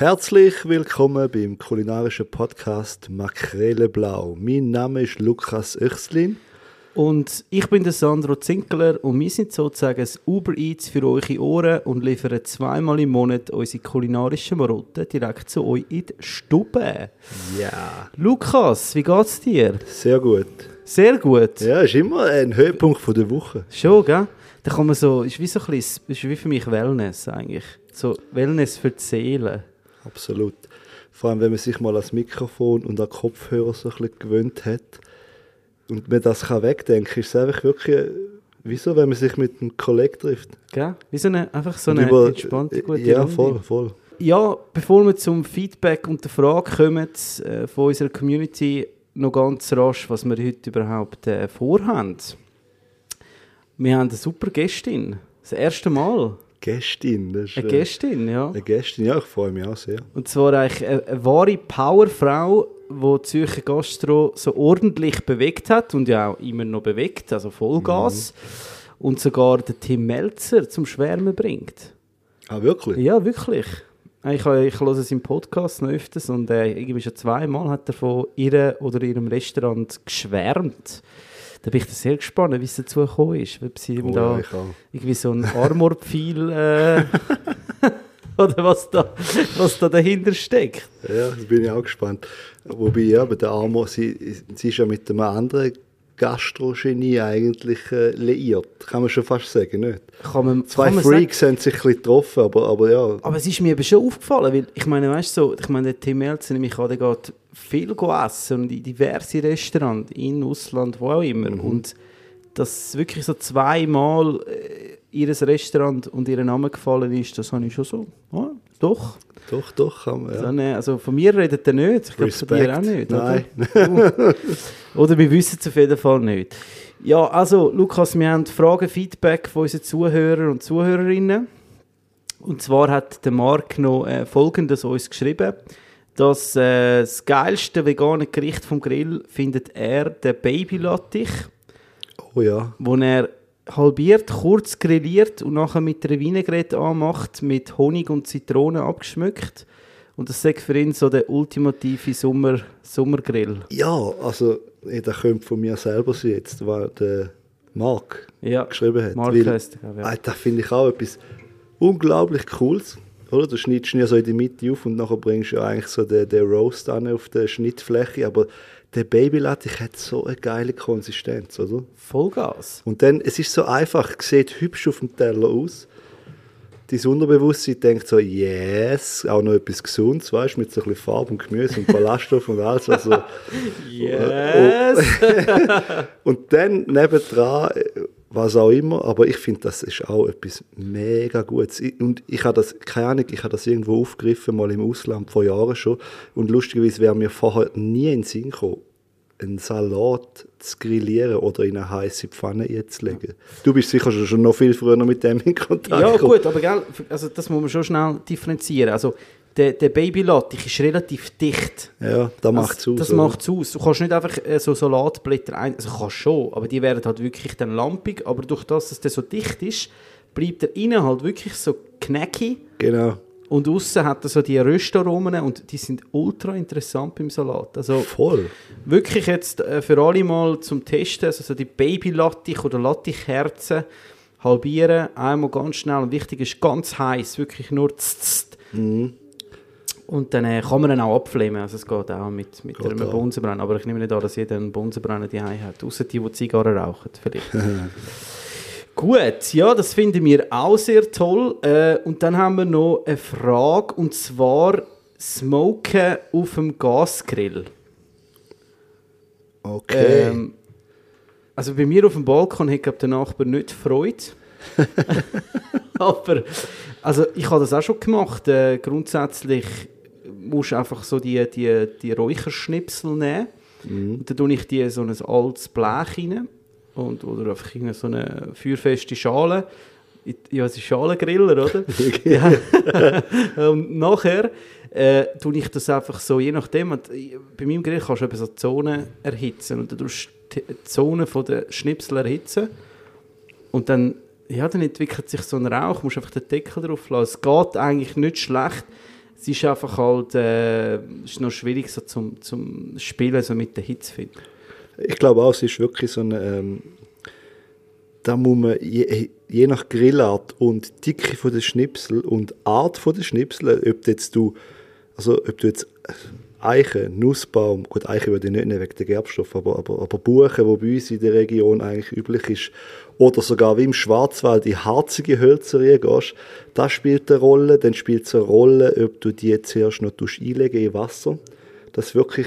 Herzlich willkommen beim kulinarischen Podcast Makrele Blau. Mein Name ist Lukas Oechslin. Und ich bin der Sandro Zinkler und wir sind sozusagen das Uber Eats für eure Ohren und liefern zweimal im Monat unsere kulinarischen Marotten direkt zu euch in die Stube. Ja. Lukas, wie geht's dir? Sehr gut. Sehr gut. Ja, ist immer ein Höhepunkt von der Woche. Schon, gell? Da kann man so, ist wie so ein bisschen, ist wie für mich Wellness eigentlich. So Wellness für die Seele. Absolut. Vor allem, wenn man sich mal ans Mikrofon und an Kopfhörer so ein bisschen gewöhnt hat und man das kann wegdenken, ist es einfach wirklich äh, wie so, wenn man sich mit einem Kollegen trifft. Gell? Wie so eine, einfach so eine über- entspannte, gute Ja, Runde. voll, voll. Ja, bevor wir zum Feedback und der Frage kommen äh, von unserer Community, noch ganz rasch, was wir heute überhaupt äh, vorhaben. Wir haben eine super Gästin. Das erste Mal. Gästin. Das ist, Eine äh, Gästin, ja. Eine Gästin, ja, ich freue mich auch sehr. Und zwar eigentlich eine, eine wahre Powerfrau, die die Zürcher Gastro so ordentlich bewegt hat und ja auch immer noch bewegt, also Vollgas. Und sogar den Tim Melzer zum Schwärmen bringt. Ah, wirklich? Ja, wirklich. Ich, ich höre es im Podcast noch öfters und äh, irgendwie schon zweimal hat er von ihr oder ihrem Restaurant geschwärmt. Da bin ich sehr gespannt, wie es dazu gekommen ist. Ob sie ihm Oh, da ja, irgendwie so ein Armorpfeil äh, oder was da, was da dahinter steckt. Ja, da bin ich auch gespannt. Wobei, ja, bei der Amo, sie, sie ist ja mit einem anderen Gastrogenie eigentlich äh, liiert. Kann man schon fast sagen, nicht? Man, Zwei Freaks haben sich ein bisschen getroffen, aber, aber ja. Aber es ist mir eben schon aufgefallen, weil ich meine, weißt du, so, ich meine, der Tim Melzer, nämlich an, der geht viel essen und in diverse Restaurants, in Ausland, wo auch immer. Mhm. Und dass wirklich so zweimal äh, ihr Restaurant und ihr Name gefallen ist, das habe ich schon so, ja, doch. Doch, doch, kann man, ja. Äh, also von mir redet er nicht, ich glaube von dir auch nicht. Nein. Oder? oder wir wissen es auf jeden Fall nicht. Ja, also Lukas, wir haben Fragen, Feedback von unseren Zuhörern und Zuhörerinnen. Und zwar hat der Marc noch äh, Folgendes uns geschrieben, dass äh, das geilste vegane Gericht vom Grill findet er den Babylattich, Oh ja. wo er halbiert, kurz grilliert und nachher mit einer Vinaigrette anmacht, mit Honig und Zitrone abgeschmückt. Und das ist für ihn so der ultimative Sommer, Sommergrill. Ja, also, eh, das könnte von mir selber sein jetzt, weil der Marc Ja, geschrieben hat. Marc er, ja. ah, das finde ich auch etwas unglaublich Cooles. Oder? Du schneidest ihn ja so in die Mitte auf und nachher bringst du ja eigentlich so den, den Roast an auf der Schnittfläche. Aber der Babylattich hat so eine geile Konsistenz, oder? Vollgas. Und dann, es ist so einfach, sieht hübsch auf dem Teller aus. Dein Unterbewusstsein denkt so, yes, auch noch etwas Gesundes, weißt du, mit so ein bisschen Farbe und Gemüse und Ballaststoff und alles. Also, Yes! und dann nebendran, äh, was auch immer, aber ich finde, das ist auch etwas mega Gutes. Ich- Und ich habe das, keine Ahnung, ich habe das irgendwo aufgegriffen, mal im Ausland, vor Jahren schon. Und lustigerweise wäre mir vorher nie in den Sinn gekommen, einen Salat zu grillieren oder in eine heiße Pfanne einzulegen. Du bist sicher schon, schon noch viel früher mit dem in Kontakt ja, gekommen. gut, aber gell, also das muss man schon schnell differenzieren. Also, der, der Babylattich ist relativ dicht. Ja, da macht es das, aus. Das macht es aus. Du kannst nicht einfach äh, so Salatblätter ein... Also kannst schon, aber die werden halt wirklich dann lampig. Aber durch das, dass der so dicht ist, bleibt er innen halt wirklich so knackig. Genau. Und außen hat er so die Röstaromen und die sind ultra interessant beim Salat. Also Voll. wirklich jetzt äh, für alle mal zum Testen, also so die Babylattich oder Lattichherzen halbieren, einmal ganz schnell. Und wichtig ist ganz heiß, wirklich nur tzt, tzt. Und dann äh, kann man ihn auch abflammen, also es geht auch mit, mit Geht einem auch. Bunsenbrenner. Aber ich nehme nicht an, dass jeder einen Bunsenbrenner daheim hat, außer die, die Zigarren rauchen vielleicht. Gut, ja, das finden wir auch sehr toll. Äh, und dann haben wir noch eine Frage, und zwar Smoken auf dem Gasgrill. Okay. Ähm, also bei mir auf dem Balkon hat glaub, der Nachbar nicht Freude. Aber also ich habe das auch schon gemacht. Äh, grundsätzlich musst du einfach so die, die, die Räucherschnipsel nehmen. Und dann tue ich die in so ein altes Blech rein. Und, oder einfach in so eine feuerfeste Schale. Ja, es ist Schalengriller, oder? ja. Und nachher äh, tue ich das einfach so, je nachdem, und, bei meinem Grill kannst du eben so Zonen erhitzen und dann tust du die Zonen von der Schnipsel erhitzen und dann, ja, dann entwickelt sich so ein Rauch, musst einfach den Deckel drauf lassen. Es geht eigentlich nicht schlecht. es ist einfach halt äh, ist noch schwierig so zum, zum Spielen so mit der Hitze finden. Ich glaube auch, es ist wirklich so eine, ähm, da muss man je, je nach Grillart und Dicke von der Schnipsel und Art von der Schnipsel, ob du jetzt du, also ob du jetzt Eiche, Nussbaum, gut, Eiche würde ich nicht nehmen wegen der Gerbstoff, aber, aber, aber Buche, wo bei uns in der Region eigentlich üblich ist, oder sogar wie im Schwarzwald die harzige Hölzer gehst, das spielt eine Rolle. Dann spielt es eine Rolle, ob du die zuerst noch einlegen in Wasser, das wirklich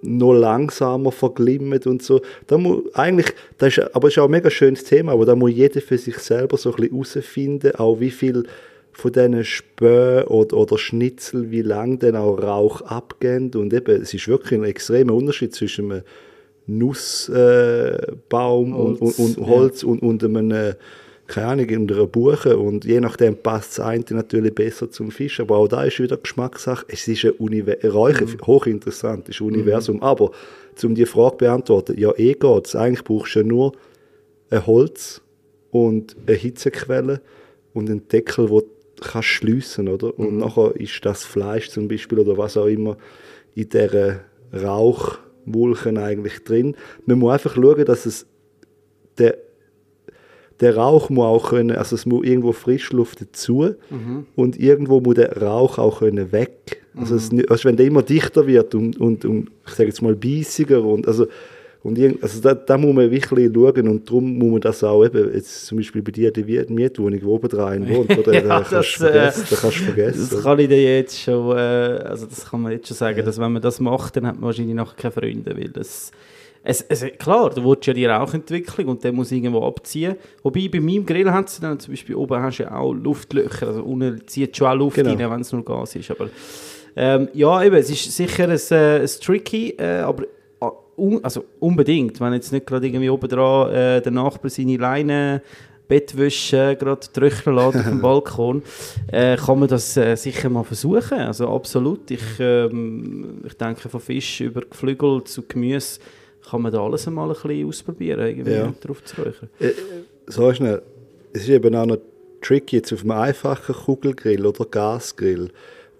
noch langsamer verglimmt und so. Da muss, eigentlich, das ist, aber es ist auch ein mega schönes Thema, aber da muss jeder für sich selber so ein bisschen herausfinden, auch wie viel von diesen Spö oder, oder Schnitzel, wie lang dann auch Rauch abgeht. Und eben, es ist wirklich ein extremer Unterschied zwischen einem Nussbaum äh, und, und, und, Holz ja. und, und einem, äh, keine Ahnung, in einer Buche. Und je nachdem passt das eine natürlich besser zum Fisch. Aber auch da ist wieder Geschmackssache. Es ist ein Universum, mhm. hochinteressant, ist ein Universum. Mhm. Aber, um die Frage zu beantworten, ja, eh geht's. Eigentlich brauchst du ja nur ein Holz und eine Hitzequelle und einen Deckel, den du kannst schliessen, oder? Und mhm. nachher ist das Fleisch zum Beispiel oder was auch immer in dieser Rauch Wulchen eigentlich drin. Man muss einfach schauen, dass es der, der Rauch muss auch können, also es muss irgendwo Frischluft dazu mhm. und irgendwo muss der Rauch auch können weg. Also, mhm. es, also wenn der immer dichter wird und, und, und ich sage jetzt mal biesiger und also und also da, da muss man wirklich schauen und darum muss man das auch eben, jetzt zum Beispiel bei dir die Mietwohnung, wo oben dran wohnt, oder? ja, da, kannst das, äh, da kannst du vergessen. Das kann ich dir jetzt schon, äh, also das kann man jetzt schon sagen, ja. dass wenn man das macht, dann hat man wahrscheinlich nachher keine Freunde, weil das es, es, klar, du willst ja die Rauchentwicklung und der muss irgendwo abziehen. Wobei bei meinem Grill hat es dann zum Beispiel oben hast du ja auch Luftlöcher, also unten zieht schon auch Luft genau. rein, wenn es nur Gas ist. Aber ähm, ja, eben, es ist sicher ein, äh, ein Tricky, äh, aber un, also unbedingt, wenn jetzt nicht gerade irgendwie oben dran äh, der Nachbar seine Leine Bettwäsche gerade trocknen lässt auf dem Balkon, äh, kann man das äh, sicher mal versuchen. Also absolut. Ich, ähm, ich denke, von Fisch über Geflügel zu Gemüse kann man da alles einmal ein bisschen ausprobieren, irgendwie ja. drauf zu räuchern. Äh, so schnell. Es ist eben auch noch tricky jetzt auf einem einfachen Kugelgrill oder Gasgrill.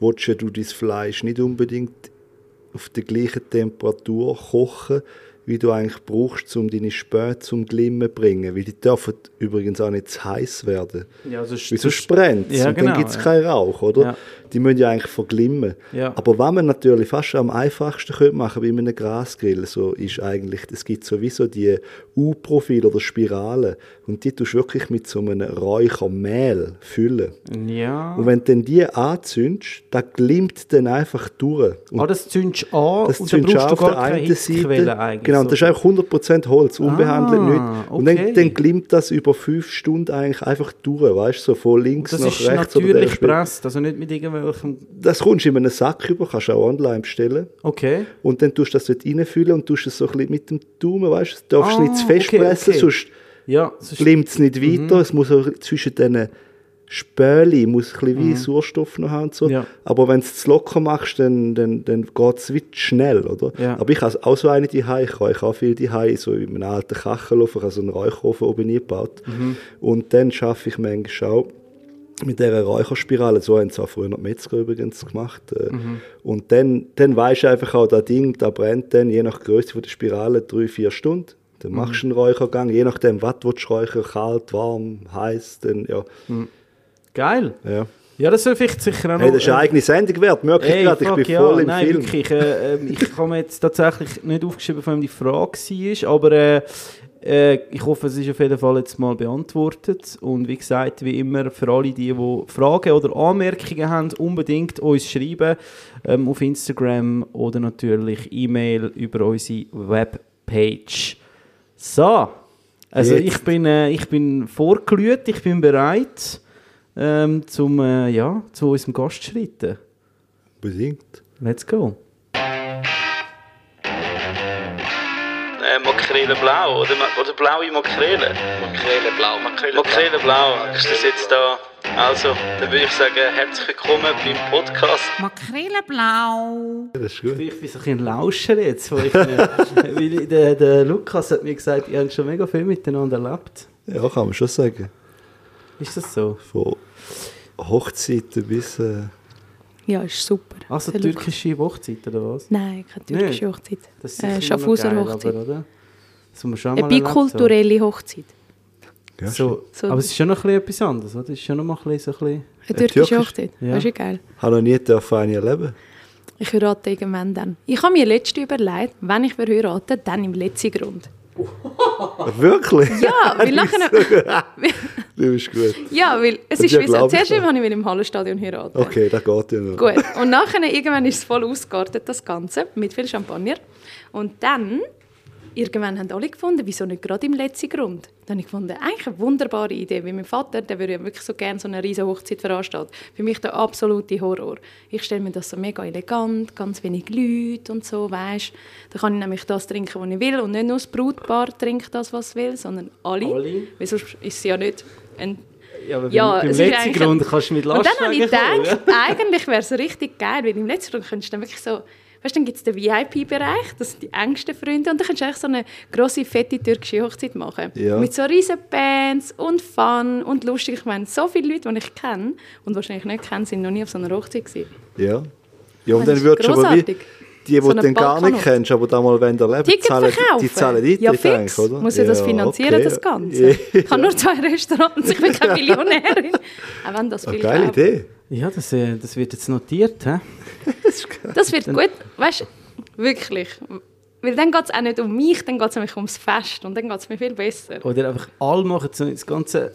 Willst du dein Fleisch nicht unbedingt auf der gleichen Temperatur kochen, wie du eigentlich brauchst, um deine Späne zum Glimmen zu bringen. Weil die dürfen übrigens auch nicht zu heiß werden. Ja, Weil sonst brennt ja, und genau, dann gibt es ja. keinen Rauch, oder? Ja. Die müssen ja eigentlich verglimmen. Ja. Aber was man natürlich fast am einfachsten könnte machen bei einem Grasgrill, so ist eigentlich, es gibt sowieso die U-Profile oder Spiralen und die tust du wirklich mit so einem Räuchermehl füllen. Ja. Und wenn du dann die anzündest, dann glimmt dann einfach durch. Und ah, das zündest du an das und dann brauchst du gar keine Seite. eigentlich. Genau, das ist einfach 100% Holz, unbehandelt ah, nicht. Und okay. dann, dann glimmt das über fünf Stunden eigentlich einfach durch, weißt du, so von links nach rechts. Das ist natürlich gepresst, also nicht mit irgendwelchem... Das kommst du in einem Sack über, kannst du auch online bestellen. Okay. Und dann tust du das dort reinfüllen und tust es so ein bisschen mit dem Daumen, weißt du, darfst ah, nicht zu fest okay, pressen, okay. sonst ja, glimmt es nicht weiter. Mhm. Es muss auch zwischen diesen Späli muss ein bisschen wie mhm. Sauerstoff noch haben und so. Ja. Aber wenn du es locker machst, dann, dann, dann geht es schnell, oder? Ja. Aber ich habe auch so eine die Ich habe auch viel die so in einem alten Kachelofen, also einen Räucherofen oben eingebaut. Mhm. Und dann schaffe ich manchmal auch mit dieser Räucherspirale, so haben es auch früher noch Metzger übrigens gemacht. Äh. Mhm. Und dann, dann weisst du einfach auch, das Ding, da brennt dann, je nach Größe der Spirale, drei, vier Stunden. Dann machst du mhm. einen Räuchergang, je nachdem, was du räuchern kalt, warm, heiß, dann ja. Mhm. Geil. Ja. Ja, das soll vielleicht sicher auch noch... Hey, das ist eine eigene Sendung wert, merke ich gerade, ich bin ja, voll im nein, Film. Wirklich, äh, ähm, ich habe mir jetzt tatsächlich nicht aufgeschrieben, von wem die Frage war, aber äh, äh, ich hoffe, es ist auf jeden Fall jetzt mal beantwortet und wie gesagt, wie immer, für alle die, die Fragen oder Anmerkungen haben, unbedingt uns schreiben ähm, auf Instagram oder natürlich E-Mail über unsere Webpage. So, also ich bin, äh, ich bin vorgelüht, ich bin bereit ähm, zum, äh, ja, zu unserem Gast schreiten. Bedingt. Let's go. Äh, Makrele blau oder, oder blaue Makrele? Makrele blau. Makrele, Makrele blau. blau. Ist das jetzt da? Also, dann würde ich sagen, herzlich willkommen beim Podcast. Makrele blau. Das ist gut. Ich bin so ein Lauscher jetzt. Weil, ich, weil der, der Lukas hat mir gesagt, ihr habt schon mega viel miteinander erlebt. Ja, kann man schon sagen. Ist das so? Von Hochzeiten bis, äh, Ja, ist super. Also türkische Hochzeit, oder was? Nein, keine türkische Nicht? Hochzeit. Das ist Äh, Schaffhauser geil, Hochzeit. Aber, oder? Das man schon Eine mal erlebt haben. bikulturelle Hochzeit. Ja, So, So- aber es ist schon noch ein bisschen etwas anderes, oder? Es ist schon noch mal ein bisschen so ein bisschen... Eine türkische türkisch? Hochzeit. Ja. Das ist geil. Habe noch nie dürfen eine erleben. Ich heirate irgendwann dann. Ich habe mir letzte überlegt, wenn ich heirate, dann im letzten Grund. Wirklich? Ja, weil nachher... Du bist gut. Ja, weil es ist wie so, zuerst habe ich im Hallenstadion heiraten. Okay, das geht ja noch. Gut, und nachher irgendwann ist es voll ausgeartet, das Ganze, mit viel Champagner. Und dann, irgendwann haben alle gefunden, wieso nicht gerade im letzten Grund? Dann habe ich gefunden, eigentlich eine wunderbare Idee, weil mein Vater, der würde ja wirklich so gerne so eine riesige Hochzeit veranstalten. Für mich der absolute Horror. Ich stelle mir das so mega elegant, ganz wenig Leute und so, weißt. Da kann ich nämlich das trinken, was ich will und nicht nur das Brautpaar trinkt das, was es will, sondern alle. Alle? Weil sonst ist es ja nicht ein Ja, aber Ja, ist letzten Grund kannst du mit und dann habe ich Lastwagen gedacht, eigentlich wäre es richtig geil, weil im letzten Runde könntest du dann wirklich so, weißt dann gibt es den VIP-Bereich, das sind die engsten Freunde, und dann kannst du eigentlich so eine grosse, fette türkische Hochzeit machen. Ja. Mit so riesen Bands und Fun und lustig. Ich meine, so viele Leute, die ich kenne und wahrscheinlich nicht kenne, sind noch nie auf so einer Hochzeit gewesen. Ja. Ja, und dann du aber wie die, die So du eine dann gar nicht kennst, aber da mal wenn erleben, Ticket zahlen, verkaufen? die zahlen Eintritt ja, fix. oder? Muss ja das finanzieren, okay. das Ganze. Ja. Ich habe nur zwei Restaurants, ich bin keine Millionärin. Auch wenn das Eine viel geile. Idee. Ja, das, äh, das wird jetzt notiert. He? Das wird gut, weißt du, wirklich. Weil dann geht es auch nicht um mich, dann geht es nämlich ums Fest und dann geht es mir viel besser. Oder einfach alle machen so das ganze,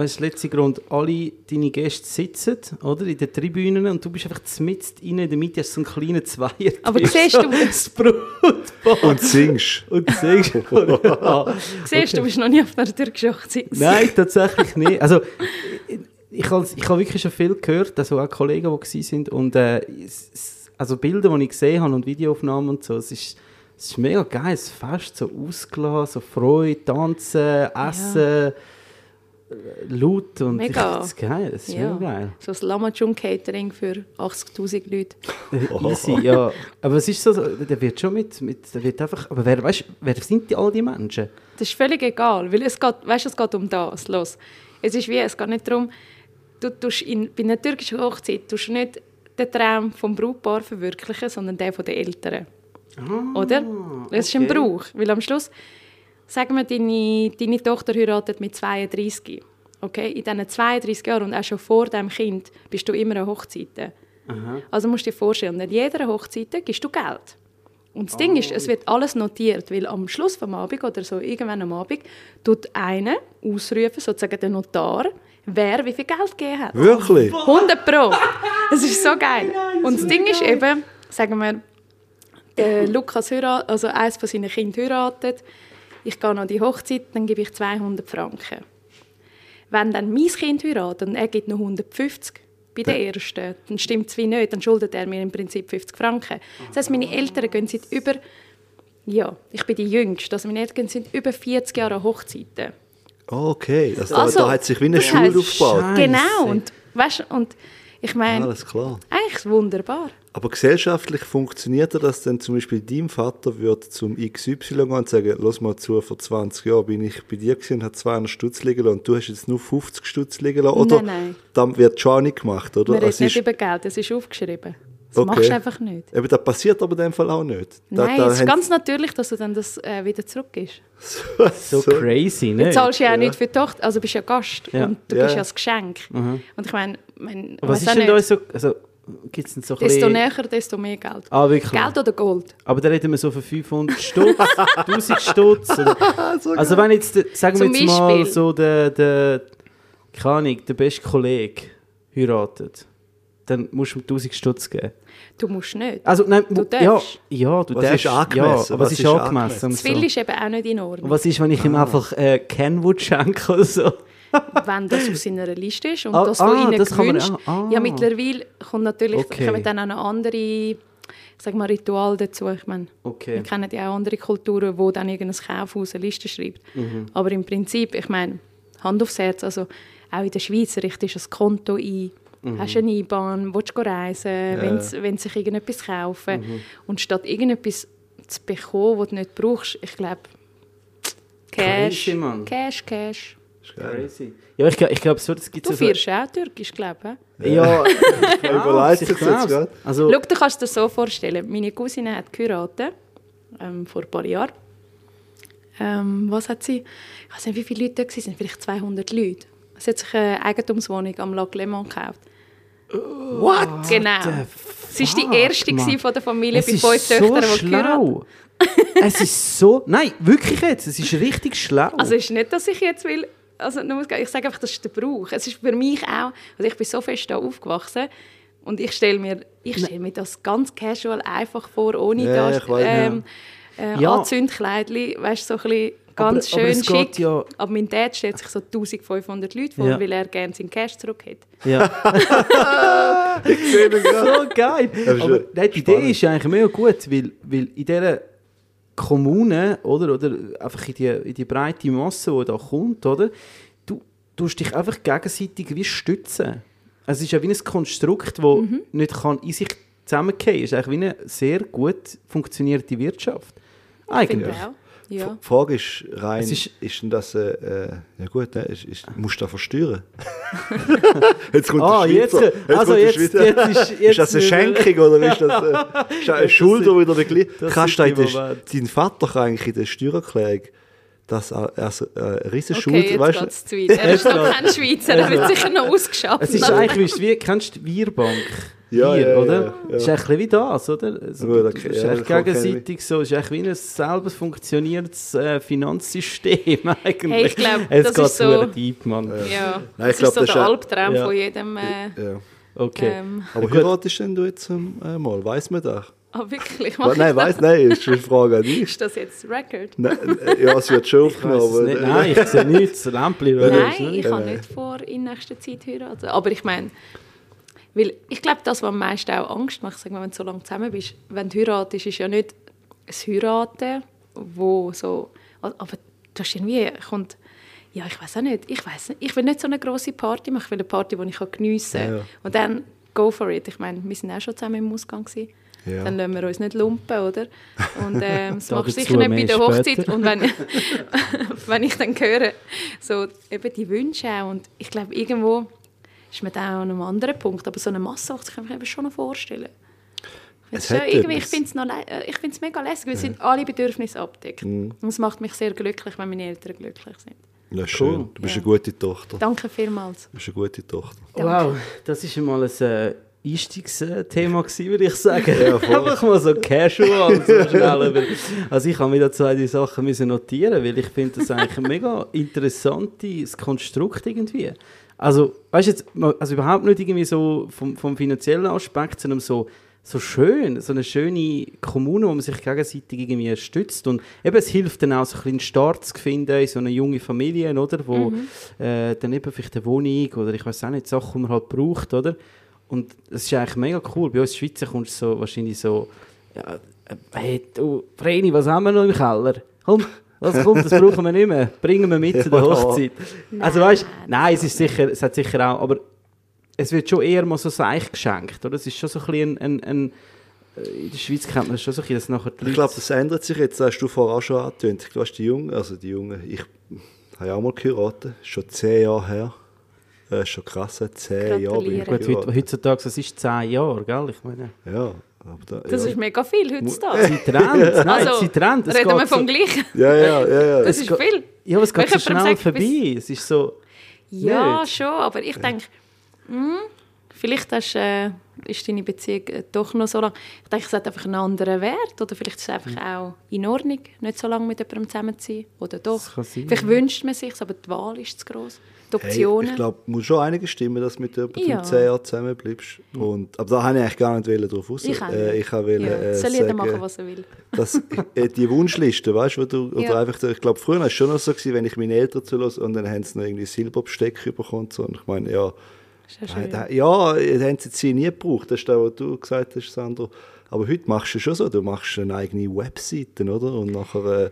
weißt du, letzte Grund, alle deine Gäste sitzen, oder, in den Tribünen und du bist einfach mitten rein, in der Mitte hast du so einen kleinen Zweier. Aber siehst du- das Brutpaar Und singst. und singst. ja. Siehst du, du bist noch nie auf einer türkischen Hochzeit. Nein, tatsächlich nicht. Also, ich, ich habe ich habe wirklich schon viel gehört, also auch Kollegen, die sind und äh, es- es- also Bilder, die ich gesehen habe und Videoaufnahmen und so, es ist, es ist mega geil, das Fest, so ausgelassen, so Freude, Tanzen, Essen, äh, laut und Mega. ich geil, das ist Ja. mega geil. So ein Lamajum-Catering für 80'000 Leute. Easy, ja. Aber es ist so, der wird schon mit, mit der wird einfach, aber wer, weißt, wer sind die, all die Menschen? Das ist völlig egal, weil es geht, weißt, es geht um das. Los. Es ist wie, es geht nicht darum, du tust in, bei einer türkischen Hochzeit tust du nicht den Traum vom Brautpaar verwirklichen, sondern den von den Eltern. Oder? Das ist ein okay. Brauch. Weil am Schluss, sagen wir, deine, deine Tochter heiratet mit 32. Okay? In diesen 32 Jahren und auch schon vor dem Kind bist du immer an Hochzeiten. Also musst du dir vorstellen, an jeder Hochzeit gibst du Geld. Und das Ding ist, es wird alles notiert, weil am Schluss vom Abend oder so irgendwann am Abend tut einer ausrufen, sozusagen der Notar, wer wie viel Geld gegeben hat. Wirklich? 100 Pro. Es ist so geil. Und das Ding ist eben, sagen wir, der Lukas heiratet, also eines von seinen Kindern heiratet, ich gehe an die Hochzeit, dann gebe ich 200 Franken. Wenn dann mein Kind heiratet und er gibt noch 150 bei der ersten, dann stimmt es wie nicht, dann schuldet er mir im Prinzip 50 Franken. Das heisst, meine Eltern gehen seit über, ja, ich bin die Jüngste, also meine Eltern sind über 40 Jahre an Hochzeiten. Okay, also, Also, da, da hat sich wie eine Schule aufgebaut. Genau, und, weißt, und ich meine, eigentlich wunderbar. Aber gesellschaftlich funktioniert das dann zum Beispiel dein Vater würde zum XY gehen und sagen, lass mal zu, vor 20 Jahren bin ich bei dir gewesen und habe 200 Stutz liegen lassen und du hast jetzt nur 50 Stutz liegen lassen. Oder Nein, nein. dann wird schon auch nicht gemacht, oder? Man redet Es nicht über Geld, es ist aufgeschrieben. Das Okay. machst du einfach nicht. Eben, das passiert aber in dem Fall auch nicht. Da, Nein, da es ist ganz natürlich, dass du dann das äh, wieder zurückgibst. So, crazy, ne? Du zahlst ja auch nicht für die Tochter, also bist ja Gast Ja. und du Ja. bist ja das Geschenk. Und ich meine, mein, Was ist denn da so, also, gibt's denn so ein desto bisschen- näher, desto mehr Geld. Ah, wirklich? Geld oder Gold? Aber da reden wir so von 500 Stutz, 1000 Stutz. Oder, also wenn jetzt, der- sagen wir Zum jetzt mal Beispiel. so der, der, keine Ahnung, der beste Kollege heiratet, dann musst du ihm 1000 Stutz geben. Du musst nicht. Also nein, Du ja, darfst. ja, du Was darfst. ist angemessen? Ja, aber Was was ist ist angemessen? So. Viel ist eben auch nicht in Ordnung. Und was ist, wenn ich ihm Ah. einfach äh, Kenwood schenke oder so? Wenn das auf seiner Liste ist und Ah, das, was ah, ihnen das kann man- gewünscht. ah. Ja, mittlerweile kommt natürlich Okay. kommen dann auch noch andere ich sag mal, Ritual dazu. Ich meine, Okay. wir kennen ja auch andere Kulturen, wo dann irgendein Kaufhaus eine Liste schreibt. Mhm. Aber im Prinzip, ich meine, Hand aufs Herz, also auch in der Schweiz richtest du ein Konto ein, Mhm. hast eine IBAN, willst du reisen, wenn sie wenn sie sich irgendetwas kaufen. Mhm. Und statt irgendetwas zu bekommen, was du nicht brauchst, ich glaube, Cash. Cash, Cash. Crazy. Ja, ich, ich glaube so, das gibt Du es so... feierst auch Türkisch, glaube ich. Ja, ich überlegt ich jetzt gerade. Also, Schau, du kannst dir das so vorstellen. Meine Cousine hat geheiratet, ähm, vor ein paar Jahren. Ähm, was hat sie? Ich weiß nicht, wie viele Leute da waren, vielleicht 200 Leute. Sie hat sich eine Eigentumswohnung am Lac Léman gekauft. what? Genau. Sie war die erste Mann. von der Familie Es bei fünf so Töchtern, die geheiratet schlau. es ist so... Nein, wirklich jetzt. Es ist richtig schlau. Also es ist nicht, dass ich jetzt will, also nur, ich sage einfach, das ist der Brauch. Es ist für mich auch, also ich bin so fest da aufgewachsen und ich stelle mir, ich stelle mir das ganz casual einfach vor, ohne Ja, das ich ähm, äh, Ja. Anzündkleidli, weißt so ein bisschen ganz Aber- aber schön geht schick. ja- Aber mein Dad stellt sich so 1500 Leute vor, Ja. weil er gerne seinen Cash zurück hat. Ja. so geil. Aber nein, die Idee ist ja eigentlich mega gut, weil, weil in dieser Kommune, oder, oder einfach in die, in die breite Masse, die da kommt, oder, du tust dich einfach gegenseitig wie stützen. Also es ist ja wie ein Konstrukt, das Mhm. nicht kann in sich zusammenfallen kann. Es ist eigentlich wie eine sehr gut funktionierte Wirtschaft. Finde Eigentlich. ich auch. Ja. Die Frage ist rein, Es ist, ist- denn das, äh, äh, ja gut, ne, ist, ist, musst du das versteuern? jetzt kommt Ah, der jetzt, Schweizer. also kommt der jetzt, Schweizer. jetzt ist, jetzt ist das eine Schenkung oder ist das, äh, ist das eine Schuld, die wieder begleitet? Kannst du die eigentlich- Momente. dein Vater kann eigentlich in der Steuererklärung das als als, äh, eine riesen Okay, Schuld, jetzt weißt geht es zu weit. Er ist noch kein Schweizer, er wird sicher noch ausgeschafft. Es ist eigentlich wie, wie kennst du die Bierbank? Ja, Bier, ja, oder? ja, ja. Ist bisschen wie das, oder? Also, ist ja, das kann gegenseitig so. Es ist wie ein selber funktionierendes äh, Finanzsystem eigentlich. Hey, ich glaub, es das geht ist so- so deep, Mann. Ja, Nein, ich das glaub, ist so das der ist Albtraum Ja. von jedem. Äh, Ja. Okay. ähm, Aber heiratest denn du jetzt ähm, äh, mal? Weiss man das? ah, wirklich? Wa- Mach Nein, ich weiss, nein, ist eine Frage an dich. Ist das jetzt Record? Nein, äh, ja, es wird schon aufgenommen. Nein, ich sehe nichts. Lämpchen Nein, ich habe nicht vor, in nächster Zeit zu heiraten. Aber ich meine, weil ich glaube, das, was am meisten auch Angst macht, sagen wir, wenn du so lange zusammen bist, wenn du heiratest, ist ja nicht ein Heiraten, wo so, aber du hast irgendwie, kommt, ja, ich weiß auch nicht, ich weiß nicht, ich will nicht so eine große Party machen, ich will eine Party, die ich geniessen kann. Ja, ja. Und dann go for it. Ich meine, wir sind auch schon zusammen im Ausgang gewesen. Ja. Dann lassen wir uns nicht lumpen, oder? Und ähm, das Da machst du sicher nicht bei der Hochzeit. später. Und wenn, wenn ich dann höre, so eben die Wünsche auch, und ich glaube, irgendwo ist man da auch an einem anderen Punkt, aber so eine Massenhochzeit kann ich mir schon noch vorstellen. Ich Es find's hat schon, irgendwie, ich etwas. finde es noch äh, mega lässig, weil es sind alle Bedürfnisse abdeckt. Mhm. Und es macht mich sehr glücklich, wenn meine Eltern glücklich sind. Ja, schön. Cool. Du bist Ja. eine gute Tochter. Danke vielmals. Du bist eine gute Tochter. Wow, das ist mal ein äh, Einstiegsthema gewesen, würde ich sagen. Ja. Einfach mal so casual, so schnell. Also ich habe mir da zwei die Sachen müssen notieren, weil ich finde das eigentlich ein mega interessantes Konstrukt irgendwie. Also, weißt du jetzt, also überhaupt nicht irgendwie so vom, vom finanziellen Aspekt, sondern so, so schön, so eine schöne Kommune, wo man sich gegenseitig irgendwie stützt und eben es hilft dann auch so ein bisschen einen Start zu finden in so eine junge Familie, oder, wo äh, dann eben vielleicht eine Wohnung oder ich weiß auch nicht, Sachen, die man halt braucht, oder? Und es ist eigentlich mega cool. Bei uns in der Schweiz kommst du so wahrscheinlich so, ja, äh, hey, du, Vreni, was haben wir noch im Keller? Komm, was kommt, das brauchen wir nicht mehr. Bringen wir mit zu der. Hochzeit. Also weißt, nein, es ist sicher, es hat sicher auch, aber es wird schon eher mal so seich geschenkt, oder? Es ist schon so ein bisschen ein, ein, ein äh, in der Schweiz kennt man das schon so ein bisschen, dass nachher die Ich glaube, das ändert sich jetzt. Das hast du vorher auch schon angetönt. Du hast die Jungen, also die Jungen, ich habe ja auch mal geheiratet. Schon zehn Jahre her. Das ist schon krass, seit zehn Jahre bin ich. Gut, heutzutage, das ist zehn Jahre, gell? Ich meine, Ja, da, Das ja. ist mega viel heutzutage. sie trennt, nein, Also, sie trennt. Es reden wir vom so, Gleichen. ja, ja, ja, ja. Das es ist geht- viel. Ja, aber es geht so schnell vorbei. Es ist so... Ja, Nicht? schon, aber ich denke, hm, vielleicht hast, äh, ist deine Beziehung äh, doch noch so lang. Ich denke, es hat einfach einen anderen Wert oder vielleicht ist es einfach auch in Ordnung, nicht so lange mit jemandem zusammen zu sein. Oder doch. Sein, vielleicht ja. wünscht man sich aber die Wahl ist zu groß. Die Hey, ich glaube, muss schon einige stimmen, dass du mit jemandem Ja. zehn Jahre zusammen bleibst. Und, aber da habe ich eigentlich gar nicht wollen drauf raus. ich Äh, ich habe ja. äh, Soll jeder machen, was er will. dass äh, die Wunschliste, weißt du, wo du, oder Ja. einfach, ich glaube, früher war es schon noch so, gewesen, wenn ich meine Eltern zulasse und dann haben sie noch irgendwie Silberbesteck bekommen. So. Und ich meine, ja, ja da- ja, das haben sie jetzt nie gebraucht, das ist das, was du gesagt hast, Sandro. Aber heute machst du schon so, du machst eine eigene Webseite, oder? Und nachher äh,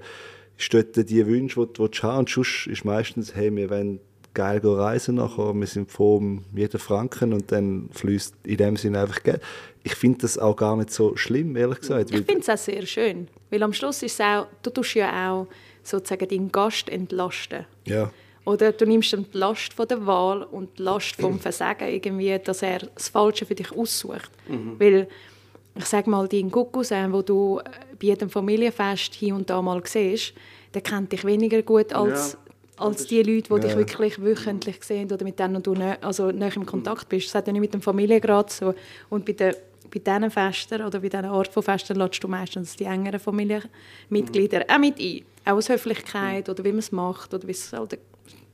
ist dort die Wünsche, die, die du hast. Und sonst ist meistens, hey, wir wollen geil reisen nachher, wir sind froh um jeden Franken und dann fließt in dem Sinne einfach Geld. Ich finde das auch gar nicht so schlimm, ehrlich gesagt. Ich finde es auch sehr schön, weil am Schluss ist es auch, du tust ja auch sozusagen deinen Gast entlasten. ja. Oder du nimmst ihm die Last von der Wahl und die Last vom Versagen irgendwie, dass er das Falsche für dich aussucht. Weil, ich sage mal, dein Kuckucksen, wo du bei jedem Familienfest hier und da mal siehst, der kennt dich weniger gut als, als die Leute, die dich wirklich wöchentlich sehen oder mit denen du nä also im Kontakt bist. Das hat ja nicht mit dem Familiengrad so. Und bei, den, bei diesen Festen oder bei dieser Art von Festen lädst du meistens die engeren Familienmitglieder auch mit ein. Auch aus Höflichkeit oder wie man es macht oder wie es halt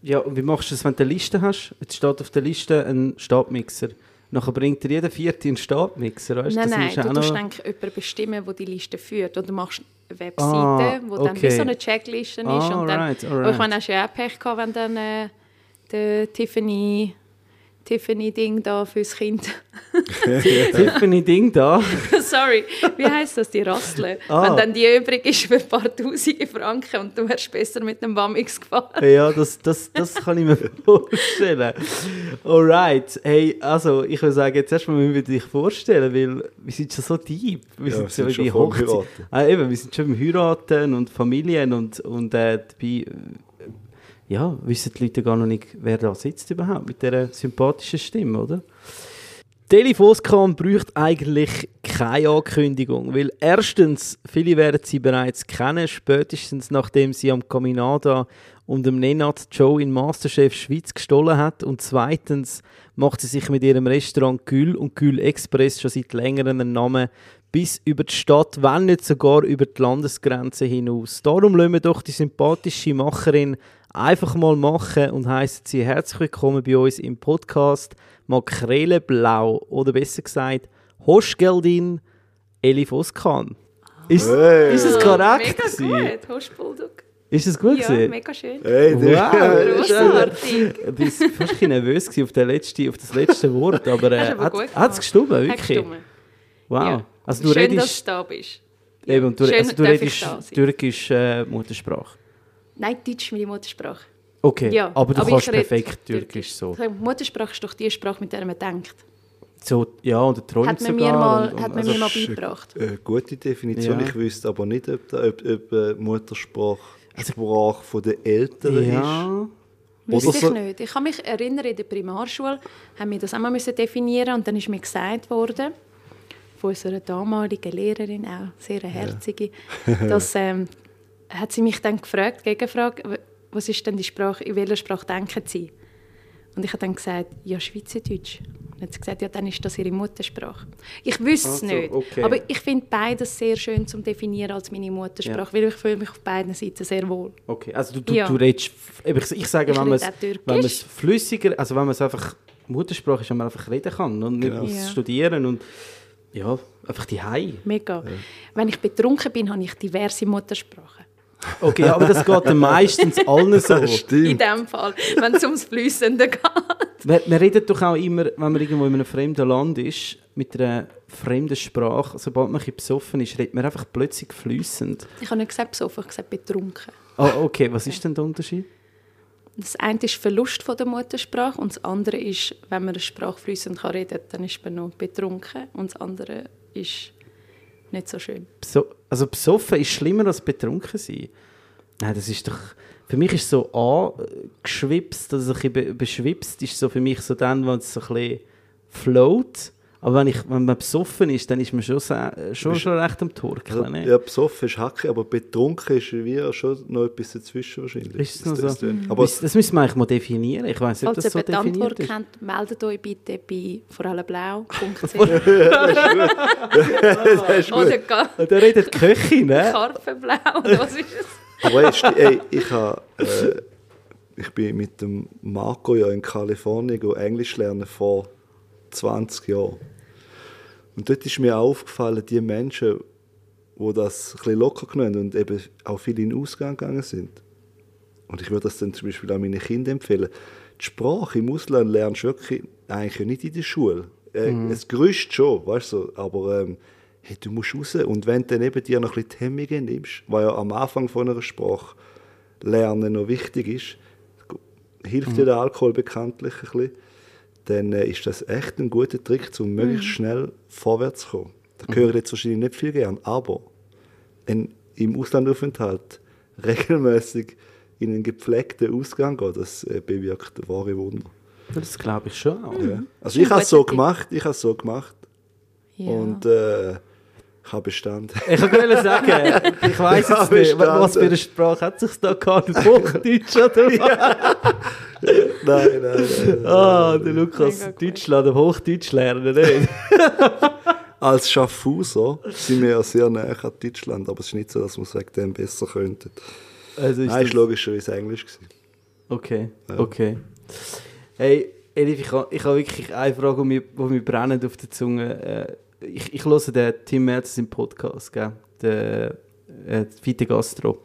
Ja, und wie machst du das, wenn du eine Liste hast? Jetzt steht auf der Liste ein Stabmixer. Nachher bringt dir jeder Vierte einen Stabmixer, weißt Nein, das nein, du auch musst noch- eigentlich jemanden bestimmen, der die Liste führt. Oder du machst Webseite, Ah, wo dann wie okay. so eine Checkliste ist. Ah, und dann, alright, Aber alright. ich meine, hast ja auch Pech gehabt, wenn dann äh, der Tiffany, Tiffany Ding da fürs Kind. Tiffany Ding da. Sorry, wie heisst das, die Rastle? Ah. Wenn dann die übrig ist für ein paar tausende Franken und du wärst besser mit dem Bamix gefahren. Ja, das, das, das kann ich mir vorstellen. Alright. Hey, also ich würde sagen, jetzt erstmal müssen wir dich vorstellen, weil wir sind schon so deep. Wir Ja, wir sind, sind so schon voll Hochzeit-. Ah, eben, wir sind schon beim Heiraten und Familien und, und äh, dabei, äh, ja, wissen die Leute gar noch nicht, wer da sitzt überhaupt mit dieser sympathischen Stimme, oder? Telefoscam braucht eigentlich keine Ankündigung, weil erstens, viele werden sie bereits kennen, spätestens nachdem sie am Caminada und dem Nenad Joe in Masterchef Schweiz gestohlen hat und zweitens macht sie sich mit ihrem Restaurant Gül und Gül Express schon seit längerem einen Namen bis über die Stadt, wenn nicht sogar über die Landesgrenze hinaus. Darum lassen wir doch die sympathische Macherin einfach mal machen und heißen Sie herzlich willkommen bei uns im Podcast Makrelenblau oder besser gesagt Hoschgeldin Elif Oskan. Ist, Hey. ist es korrekt? Mega gewesen? gut, Hochspulduck. Ist es gut? Ja, gewesen? mega schön. Hey, du- Wow, Grossartig. Ich bin fast ein bisschen nervös auf, der letzte, auf das letzte Wort, aber äh, aber hat es Hast wirklich? gestimmt. Wow. Ja. Also du Schön, dass redest, du da bist. eben, du, Schön, also du redest. Türkisch äh, Muttersprache. Nein, Deutsch ist meine Muttersprache. Okay, Ja, aber du aber kannst perfekt Türkisch so. Muttersprache ist doch die Sprache, mit der man denkt. so ja, oder träumt Hat man sogar. mir mal, und, und, hat man also, mir mal ist beigebracht. Eine gute Definition. Ja. Ich wüsste aber nicht, ob, da, ob, ob äh, Muttersprache Sprache von den Eltern ist. ja, Wüsste Oder ich so- nicht. Ich kann mich erinnern, in der Primarschule haben wir das auch mal müssen definieren und dann ist mir gesagt worden, von unserer damaligen Lehrerin, auch sehr herzige, dass, ähm, hat sie mich dann gefragt, Gegenfrage, was ist denn die Sprache, in welcher Sprache denken Sie? Und ich habe dann gesagt, ja, Schweizerdeutsch. Und dann hat sie gesagt, ja, dann ist das ihre Muttersprache. Ich wüsste es Also, nicht, okay. aber ich finde beides sehr schön zum definieren als meine Muttersprache, weil ich fühle mich auf beiden Seiten sehr wohl. okay. Also du, du, Ja. du redest, ich, ich sage, Ich wenn man es flüssiger, also wenn man es einfach, Muttersprache ist, wenn man einfach reden kann und nicht Genau. Ja. studieren und ja, einfach die Hei. Mega. Wenn ich betrunken bin, habe ich diverse Muttersprachen. Okay, aber das geht meistens allen so. In Stimmt. dem Fall, wenn es ums Flüssende geht. Man, man redet doch auch immer, wenn man irgendwo in einem fremden Land ist, mit einer fremden Sprache, sobald man ein besoffen ist, redet man einfach plötzlich flüssend. Ich habe nicht gesagt besoffen, ich habe gesagt betrunken. Oh, okay, was ist denn der Unterschied? Das eine ist Verlust von der Muttersprache und das andere ist, wenn man eine Sprache flüssend kann reden kann, dann ist man noch betrunken und das andere ist nicht so schön. Beso also besoffen ist schlimmer als betrunken sein. Nein, das ist doch... Für mich ist so angeschwipst, also ein bisschen be beschwipst, ist so für mich so dann, wenn es so ein bisschen float. Aber wenn, ich, wenn man besoffen ist, dann ist man schon, sehr- schon, schon recht am Torkeln. Also, ne? ja, besoffen ist Hacke, aber betrunken ist wie schon noch etwas dazwischen wahrscheinlich. Ist es noch Das- so? das- Aber das, das müssen wir eigentlich mal definieren. Ich weiß nicht, ob Falls das so definiert Antwort ist. kennt, meldet euch bitte bei vorallenblau.ch das ist gut. oder da redet die Köchin, ne? Karpfenblau. oder Was ist es? Aber sti- ey, ich, ha, äh, ich bin mit dem Marco ja in Kalifornien Englisch lernen vor 20 Jahren. Und dort ist mir aufgefallen, die Menschen, die das ein locker genommen haben und eben auch viel in den Ausgang gegangen sind. Und ich würde das dann zum Beispiel auch meinen Kindern empfehlen. Die Sprache im Ausland lernst du wirklich eigentlich nicht in der Schule. Äh, Es grüßt schon, weißt du, aber ähm, hey, du musst raus. Und wenn du dann eben dir noch ein bisschen die Hemmungen nimmst, was ja am Anfang von einer Sprache lernen noch wichtig ist, hilft dir der Alkohol bekanntlich ein bisschen, dann äh, ist das echt ein guter Trick, um möglichst schnell vorwärts zu kommen. Da höre ich jetzt wahrscheinlich nicht viel gern, aber ein, im Auslandaufenthalt regelmäßig in einen gepflegten Ausgang gehen, das äh, bewirkt wahre Wunder. Das glaube ich schon. Ja. Also ich habe es so gemacht, ich habe es so gemacht Ja. und äh, ich habe bestanden. Ich wollte sagen, ich weiss Ja, jetzt nicht, was für eine Sprache hat sich da gehabt? Hochdeutsch oder was? Nein, nein, nein. Ah, der Lukas. Deutschland, aber Hochdeutsch lernen nicht. Als Schaffhauser sind wir ja sehr nah an Deutschland, aber es ist nicht so, dass wir es wegen dem besser könnten. Also ist Nein, das- logischerweise Englisch. Gewesen. Okay, okay. Hey, Elif, ich habe ich ha wirklich eine Frage, die mir, die mir brennend auf der Zunge äh, Ich, ich höre den Tim Merz im Podcast, gell? Der äh, Vite Gastro.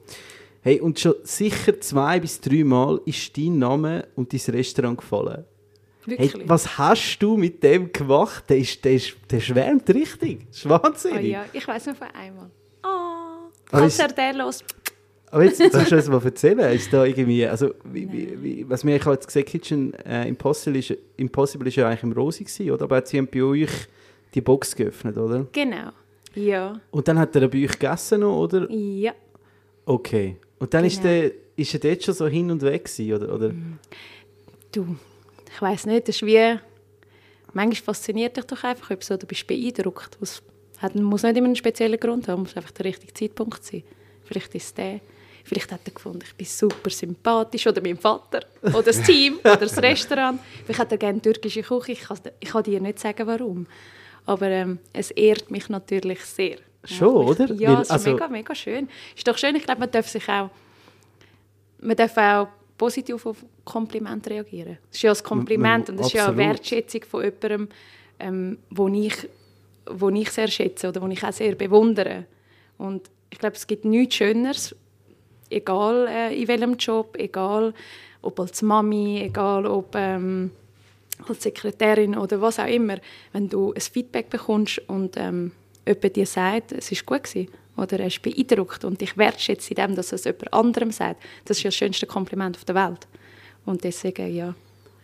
Hey, und schon sicher zwei bis drei Mal ist dein Name und dein Restaurant gefallen. Hey, Wirklich? was hast du mit dem gemacht? Der, ist, der, ist, der schwärmt richtig. Das ist Ah wahnsinnig. ja, ich weiß nur von einmal. Oh, ist- er der los. Aber jetzt, musst du uns mal erzählen, ist da irgendwie, also, wie, wie, wie, was mir ich jetzt gesehen, Kitchen äh, Impossible, ist, Impossible ist ja eigentlich im Rosi gewesen, oder? Aber sie haben bei euch die Box geöffnet, oder? Genau. Ja. Und dann hat er bei euch gegessen noch, oder? Ja. Okay. Und dann ist, Genau. der, ist er dort schon so hin und weg gewesen, oder? oder? Du, ich weiß nicht, das ist wie. Manchmal fasziniert dich doch einfach etwas oder bist beeindruckt. Es muss nicht immer einen speziellen Grund haben, muss einfach der richtige Zeitpunkt sein. Vielleicht ist es der. Vielleicht hat er gefunden, ich bin super sympathisch. Oder mein Vater. Oder das Team. oder das Restaurant. Vielleicht hat er gerne türkische Küche. Ich kann, ich kann dir nicht sagen, warum. Aber ähm, es ehrt mich natürlich sehr. Schon, oder? Ja, Weil, es ist also- mega, mega schön. Ist doch schön, ich glaube, man darf sich auch man darf auch positiv auf Komplimente reagieren. Das ist ja ein Kompliment Man- und das ist ja eine. Wertschätzung von jemandem, ähm, wo, ich, wo ich sehr schätze oder wo ich auch sehr bewundere. Und ich glaube, es gibt nichts Schöneres, egal äh, in welchem Job, egal ob als Mami, egal ob ähm, als Sekretärin oder was auch immer, wenn du ein Feedback bekommst und ähm, jemand dir sagt, es ist gut gewesen, oder er ist beeindruckt und dich wertschätzt in dem, dass es jemand anderem sagt, das ist ja das schönste Kompliment auf der Welt. Und deswegen, ja,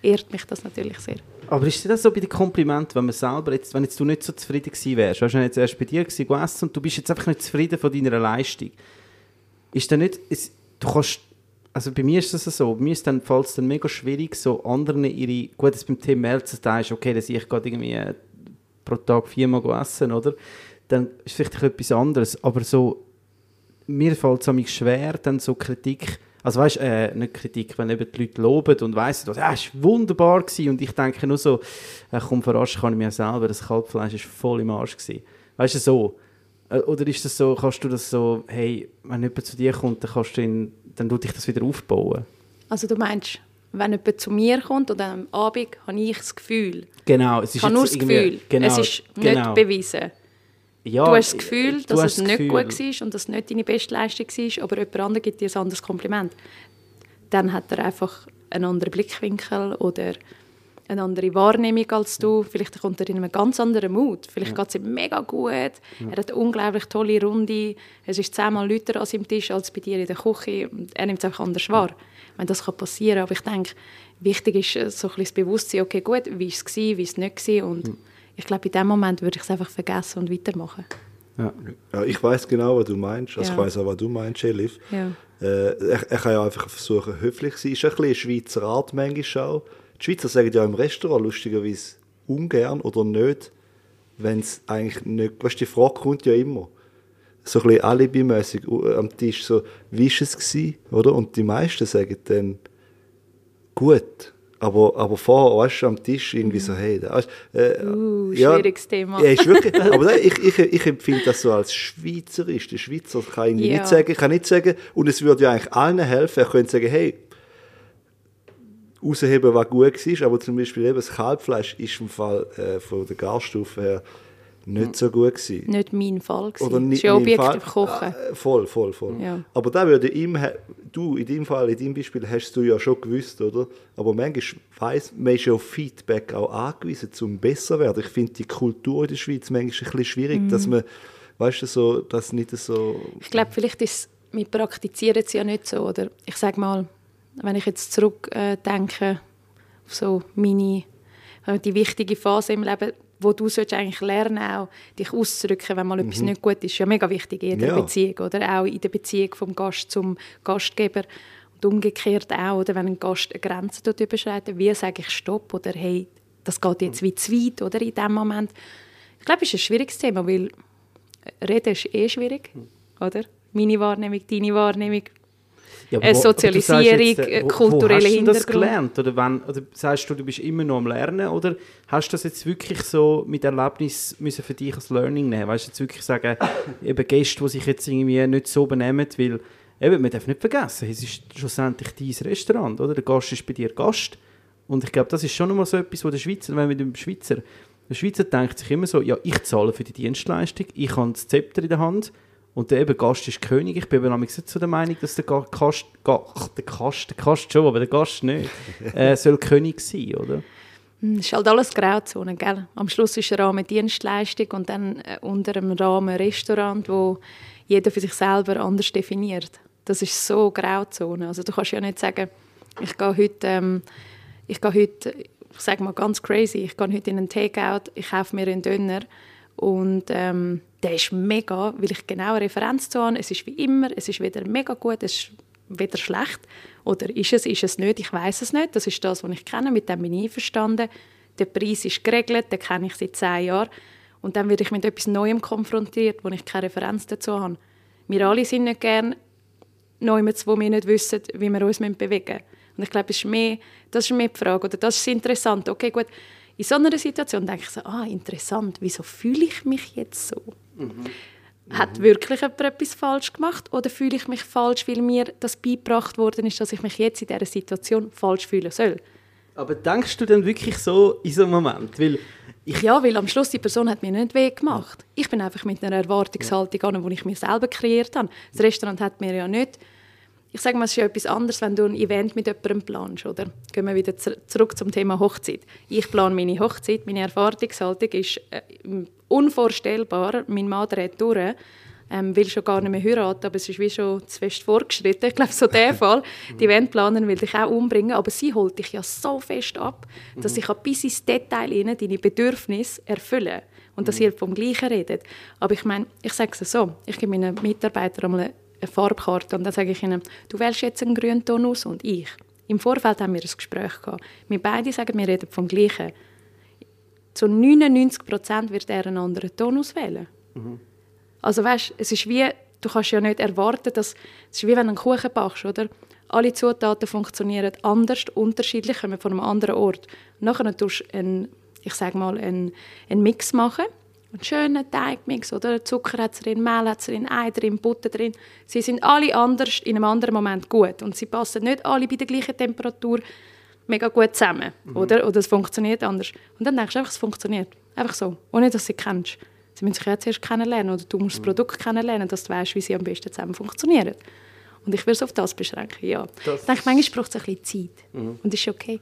ehrt mich das natürlich sehr. Aber ist das so bei den Komplimenten, wenn man selber jetzt, wenn jetzt du nicht so zufrieden gewesen wärst, weißt du, wenn jetzt erst bei dir gewesen, gegessen und du bist jetzt einfach nicht zufrieden von deiner Leistung, ist dann nicht, es, du kannst, also bei mir ist das so, bei mir ist dann, fällt es dann mega schwierig, so anderen ihre, gut, jetzt beim Tim Melzer, da ist okay, dass ich gerade irgendwie äh, pro Tag viermal essen, oder? Dann ist vielleicht etwas anderes, aber so, mir fällt es schwer, dann so Kritik, also weißt äh, nicht Kritik, wenn eben die Leute loben und weiss, ja, es war wunderbar gewesen und ich denke nur so, äh, komm, verarschen kann ich mir selber, das Kalbfleisch war voll im Arsch gewesen. Weißt du, so. Äh, Oder ist das so, kannst du das so, hey, wenn jemand zu dir kommt, dann kannst du ihn, dann tut dich das wieder aufbauen? Also du meinst, wenn jemand zu mir kommt und am Abend habe ich das Gefühl, Genau, es ist ich habe nur das Gefühl, genau, es ist genau. nicht bewiesen. Ja, du hast das Gefühl, dass es das nicht Gefühl. gut war und dass es nicht deine beste Leistung war, aber jemand anderes gibt dir ein anderes Kompliment. Dann hat er einfach einen anderen Blickwinkel oder eine andere Wahrnehmung als du. Vielleicht kommt er in einem ganz anderen Mut. Vielleicht geht es ihm mega gut. Er hat eine unglaublich tolle Runde. Es ist zehnmal lauter an seinem Tisch als bei dir in der Küche. Er nimmt es einfach anders wahr. Meine, das kann passieren, aber ich denke, wichtig ist äh, so ein bisschen das Bewusstsein, okay, gut, wie war es, wie war es nicht. Gewesen. Und ich glaube, in dem Moment würde ich es einfach vergessen und weitermachen. Ja. Ja, ich weiß genau, was du meinst. Also Ja. Ich weiß auch, was du meinst, Elif. Ja. Äh, er, er kann ja einfach versuchen, höflich zu sein. Ist ein bisschen eine Schweizer Art manchmal auch. Die Schweizer sagen ja im Restaurant lustigerweise ungern oder nicht, wenn es eigentlich nicht... Weißt du, die Frage kommt ja immer. So ein bisschen alibimässig am Tisch so, wie war es gewesen, oder? Und die meisten sagen dann, gut. Aber, aber vorher, weißt du, am Tisch irgendwie so, hey, da, äh, Uh, schwieriges Thema. Ja, ist wirklich, aber ich, ich, ich empfinde das so als Schweizerisch. Der Schweizer kann irgendwie Ja. nicht sagen, kann nicht sagen, und es würde ja eigentlich allen helfen, er könnte sagen, hey, rausheben, was gut war, aber zum Beispiel eben das Kalbfleisch ist im Fall äh, von der Garstufe her nicht so gut gewesen. Nicht mein Fall. Gewesen. Oder nicht ist ja objektiv kochen. Äh, voll, voll, voll. Ja. Aber da würde ihm, du, in deinem Fall, in deinem Beispiel, hast du ja schon gewusst, oder? Aber manchmal weiss, man ist ja auf Feedback auch angewiesen, um besser zu werden. Ich finde die Kultur in der Schweiz manchmal ein bisschen schwierig, Mhm. dass man, weißt du, so, dass nicht so... Ich glaube, vielleicht ist es, wir praktizieren es ja nicht so. Oder ich sage mal, wenn ich jetzt zurückdenke äh, auf so meine, äh, die wichtige Phase im Leben, wo du solltest eigentlich lernen auch dich auszudrücken, wenn mal etwas nicht gut ist, ist ja mega wichtig in jeder Ja. Beziehung oder auch in der Beziehung vom Gast zum Gastgeber. Und umgekehrt auch, oder wenn ein Gast eine Grenze dort überschreitet, wie sage ich Stopp oder hey, das geht jetzt wie zu weit oder in dem Moment. Ich glaube, es ist ein schwieriges Thema, weil Reden ist eh schwierig, oder? Meine Wahrnehmung, deine Wahrnehmung, Ja, Äh, Sozialisierung, du jetzt, äh, wo- kulturelle wo hast du denn das Hintergrund. gelernt? Oder, wenn, oder sagst du, du bist immer noch am Lernen? Oder hast du das jetzt wirklich so mit Erlebnis müssen für dich als Learning nehmen? Weißt du, jetzt wirklich sagen, eben Gäste, die sich jetzt irgendwie nicht so benehmen, weil eben, man darf nicht vergessen, es ist schlussendlich dein Restaurant, oder? Der Gast ist bei dir Gast. Und ich glaube, das ist schon nochmal so etwas, wo der Schweizer, wenn wir mit dem Schweizer, der Schweizer denkt sich immer so, ja, ich zahle für die Dienstleistung, ich habe das Zepter in der Hand und der eben Gast ist König. Ich bin aber nicht so der Meinung, dass der Ga- Gast, der Gast, der Gast schon, aber der Gast nicht, äh, soll König sein, oder? Hm, Es ist halt alles Grauzone, gell? Am Schluss ist ein Rahmen Dienstleistung und dann äh, unter dem Rahmen Restaurant, wo jeder für sich selber anders definiert. Das ist so Grauzone. Also du kannst ja nicht sagen, ich gehe heute, ähm, ich gehe heute, ich sage mal ganz crazy, ich gehe heute in einen Takeout, ich kaufe mir einen Döner und ähm, der ist mega, weil ich genau eine Referenz zu habe. Es ist wie immer, es ist weder mega gut, es ist weder schlecht. Oder ist es, ist es nicht, ich weiß es nicht. Das ist das, was ich kenne, mit dem bin ich einverstanden. Der Preis ist geregelt, den kenne ich seit zehn Jahren. Und dann werde ich mit etwas Neuem konfrontiert, wo ich keine Referenz dazu habe. Wir alle sind nicht gerne Neumetz, wo wir nicht wissen, wie wir uns bewegen müssen. Und ich glaube, das ist mehr, das ist mehr die Frage. Oder das ist interessant. Okay, gut. In so einer Situation denke ich so, ah, interessant, wieso fühle ich mich jetzt so? Hat wirklich jemand etwas falsch gemacht oder fühle ich mich falsch, weil mir das beigebracht worden ist, dass ich mich jetzt in dieser Situation falsch fühlen soll? Aber denkst du denn wirklich so in so einem Moment? Weil ich, Ja, weil am Schluss die Person hat mir nicht weh gemacht. Ich bin einfach mit einer Erwartungshaltung an, die ich mir selber kreiert habe. Das Restaurant hat mir ja nicht... Ich sage mal, es ist ja etwas anderes, wenn du ein Event mit jemandem planst, oder? Gehen wir wieder zur- zurück zum Thema Hochzeit. Ich plane meine Hochzeit, meine Erwartungshaltung ist äh, unvorstellbar. Mein Mann dreht durch, ähm, will schon gar nicht mehr heiraten, aber es ist wie schon zu fest vorgeschritten. Ich glaube, so der Fall. Die Eventplanerin will dich auch umbringen, aber sie holt dich ja so fest ab, dass ich bis ins Detail rein deine Bedürfnisse erfüllen und dass ihr vom Gleichen redet. Aber ich meine, ich sage es so, ich gebe meinen Mitarbeitern einmal eine Farbkarte und dann sage ich ihnen, du wählst jetzt einen grünen Ton aus und ich. Im Vorfeld haben wir ein Gespräch gehabt. Wir beide sagen, wir reden vom Gleichen. Zu 99 Prozent wird er einen anderen Ton auswählen. Also weißt, es ist wie, du kannst ja nicht erwarten, dass, es ist wie wenn du einen Kuchen backst, oder? Alle Zutaten funktionieren anders, unterschiedlich, kommen von einem anderen Ort. Nachher tust du einen, ich sage mal, einen, einen Mix machen, einen schönen Teigmix, oder? Zucker hat drin, Mehl hat drin, Ei drin, Butter drin. Sie sind alle anders in einem anderen Moment gut und sie passen nicht alle bei der gleichen Temperatur mega gut zusammen, oder? Oder es funktioniert anders. Und dann denkst du einfach, es funktioniert. Einfach so, ohne dass du sie kennst. Sie müssen sich ja zuerst kennenlernen oder du musst das Produkt kennenlernen, dass du weißt, wie sie am besten zusammen funktionieren. Und ich würde es auf das beschränken, ja. Das- ich denke, manchmal braucht es ein bisschen Zeit. Und das ist okay.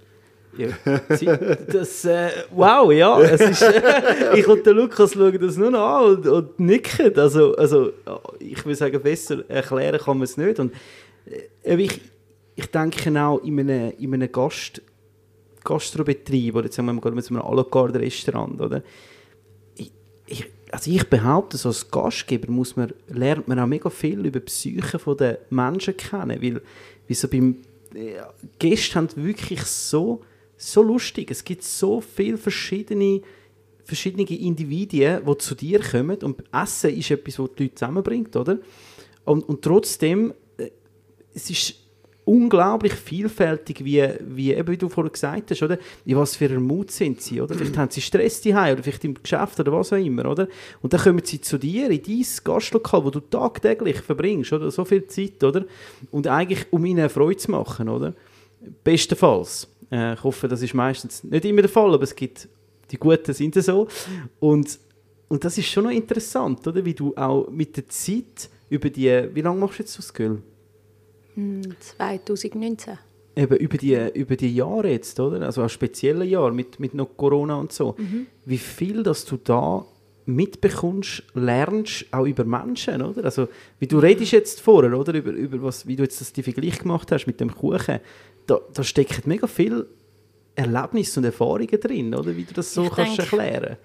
Ja, das, äh, wow, ja. Es ist, ich und der Lukas schauen das nur noch an und, und nicken. Also, also, ich würde sagen, besser erklären kann man es nicht. Und, äh, ich, ich denke auch in einem, in einem Gast, Gastrobetrieb, oder sagen wir mal mit einem à la carte Restaurant, oder? Ich, ich, also ich behaupte, so als Gastgeber muss man, lernt man auch mega viel über die Psyche der Menschen kennen, weil, weil so beim äh, Gäste haben wirklich so, so lustig, es gibt so viele verschiedene verschiedene Individuen, die zu dir kommen und Essen ist etwas, das die Leute zusammenbringt, oder? Und, und trotzdem, äh, es ist unglaublich vielfältig, wie, wie, eben wie du vorhin gesagt hast, oder? In was für einem Mut sind sie, oder? Vielleicht haben sie Stress daheim oder vielleicht im Geschäft oder was auch immer, oder? Und dann kommen sie zu dir in dein Gastlokal, wo du tagtäglich verbringst, oder? So viel Zeit, oder? Und eigentlich, um ihnen Freude zu machen, oder? Bestenfalls. Äh, ich hoffe, das ist meistens nicht immer der Fall, aber es gibt, die Guten sind so. Und, und das ist schon noch interessant, oder? Wie du auch mit der Zeit über die, wie lange machst du jetzt das Girl? Hm, 2019. eben über die, über die Jahre jetzt, oder? Also auch spezielle Jahre mit, mit noch Corona und so. Wie viel, dass du da mitbekommst, lernst, auch über Menschen, oder? Also, wie du redest jetzt vorher, oder? Über, über was, wie du jetzt das, die Vergleich gemacht hast mit dem Kuchen. Da, da stecken mega viel Erlebnisse und Erfahrungen drin, oder? Wie du das so Ich kannst denke- erklären.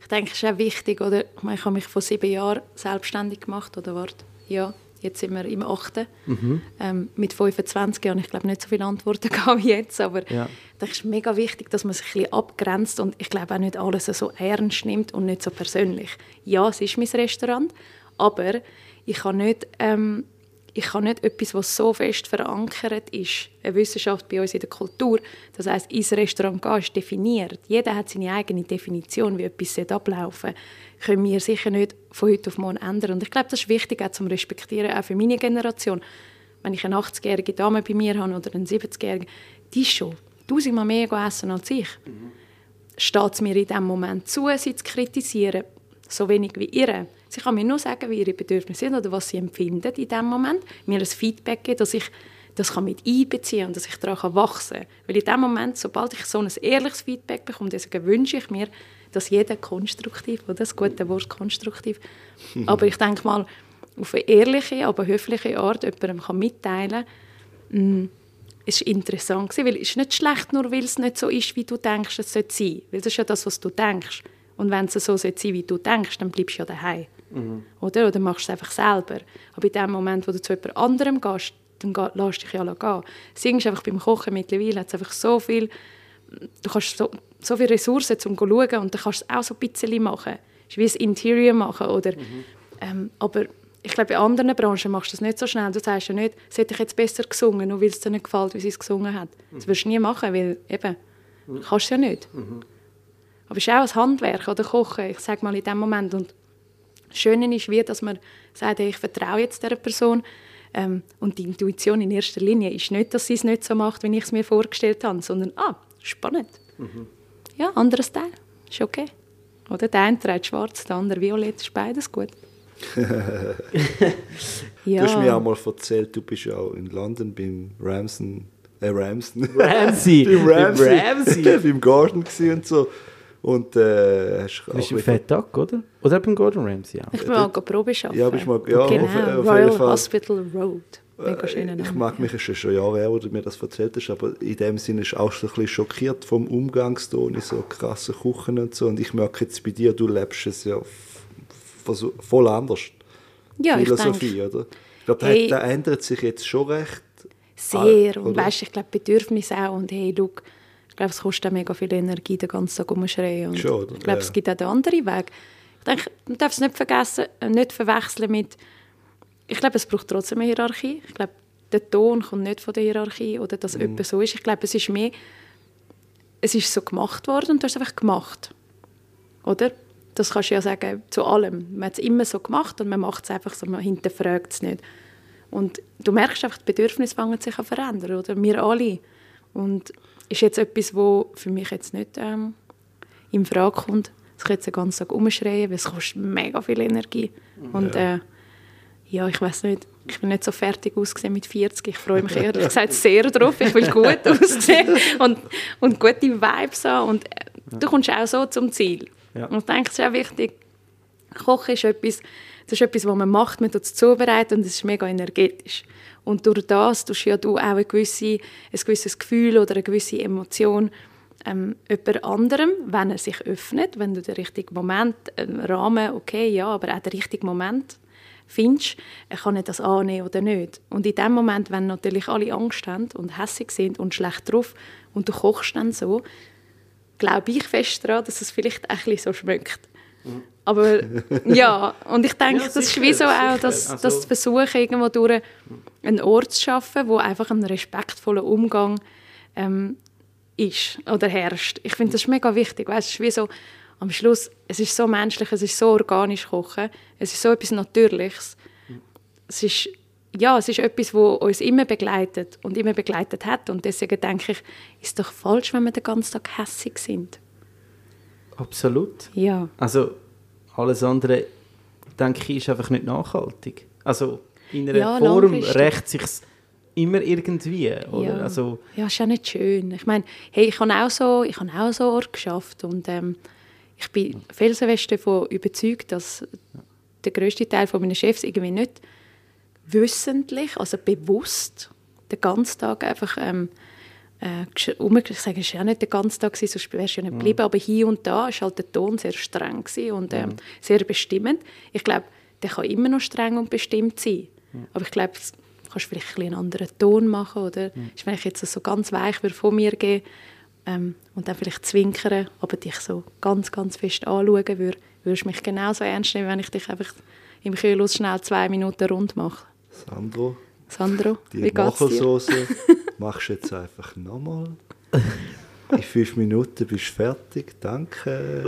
Ich denke, es ist auch wichtig, oder? Ich, habe mich vor sieben Jahren selbstständig gemacht, oder warte, ja, Jetzt sind wir im 8. Ähm, mit 25 Jahren, ich glaube nicht so viele Antworten wie jetzt, aber Ja. das ist mega wichtig, dass man sich ein bisschen abgrenzt und ich glaube auch nicht alles so ernst nimmt und nicht so persönlich. Ja, es ist mein Restaurant, aber ich kann nicht, ähm, ich kann nicht etwas, was so fest verankert ist, eine Wissenschaft bei uns in der Kultur, das heißt, ins Restaurant gehen ist definiert. Jeder hat seine eigene Definition, wie etwas ablaufen können wir sicher nicht von heute auf morgen ändern. Und ich glaube, das ist wichtig auch zum Respektieren, auch für meine Generation. Wenn ich eine 80-jährige Dame bei mir habe oder einen 70-jährigen, die ist schon tausendmal mehr essen als ich. Steht es mir in diesem Moment zu, sie zu kritisieren, so wenig wie ihr. Sie kann mir nur sagen, wie ihre Bedürfnisse sind oder was sie empfinden in diesem Moment, mir ein Feedback geben, dass ich das kann mit einbeziehen und dass ich daran wachsen kann. Weil in dem Moment, sobald ich so ein ehrliches Feedback bekomme, deswegen wünsche ich mir, dass jeder konstruktiv, oder das gute Wort konstruktiv, aber ich denke mal, auf eine ehrliche, aber höfliche Art jemandem kann mitteilen kann, es war interessant, gewesen, weil es ist nicht schlecht, nur weil es nicht so ist, wie du denkst, es sollte sein. Weil das ist ja das, was du denkst. Und wenn es so sein wie du denkst, dann bleibst du ja daheim. Oder? Oder machst du es einfach selber. Aber in dem Moment, wo du zu jemand anderem gehst, dann lässt du dich ja gehen. Das Ding ist einfach beim Kochen mittlerweile, hat einfach so viel, du kannst so, so viele Ressourcen, um zu schauen und dann kannst du es auch so ein bisschen machen. Es ist wie ein Interior machen, oder? Ähm, aber ich glaube, in anderen Branchen machst du das nicht so schnell. Du sagst ja nicht, es hätte ich jetzt besser gesungen, nur weil es dir nicht gefällt, wie sie es gesungen hat. Das wirst du nie machen, weil eben, du kannst es ja nicht. Aber es ist auch ein Handwerk oder Kochen, ich sage mal in dem Moment. Und das Schöne ist, wie, dass man sagt, ich vertraue jetzt dieser Person. Ähm, und die Intuition in erster Linie ist nicht, dass sie es nicht so macht, wie ich es mir vorgestellt habe, sondern, ah, spannend. Ja, anderes Teil, ist okay. Oder der eine trägt schwarz, der andere violett, ist beides gut. Du hast mir auch mal erzählt, du bist ja auch in London beim Ramson, äh, Ramson. Ramsey. beim Ramsey. Beim Ramsey. beim Garden und so. Und äh, hast Du bist auch im Fat Duck, oder? Oder beim Gordon Ramsay auch. Ich bin mal Probe arbeiten. Ja, bist mal- ja, genau, auf- auf Royal jeden Fall. Hospital Road. Mega schöner Äh, Ich mag mich, es ist schon Jahre her, wo du mir das erzählt hast, aber in dem Sinne ist auch so ein bisschen schockiert vom Umgangston in so krassen Küchen und so. Und ich merke jetzt bei dir, du lebst es ja voll anders. Ja, ich Philosophie, denke, oder? Ich glaube, Hey. da ändert sich jetzt schon recht. sehr. Ah, und oder? weißt, ich glaube, Bedürfnisse auch. Und hey, look, ich glaube, es kostet auch mega viel Energie, den ganzen Tag rumschreien. Und Schon, oder? ich glaube, Ja. es gibt auch den anderen Weg. Ich denke, man darf es nicht vergessen, äh, nicht verwechseln mit, ich glaube, es braucht trotzdem eine Hierarchie. Ich glaube, der Ton kommt nicht von der Hierarchie oder dass Mhm. etwas so ist. Ich glaube, es ist mehr, es ist so gemacht worden und du hast es einfach gemacht. Oder? Das kannst du ja sagen zu allem. Man hat es immer so gemacht und man macht es einfach so, man hinterfragt es nicht. Und du merkst einfach, die Bedürfnisse fangen sich an zu verändern, oder? Wir alle. Und ist jetzt etwas, wo für mich jetzt nicht ähm, in Frage kommt. Ich kann jetzt den ganzen Tag rumschreien, weil es kostet mega viel Energie. Und äh, ja, ich weiß nicht, ich bin nicht so fertig ausgesehen mit 40. Ich freue mich ehrlich gesagt sehr drauf. Ich will gut aussehen und, und gute Vibes haben. Und äh, du kommst auch so zum Ziel. Ja. Und ich denke, es ist auch wichtig, Kochen ist etwas, das ist etwas, was man macht, man tut es zubereiten und es ist mega energetisch. Und durch das tust ja du auch ein, gewisse, ein gewisses Gefühl oder eine gewisse Emotion ähm, jemand anderem, wenn er sich öffnet, wenn du den richtigen Moment, einen Rahmen, okay, ja, aber auch den richtigen Moment findest, kann er das annehmen oder nicht. Und in dem Moment, wenn natürlich alle Angst haben und hässig sind und schlecht drauf und du kochst dann so, glaube ich fest daran, dass es vielleicht ein bisschen so schmeckt. Aber ja, und ich denke, Ja, das ist sicher, wie so auch, dass, Also- dass zu versuchen, irgendwo durch einen Ort zu schaffen, wo einfach ein respektvoller Umgang ähm, ist oder herrscht. Ich finde das ist mega wichtig. Weißt, es ist wie so, am Schluss, es ist so menschlich, es ist so organisch kochen, es ist so etwas Natürliches. Es ist, ja, es ist etwas, wo uns immer begleitet und immer begleitet hat. Und deswegen denke ich, ist es doch falsch, wenn wir den ganzen Tag hässig sind. Absolut. Ja. Also alles andere, denke ich, ist einfach nicht nachhaltig. Also in einer Ja, Form rächt sich immer irgendwie. Oder? Ja. Also, ja, ist ja nicht schön. Ich meine, hey, ich habe auch so, ich habe auch so Ort geschafft und ähm, ich bin felsenfest davon überzeugt, dass der größte Teil von meinen Chefs irgendwie nicht wissentlich, also bewusst, den ganzen Tag einfach ähm, äh, gesch- um, ich sage, es war ja nicht den ganzen Tag, gewesen, sonst wärst du ja nicht geblieben, aber hier und da war halt der Ton sehr streng und ähm, sehr bestimmend. Ich glaube, der kann immer noch streng und bestimmt sein. Aber ich glaube, du kannst vielleicht ein bisschen einen anderen Ton machen. Oder ist, wenn ich jetzt so ganz weich würde von mir gehen ähm, und dann vielleicht zwinkern, aber dich so ganz, ganz fest anschauen würde, würdest du mich genauso ernst nehmen, wenn ich dich einfach im Kühlhaus schnell zwei Minuten rund mache. Sandro, Sandro, die wie geht's dir? Machelsauce machst du jetzt einfach nochmal. In fünf Minuten bist du fertig, danke.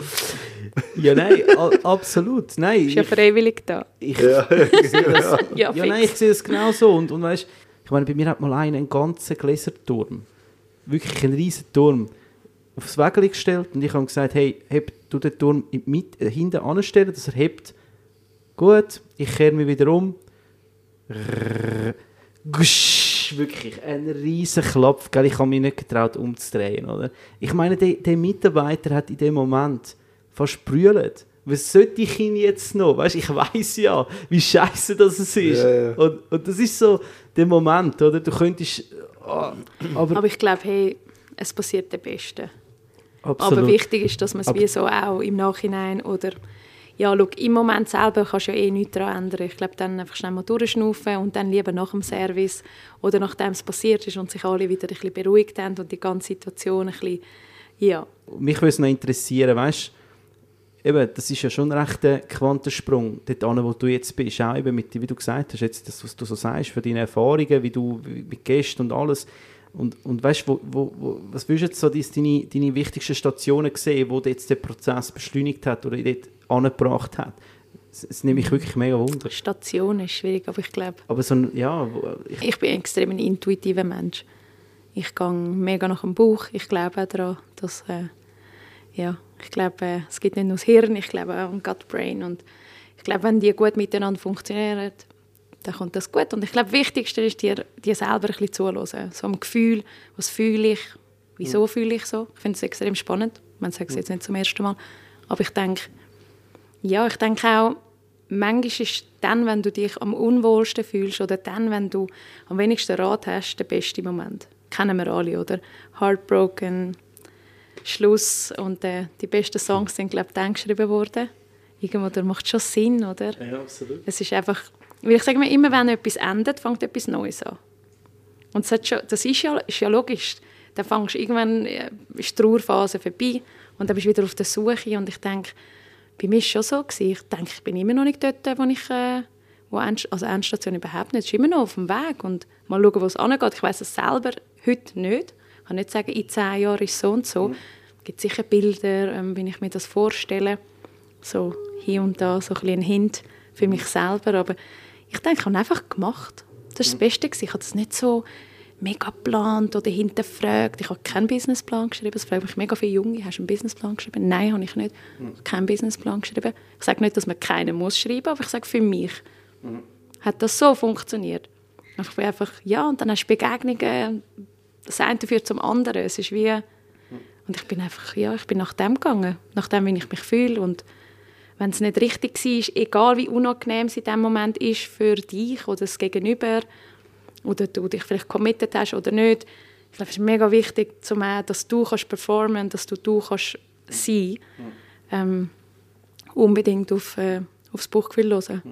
Ja, nein, absolut. Nein, Bist ja ich- freiwillig da. ich, Ja, ich sehe das, Ja, ja, nein, ich sehe das genau so. Und, und weißt, ich meine, bei mir hat mal einer einen ganzen Gläserturm, wirklich einen riesen Turm, aufs Wägel gestellt und ich habe gesagt, hey, heb du den Turm in die Mitte, äh, hinten anstellen, dass er hebt. Gut, ich kehre mich wieder um. Gusch, wirklich ein riesen Klopf. Gell? Ich habe mich nicht getraut umzudrehen. Oder? Ich meine, der, der Mitarbeiter hat in dem Moment fast brüllt. Was sollte ich ihn jetzt noch? Weißt, ich weiß ja, wie scheiße das ist. Ja, ja. Und, und das ist so der Moment, oder? Du könntest. Aber, Aber ich glaube, hey, es passiert der Beste. absolut. Aber wichtig ist, dass man es wie so auch im Nachhinein oder ja, schau, im Moment selber kannst du ja eh nichts daran ändern. Ich glaube, dann einfach schnell mal durchschnaufen und dann lieber nach dem Service oder nachdem es passiert ist und sich alle wieder ein bisschen beruhigt haben und die ganze Situation ein bisschen, ja, mich würde es noch interessieren, weißt eben, das ist ja schon ein rechter Quantensprung, dort an, wo du jetzt bist, auch eben mit, wie du gesagt hast, jetzt das, was du so sagst, für deine Erfahrungen, wie du mit Gästen und alles. Und, und weißt wo, was würdest du jetzt so deine, deine, wichtigsten Stationen sehen, wo jetzt der Prozess beschleunigt hat oder dort angebracht hat? Das, das nehme ich wirklich mega wunder. Station ist schwierig, aber ich glaube, Aber so ein, ja, ich, ich bin extrem ein intuitiver Mensch. Ich gehe mega nach dem Bauch. Ich glaube auch daran, dass äh, ja, ich glaube, es gibt nicht nur das Hirn, ich glaube auch an Gut Brain und ich glaube, wenn die gut miteinander funktionieren, dann kommt das gut. Und ich glaube, das Wichtigste ist, dir, dir selber ein bisschen zuhören. So am Gefühl, was fühle ich, wieso fühle ich so. Ich finde es extrem spannend. Man sagt es jetzt nicht zum ersten Mal. Aber ich denke, ja, ich denke auch, manchmal ist dann, wenn du dich am unwohlsten fühlst oder dann, wenn du am wenigsten Rat hast, der beste Moment. Kennen wir alle, oder? Heartbroken, Schluss und äh, die besten Songs sind, glaube ich, dann geschrieben worden. Irgendwo, da macht schon Sinn, oder? ja, absolut. Es ist einfach, weil ich sage mir, immer wenn etwas endet, fängt etwas Neues an. Und das, schon, das ist, ja, ist ja logisch. Dann fängst irgendwann, äh, ist die Trauerphase vorbei und dann bist du wieder auf der Suche und ich denke, bei mir war es schon so. Gewesen. Ich denke, ich bin immer noch nicht dort, wo ich, äh, wo End, also Endstation überhaupt nicht. Es ist immer noch auf dem Weg und mal schauen, wo es angeht. Ich weiß es selber heute nicht. Ich kann nicht sagen, in zehn Jahren ist so und so. Es gibt sicher Bilder, ähm, wenn ich mir das vorstelle. So hier und da so ein bisschen ein Hint für mich selber. Aber ich denke, ich habe einfach gemacht. Das war das Beste. gewesen. Ich habe das nicht so mega geplant oder hinterfragt. Ich habe keinen Businessplan geschrieben. Es fragen mich mega viele Junge, hast du einen Businessplan geschrieben? Nein, habe ich nicht. Ich habe keinen Businessplan geschrieben. Ich sage nicht, dass man keinen muss schreiben, aber ich sage für mich. Hat das so funktioniert? Ich bin einfach, ja, und dann hast du Begegnungen, das eine führt zum anderen. Es ist wie, und ich bin einfach, ja, ich bin nach dem gegangen, nach dem, wie ich mich fühle und wenn es nicht richtig war, egal wie unangenehm es in dem Moment ist für dich oder das Gegenüber oder du dich vielleicht committed hast oder nicht, ich glaube, es ist mega wichtig, zum auch, dass du kannst performen, dass du du kannst sein, ähm, unbedingt auf, äh, aufs Bauchgefühl hören.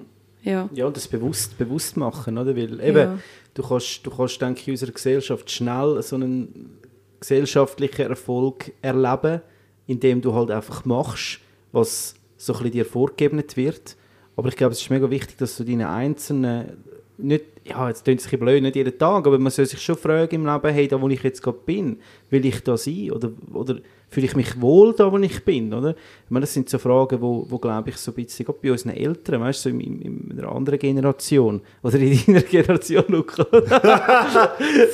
Ja. Ja, und das bewusst, bewusst machen, oder? Weil eben, Ja. Du kannst, du kannst, denke ich, in unserer Gesellschaft schnell so einen gesellschaftlichen Erfolg erleben, indem du halt einfach machst, was so ein bisschen dir vorgegeben wird. Aber ich glaube, es ist mega wichtig, dass du deine einzelnen, nicht, ja, jetzt klingt es ein bisschen blöd, nicht jeden Tag, aber man soll sich schon fragen im Leben, hey, da wo ich jetzt gerade bin, will ich da sein? Oder, oder fühle ich mich wohl da, wo ich bin, oder? Ich meine, das sind so Fragen, wo, wo glaube ich, so ein bisschen, gerade bei unseren Eltern, weißt du, so in, in, in einer anderen Generation, oder in deiner Generation, Luca. nein,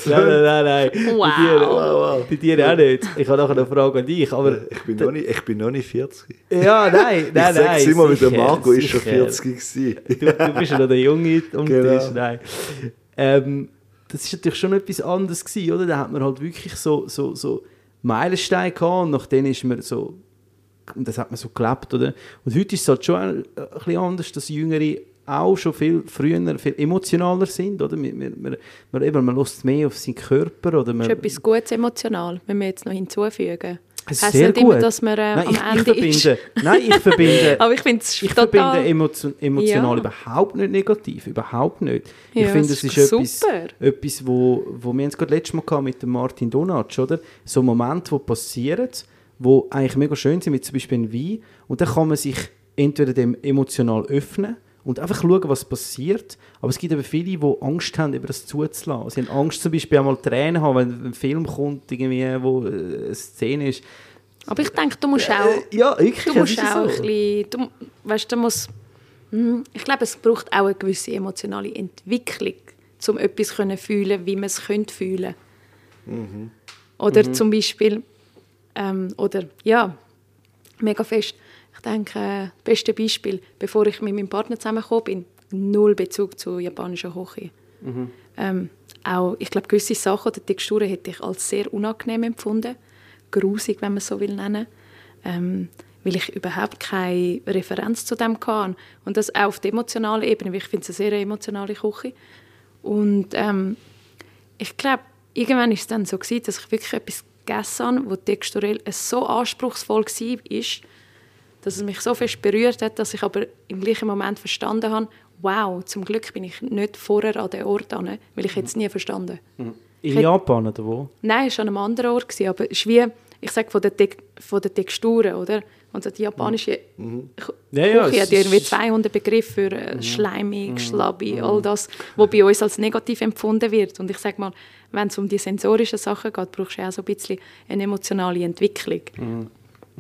nein, nein, nein. Wow. Bei dir, bei dir auch nicht. Ich habe nachher eine Frage an dich, aber... Ich bin, noch nicht, ich bin noch nicht 40. Ja, nein, nein, ich nein. sage es immer, mit der Marco ist schon sicher. 40 gewesen. Du, du bist ja noch der Junge um Genau. Tisch. Nein. Ähm, das ist natürlich schon etwas anderes gewesen, oder? Da hat man halt wirklich so, so, so Meilensteine gehabt und nach denen ist man so, das hat man so gelebt, oder? Und heute ist es halt schon ein, ein bisschen anders, dass Jüngere auch schon viel früher, viel emotionaler sind, oder? Man, man, man, eben, man lässt mehr auf seinen Körper, oder man, ist etwas Gutes emotional, wenn wir jetzt noch hinzufügen. Es ist Heisst nicht gut. immer, dass man, äh, nein, am ich, Ende ich verbinde, Nein, ich verbinde, Aber ich finde ich verbinde emotio emotional Ja. überhaupt nicht negativ. Überhaupt nicht. ich Ja, finde, das es ist ist etwas, etwas wo, wo wir haben es gerade letztes Mal gehabt mit dem Martin Donatsch, oder? So Momente, die passieren, wo eigentlich mega schön sind, wie zum Beispiel ein Wein. Und dann kann man sich entweder dem emotional öffnen und einfach schauen, was passiert. Aber es gibt eben viele, die Angst haben, über das zuzulassen. Sie haben Angst, zum Beispiel einmal Tränen haben, wenn ein Film kommt, irgendwie, wo äh, eine Szene ist. Aber ich denke, du musst auch... Ja, wirklich. Du musst auch ein so. bisschen, du, weißt, du musst, Hm, ich glaube, es braucht auch eine gewisse emotionale Entwicklung, um etwas zu fühlen, wie man es könnte fühlen. Oder zum Beispiel, ähm, oder ja, mega fest. Ich denke, das beste Beispiel, bevor ich mit meinem Partner zusammengekommen bin, null Bezug zu japanischer Küche. Ähm, auch, ich glaube, gewisse Sachen oder Texturen hätte ich als sehr unangenehm empfunden. Grusig, wenn man es so will nennen. Ähm, weil ich überhaupt keine Referenz zu dem hatte. Und das auch auf der emotionalen Ebene, weil ich finde es eine sehr emotionale Küche. Und ähm, ich glaube, irgendwann war es dann so, gewesen, dass ich wirklich etwas gegessen habe, das texturell so anspruchsvoll war, dass es mich so fest berührt hat, dass ich aber im gleichen Moment verstanden habe, wow, zum Glück bin ich nicht vorher an den Ort an, weil ich es nie verstanden. In hätte- Japan oder wo? Nein, es war an einem anderen Ort, gewesen, aber es ist wie, ich sage von von den Texturen, oder? Und die japanische K- Ja, ja, Küche hat irgendwie ist- 200 Begriffe für äh, schleimig, schlabby, all das, was bei uns als negativ empfunden wird. Und ich sage mal, wenn es um die sensorischen Sachen geht, brauchst du auch so ein bisschen eine emotionale Entwicklung.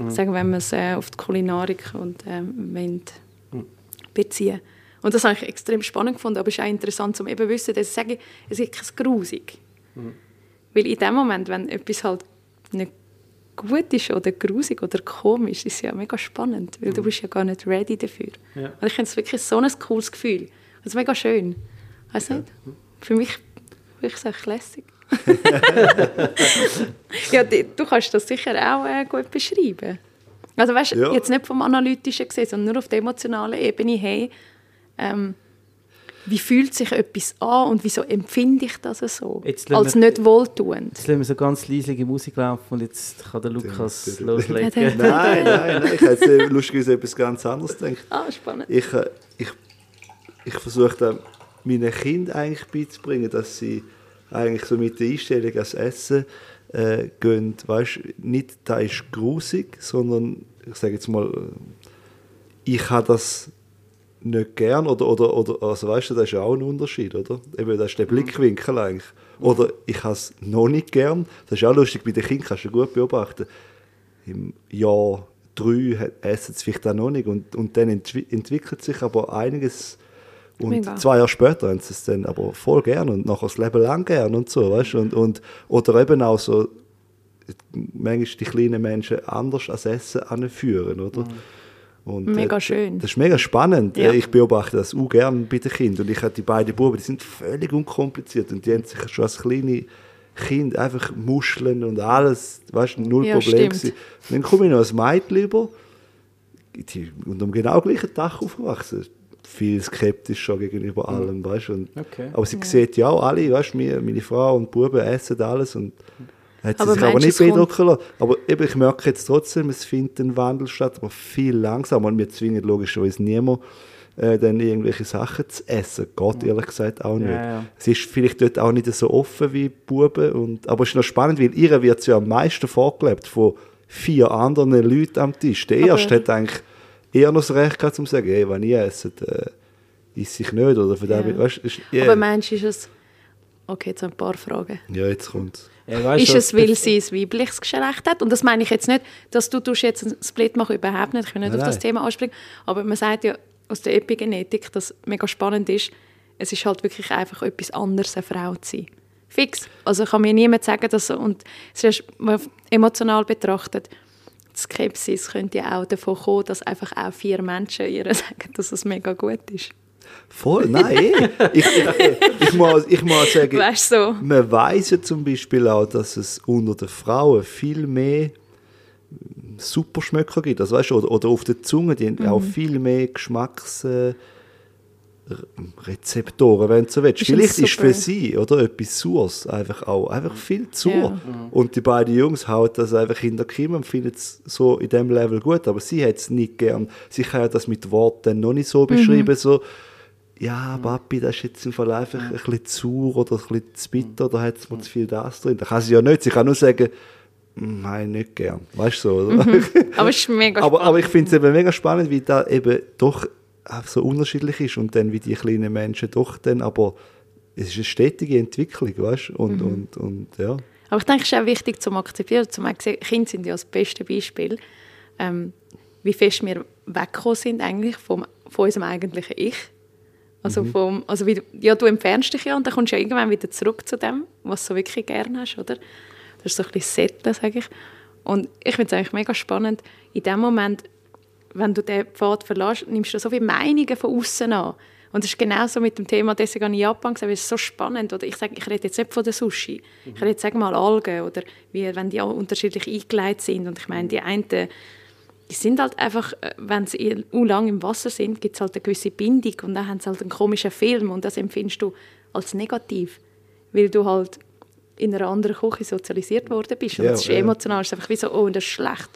Sagen, wenn man es äh, auf die Kulinarik und ähm, wollen beziehen Und das habe ich extrem spannend gefunden, aber es ist auch interessant zum eben wissen, dass ich sage, es gibt kein Grusig. Weil in dem Moment, wenn etwas halt nicht gut ist oder grusig oder komisch, ist es ja mega spannend, weil du bist ja gar nicht ready dafür. Ja. Und ich finde es wirklich so ein cooles Gefühl. Es ist mega schön. Weißt nicht? Für mich wirklich so lässig. ja, du kannst das sicher auch äh, gut beschreiben. Also weißt, Ja. jetzt nicht vom Analytischen gesehen, sondern nur auf der emotionalen Ebene, hey, ähm, wie fühlt sich etwas an und wieso empfinde ich das so? Jetzt Als wir- nicht wohltuend. Jetzt lassen wir so ganz leisliche Musik laufen und jetzt kann der Lukas loslegen. Nein, nein, nein. Ich hätte jetzt lustigerweise etwas ganz anderes gedacht. Ah, spannend. Ich, äh, ich, ich versuche dann meinen Kindern eigentlich beizubringen, dass sie eigentlich so mit der Einstellung ans Essen äh, gehen. Weißt, nicht, da ist grusig, sondern ich sage jetzt mal, äh, ich habe das nicht gern oder, oder, oder also weißt du, das ist auch ein Unterschied, oder? Eben, das ist der Blickwinkel eigentlich. Oder ich habe es noch nicht gern. Das ist auch lustig, bei den Kindern kannst du gut beobachten. Im Jahr drei essen sie vielleicht auch noch nicht und, und dann entwi entwickelt sich aber einiges und Mega. zwei Jahre später haben sie es dann aber voll gern und nachher das Leben lang gern und so, weißt? Und, und, oder eben auch so manchmal die kleinen Menschen anders ans Essen anführen, oder? Und, Mega äh, schön. Das ist mega spannend. Ja. Äh, Ich beobachte das auch gerne bei den Kindern. Und ich habe die beiden Buben, die sind völlig unkompliziert und die haben sich schon als kleine Kind einfach Muscheln und alles, weißt du, null Ja, Problem. dann komme ich noch als Mädchen über, die unter dem genau gleichen Dach aufgewachsen. Viel skeptischer gegenüber allem, weißt du. Und- Okay. Aber sie sieht ja auch alle, weißt du, mir- meine Frau und die Buben essen alles und hat sie Aber sich aber nicht beeindrucken lassen. Aber eben, ich merke jetzt trotzdem, es findet ein Wandel statt, aber viel langsamer. Und wir zwingen logischerweise niemand, äh, dann irgendwelche Sachen zu essen. Geht ehrlich gesagt auch nicht. Ja, ja. Es ist vielleicht dort auch nicht so offen wie Buben. Und, aber es ist noch spannend, weil ihr wird ja am meisten vorgelebt von vier anderen Leuten am Tisch. Der Aber- Erste hat eigentlich eher noch das Recht gehabt, um zu sagen, hey, wenn ihr esst, äh, esse ich nicht. Oder von Ja. dem, weißt, ist, ja, Aber meinst du, ist es... Okay, jetzt ein paar Fragen. ja, jetzt kommt Ja, weißt ist du, es, weil sie ein weibliches Geschlecht hat? Und das meine ich jetzt nicht, dass du tust jetzt einen Split machen, überhaupt nicht. Ich will nicht Nein, auf das nein. Thema anspringen. Aber man sagt ja aus der Epigenetik, dass mega spannend ist, es ist halt wirklich einfach etwas anderes, eine Frau zu sein. Fix. Also kann mir niemand sagen, dass... Und es ist emotional betrachtet, Skepsis könnte ja auch davon kommen, dass einfach auch vier Menschen ihr sagen, dass es mega gut ist. Voll, nein, eh. ich, ich, ich, muss, ich muss sagen, Weißt so? man weiß ja zum Beispiel auch, dass es unter den Frauen viel mehr Superschmöcker gibt. Also, weißt du, oder, oder auf der Zunge, die haben auch viel mehr Geschmacksrichtungen Rezeptoren, wenn du so willst. Ist Vielleicht ist für sie oder etwas Sures einfach auch einfach viel zu. Ja. Und die beiden Jungs hauen das einfach hinter Kim und finden es so in dem Level gut, aber sie hat es nicht gern. Sie kann ja das mit Worten noch nicht so beschreiben, so ja, Papi, das ist jetzt im Fall einfach ein bisschen zu oder ein bisschen zu bitter, da hat es mir zu viel das drin. Das kann sie ja nicht. Sie kann nur sagen, «Mm, nein, nicht gern. Weißt du so, oder? Aber es ist mega aber, spannend. aber ich finde es eben mega spannend, wie da eben doch so unterschiedlich ist und dann wie die kleinen Menschen doch dann, aber es ist eine stetige Entwicklung, weißt du? Und, und, und ja. Aber ich denke, es ist auch wichtig zu akzeptieren. Zum Kinder sind ja das beste Beispiel, ähm, wie fest wir weggekommen sind eigentlich vom, von unserem eigentlichen Ich. Also, vom, also wie, du- ja, du entfernst dich ja und dann kommst du ja irgendwann wieder zurück zu dem, was du wirklich gerne hast, oder? Das ist so ein bisschen Setteln, sage ich. Und ich finde es eigentlich mega spannend, in dem Moment, wenn du den Pfad verlässt, nimmst du so viele Meinungen von außen an. Und das ist genauso mit dem Thema, deswegen habe ich Japan gesagt, weil es ist so spannend. Oder ich, sage, ich rede jetzt nicht von der Sushi. Ich rede jetzt sag mal Algen oder wie, wenn die auch unterschiedlich eingeleitet sind. Und ich meine, die einen, die sind halt einfach, äh, wenn sie lang im Wasser sind, gibt es halt eine gewisse Bindung und dann haben sie halt einen komischen Film und das empfindest du als negativ, weil du halt in einer anderen Küche sozialisiert worden bist. Und Ja, es ist ja. emotional, es ist einfach wie so, oh, das ist schlecht.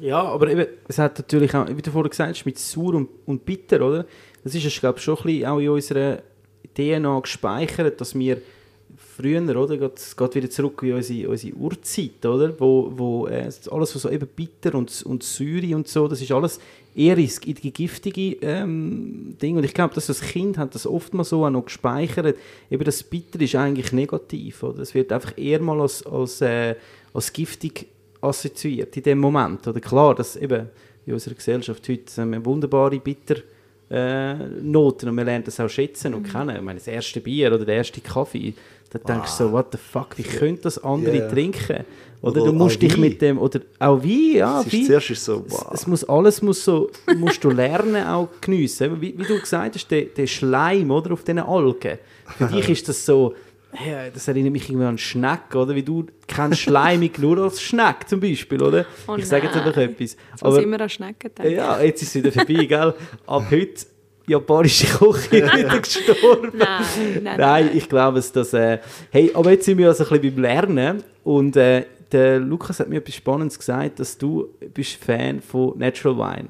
Ja, aber eben, es hat natürlich auch, wie du vorhin gesagt hast, mit sauer und, und bitter, oder? Das ist, ich glaube schon ein bisschen auch in unserer DNA gespeichert, dass wir früher, oder, es geht wieder zurück in unsere, unsere Urzeit, oder, wo, wo äh, alles, was so eben bitter und, und Säure und so, das ist alles eher ins- in die giftige ähm, Ding. Und ich glaube, dass das Kind hat das oft mal so auch noch gespeichert. Eben das Bitter ist eigentlich negativ, oder? Es wird einfach eher mal als, als, äh, als giftig assoziiert in dem Moment. Oder klar, dass eben in unserer Gesellschaft heute haben wir wunderbare Bitter äh, Noten und man lernt das auch schätzen und kennen. Ich meine, das erste Bier oder der erste Kaffee, da denkst du so, what the fuck, wie könnte das andere Ja. trinken? Oder, Oder du musst dich Wein. mit dem, oder auch Wein, ja, Es Wein. zuerst ist so, Es, wow. es muss alles muss so, musst du lernen auch geniessen. Wie, wie du gesagt hast, der, der Schleim oder, auf diesen Algen. Für dich ist das so, ja, das erinnert mich irgendwie an Schneck, oder? Wie du kennst Schleimig nur als Schneck zum Beispiel, oder? Oh ich sage jetzt nein. einfach etwas. So Aber, sind wir an Schnecken denken. ja, jetzt ist es wieder vorbei, gell? Ab heute japanische Küche wieder gestorben. Nein, nein, Nein, ich glaube es, dass... Äh, hey, aber jetzt sind wir also ein bisschen beim Lernen und äh, der Lukas hat mir etwas Spannendes gesagt, dass du bist Fan von Natural Wine.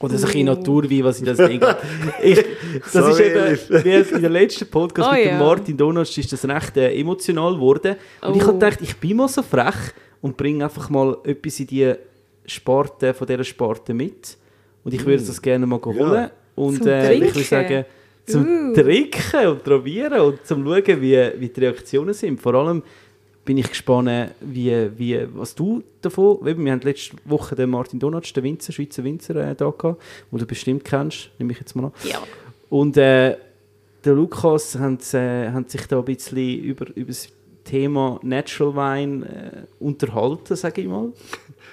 Oder so ein bisschen Naturwein, was ich das denke. Ich, das Sorry, ist eben, wie in der letzten Podcast Oh mit ja. dem Martin Donatsch ist das recht äh, emotional geworden. Und ich Oh. habe gedacht, ich bin mal so frech und bringe einfach mal etwas in die Sparte, von dieser Sparte mit. Und ich würde das gerne mal holen. Und Zum äh, ich würde sagen, zum Uh. Trinken und probieren und zum schauen, wie, wie die Reaktionen sind. Vor allem bin ich gespannt, wie, wie, was du davon, wir haben letzte Woche den Martin Donatsch, den Winzer, Schweizer Winzer, äh, da gehabt, den du bestimmt kennst, nehme ich jetzt mal an. Ja. Und äh, der Lukas hat, äh, hat sich da ein bisschen über, über das Thema Natural Wine äh, unterhalten, sage ich mal.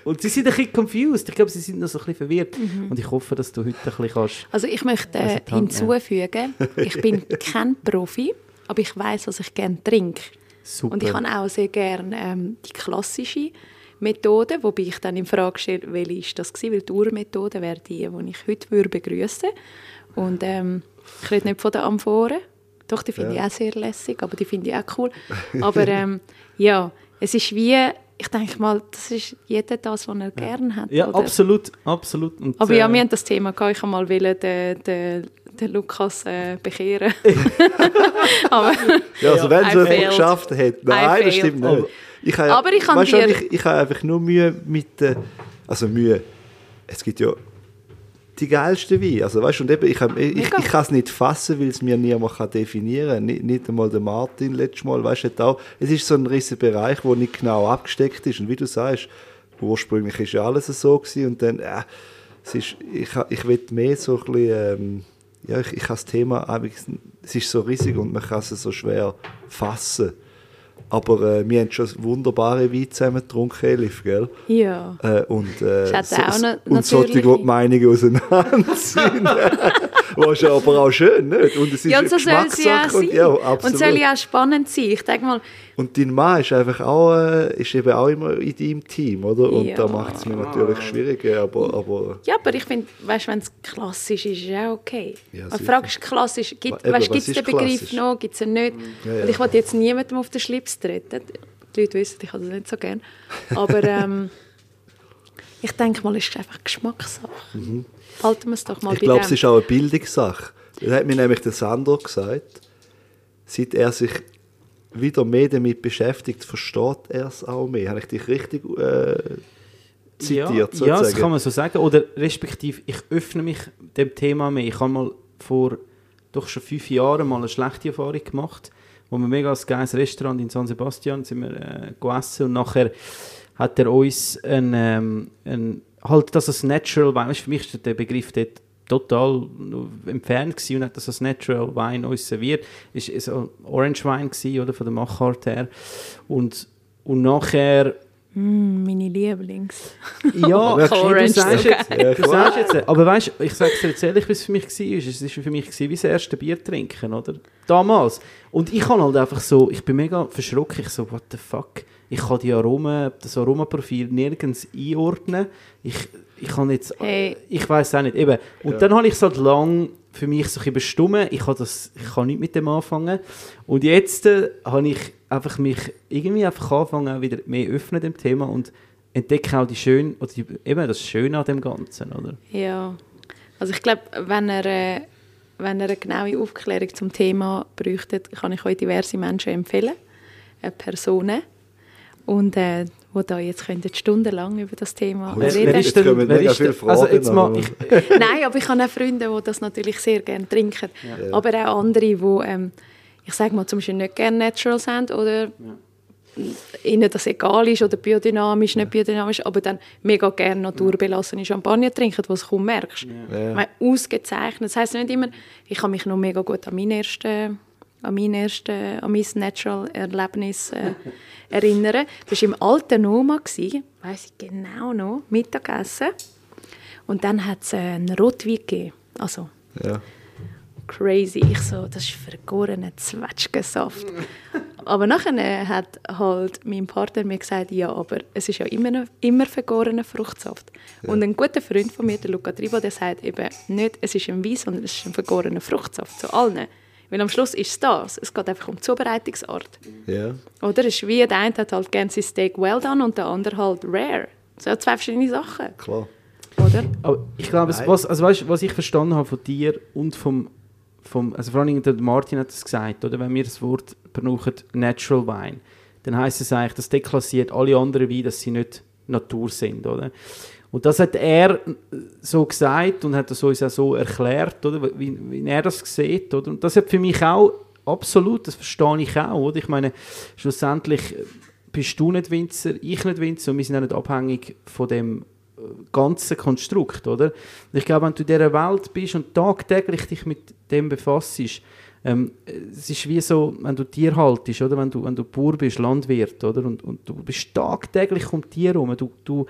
Und sie sind ein bisschen confused. Ich glaube, sie sind noch so ein bisschen verwirrt. Und ich hoffe, dass du heute ein bisschen kannst. Also ich möchte äh, hinzufügen, ich bin kein Profi, aber ich weiß, was ich gerne trinke. Super. Und ich habe auch sehr gerne ähm, die klassische Methode, wobei ich dann in Frage stelle, welche ist das gewesen, weil die Urmethode wäre die, die ich heute würde begrüßen Und ähm, ich rede nicht von den Amphoren, doch, die finde ich auch sehr lässig, aber die finde ich auch cool. Aber ähm, ja, es ist wie, ich denke mal, das ist jeder das, was er gerne hat. ja, oder? absolut, absolut. Und, Aber ja, äh, wir haben das Thema gehabt. Ich wollte mal wollen, den, den, den Lukas äh, bekehren. aber Ja, also wenn I es geschafft hat. Nein, das stimmt nicht. Ich habe, Aber ich kann weißt dir- ich, ich habe einfach nur Mühe mit der, also Mühe, es gibt ja die geilsten Weine. Also weißt und eben, ich, ich, ich, kann es nicht fassen, weil es mir niemand kann definieren kann. Nicht, nicht einmal der Martin letztes Mal, weißt hat auch, es ist so ein riesiger Bereich, der nicht genau abgesteckt ist. Und wie du sagst, ursprünglich ist ja alles so gewesen und dann, äh, es ist, ich, ich will mehr so ein bisschen, ähm, ja, ich, ich habe das Thema, es ist so riesig und man kann es so schwer fassen. Aber äh, wir haben schon wunderbare Weine zusammen getrunken, Elif, gell? ja. Äh, und, äh, so, auch eine und solche, die Meinungen auseinander sind. Was ist aber auch schön, nicht? Und es ist Ja, und so soll sie Geschmackssache sein. und, ja, und soll ja auch spannend sein. Ich denke mal, Und dein Mann ist einfach auch, äh, ist eben auch immer in deinem Team, oder? Und Ja. da macht es mir natürlich schwieriger, aber, aber ja, aber ich finde, weißt, wenn es klassisch ist, ist es auch okay. Ja, die. Frage ist klassisch, gibt es den Begriff klassisch? noch, gibt es ihn nicht? Ja, ja. Und ich wollte jetzt niemandem auf den Schlips treten. Die Leute wissen, ich habe das nicht so gerne. Aber ähm, ich denke mal, es ist einfach Geschmackssache. Halten wir es doch mal Mhm. ich glaube, es ist auch eine Bildungssache. Das hat mir nämlich der Sandro gesagt. Seit er sich wieder mehr damit beschäftigt, versteht er es auch mehr. Habe ich dich richtig äh, zitiert, ja, ja, das kann man so sagen. Oder respektive, ich öffne mich dem Thema mehr. Ich habe mal vor doch schon fünf Jahren mal eine schlechte Erfahrung gemacht, wo wir mega ein geiles Restaurant in San Sebastian sind wir äh, gegessen und nachher hat er uns ein, ähm, ein halt das als Natural Wein, für mich ist der Begriff dort total entfernt gewesen und hat das als Natural Wein uns serviert. Es war so Orange Wein gewesen, oder, von der Machart her. Und, und nachher Mm, meine Lieblings. ja, Wirklich? du sagst jetzt, du sagst jetzt, aber weißt, ich sage es dir jetzt ehrlich, wie es für mich war. Es war für mich gewesen, wie das erste Bier trinken, oder? Damals. Und ich kann halt einfach so, ich bin mega verschrocken, ich so, what the fuck? Ich kann die Aromen, das Aromaprofil nirgends einordnen. Ich, ich kann jetzt, Hey. ich weiß auch nicht, eben. Und dann habe ich es halt lang für mich so ein bisschen bestimmt. Ich kann, das, ich kann nicht mit dem anfangen. Und jetzt äh, habe ich einfach mich irgendwie einfach angefangen, wieder mehr öffnen dem Thema und entdecke auch die schön, oder die, eben das Schöne an dem Ganzen, oder? Ja, also ich glaube, wenn er, äh, wenn er eine genaue Aufklärung zum Thema bräuchte, kann ich euch diverse Menschen empfehlen, äh, Personen, und äh, wo da jetzt könnten stundenlang über das Thema Oh, reden. jetzt kommen mega viele also Fragen, jetzt mal, ich, Nein, aber ich habe auch Freunde, die das natürlich sehr gerne trinken. Aber auch andere, die, ähm, ich sage mal, zum Beispiel nicht gerne natural sind oder ihnen das egal ist oder biodynamisch, nicht biodynamisch, aber dann mega gerne naturbelassene Champagner trinken, was du kaum merkst. Ich meine, ausgezeichnet. Das heisst nicht immer, ich kann mich noch mega gut an mein erstes an mein, erste, an mein Natural-Erlebnis äh, erinnern. Das war im alten Noma, weiß ich genau noch, Mittagessen. Und dann hat es äh, einen Rotwein gegeben. Also, Ja. Crazy. Ich so, das ist vergorener Zwetschgensaft. aber nachher hat halt mein Partner mir gesagt, ja, aber es ist ja immer, immer vergorener Fruchtsaft. Und ein guter Freund von mir, der Luca Tribo, der sagt eben nicht, es ist ein Wein, sondern es ist ein vergorener Fruchtsaft. Zu allen. Weil am Schluss ist es das. Es geht einfach um die Zubereitungsart. ja. Oder? Es ist wie, der eine hat halt gerne sein Steak well done und der andere halt rare. Das sind ja zwei verschiedene Sachen. Klar. Oder? Aber ich glaube, was, also weißt, was ich verstanden habe von dir und vom, vom also vor allem Martin hat es gesagt, oder wenn wir das Wort brauchen, Natural Wine, dann heißt es eigentlich, das deklassiert alle anderen Weine, dass sie nicht Natur sind, oder? Und das hat er so gesagt und hat das uns auch so erklärt, oder? Wie, wie er das sieht, oder? Und das hat für mich auch absolut, das verstehe ich auch, oder? Ich meine, schlussendlich bist du nicht Winzer, ich nicht Winzer und wir sind auch nicht abhängig von dem äh, ganzen Konstrukt, oder? Ich glaube, wenn du in dieser Welt bist und tagtäglich dich mit dem befasst, ähm, es ist wie so, wenn du Tier haltest, oder? Wenn du, wenn du Bauer bist, Landwirt, oder? Und, und du bist tagtäglich um Tier herum, du, du,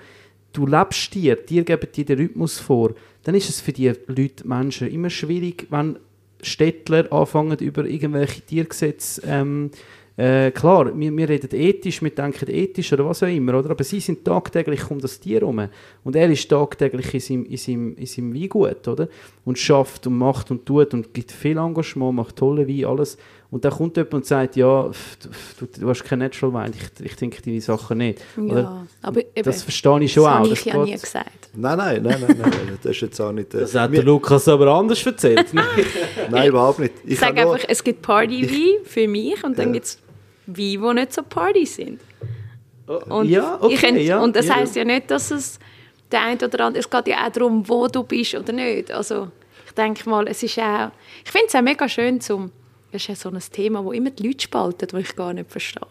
du lebst Tier, Tier geben dir den Rhythmus vor, dann ist es für die Leute, Menschen, immer schwierig, wenn Städtler anfangen, über irgendwelche Tiergesetze ähm, äh, klar, wir, wir reden ethisch, wir denken ethisch oder was auch immer, oder? aber sie sind tagtäglich um das Tier herum. Und er ist tagtäglich in seinem, in seinem, in seinem Weingut, oder? Und schafft und macht und tut und gibt viel Engagement, macht tolle Wein, alles. Und dann kommt jemand und sagt, ja, du, du, hast kein Natural Wein, ich, ich trinke deine Sachen nicht. Oder? Ja, aber eben, Das verstehe ich schon das auch. habe das ich ja geht- nie gesagt. Nein, nein, nein, nein, nein, das ist jetzt auch nicht... Äh, Das hat mir- der Lukas aber anders erzählt. Nein, überhaupt nicht. Ich sage habe nur- einfach, es gibt Party-Wein für mich und dann Ja. gibt es Weine, die nicht so Party sind. Und, ja, okay, ent- ja, und das ja. heisst ja nicht, dass es der eine oder andere, es geht ja auch darum, wo du bist oder nicht. Also ich denke mal, es ist auch, ich finde es auch mega schön, zum, das ist ja so ein Thema, wo immer die Leute spaltet, das ich gar nicht verstehe.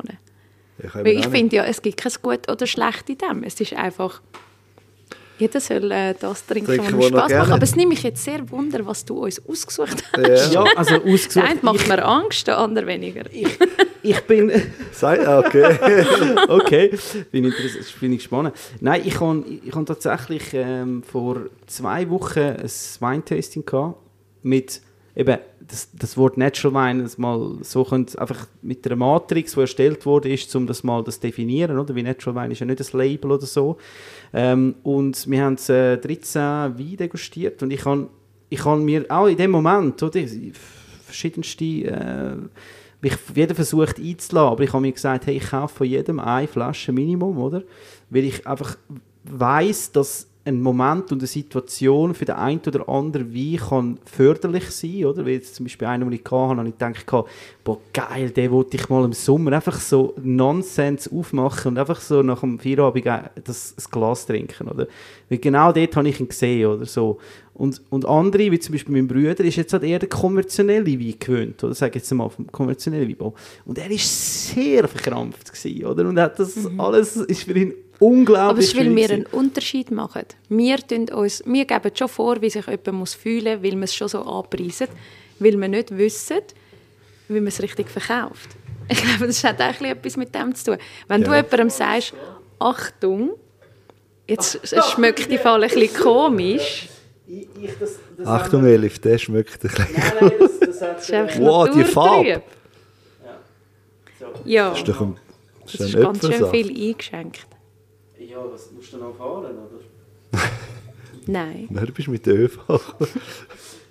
Ich, ich finde ja, es gibt kein Gut oder Schlecht in dem. Es ist einfach, jeder soll äh, das trinken, Trinken, was ihm wo er Spaß gerne. macht. Aber es nimmt mich jetzt sehr wunder, was du uns ausgesucht hast. Ja. ja, also Der eine ausgesucht. macht mir Angst, der andere weniger. Ich bin... Sei, ah, okay. okay, bin, interess- bin ich gespannt. Nein, ich habe ich hab tatsächlich ähm, vor zwei Wochen ein Weintasting gehabt mit eben das, das Wort Natural Wine das mal so könnt einfach mit der Matrix, die erstellt wurde, ist, um das mal das definieren, oder? Wie Natural Wine ist ja nicht ein Label oder so. Ähm, und wir haben äh, 13 Weine degustiert und ich kann ich kann mir auch in dem Moment, oder, verschiedenste äh, mich jeder versucht einzulassen, aber ich habe mir gesagt, hey, ich kaufe von jedem eine Flasche Minimum, oder? Weil ich einfach weiß, dass ein Moment und eine Situation für den einen oder anderen Wein kann förderlich sein, oder? Wie jetzt zum Beispiel einen, den ich hatte, habe ich gedacht, boah, geil, den wollte ich mal im Sommer einfach so Nonsens aufmachen und einfach so nach dem Feierabend das, das Glas trinken, oder? Weil genau dort habe ich ihn gesehen, oder so. Und, und andere, wie zum Beispiel mein Bruder, ist jetzt halt eher der kommerzielle Wein gewöhnt, oder sage jetzt mal vom kommerziellen Weinbau. Und er war sehr verkrampft gewesen, oder? Und hat das mhm. alles ist für ihn unglaublich Aber es ist, weil wir einen Unterschied machen. Wir, uns, wir geben schon vor, wie sich jemand muss fühlen muss, weil wir es schon so anpreisen, weil wir nicht wissen, wie man es richtig verkauft. Ich glaube, das hat auch etwas mit dem zu tun. Wenn ja. du jemandem sagst, Achtung, jetzt schmeckt die Fall ein bisschen komisch. Ich, ich, das, das Achtung, Elif, der schmeckt ein bisschen. Nein, nein, das, das, hat das ist Wow, die Farbe! Ja. So. ja. Das ist, doch ein, das ist, das ist ganz schön viel eingeschenkt. Ja, was musst du noch fahren, oder? Nein. Nein, du bist mit der ÖV. du hast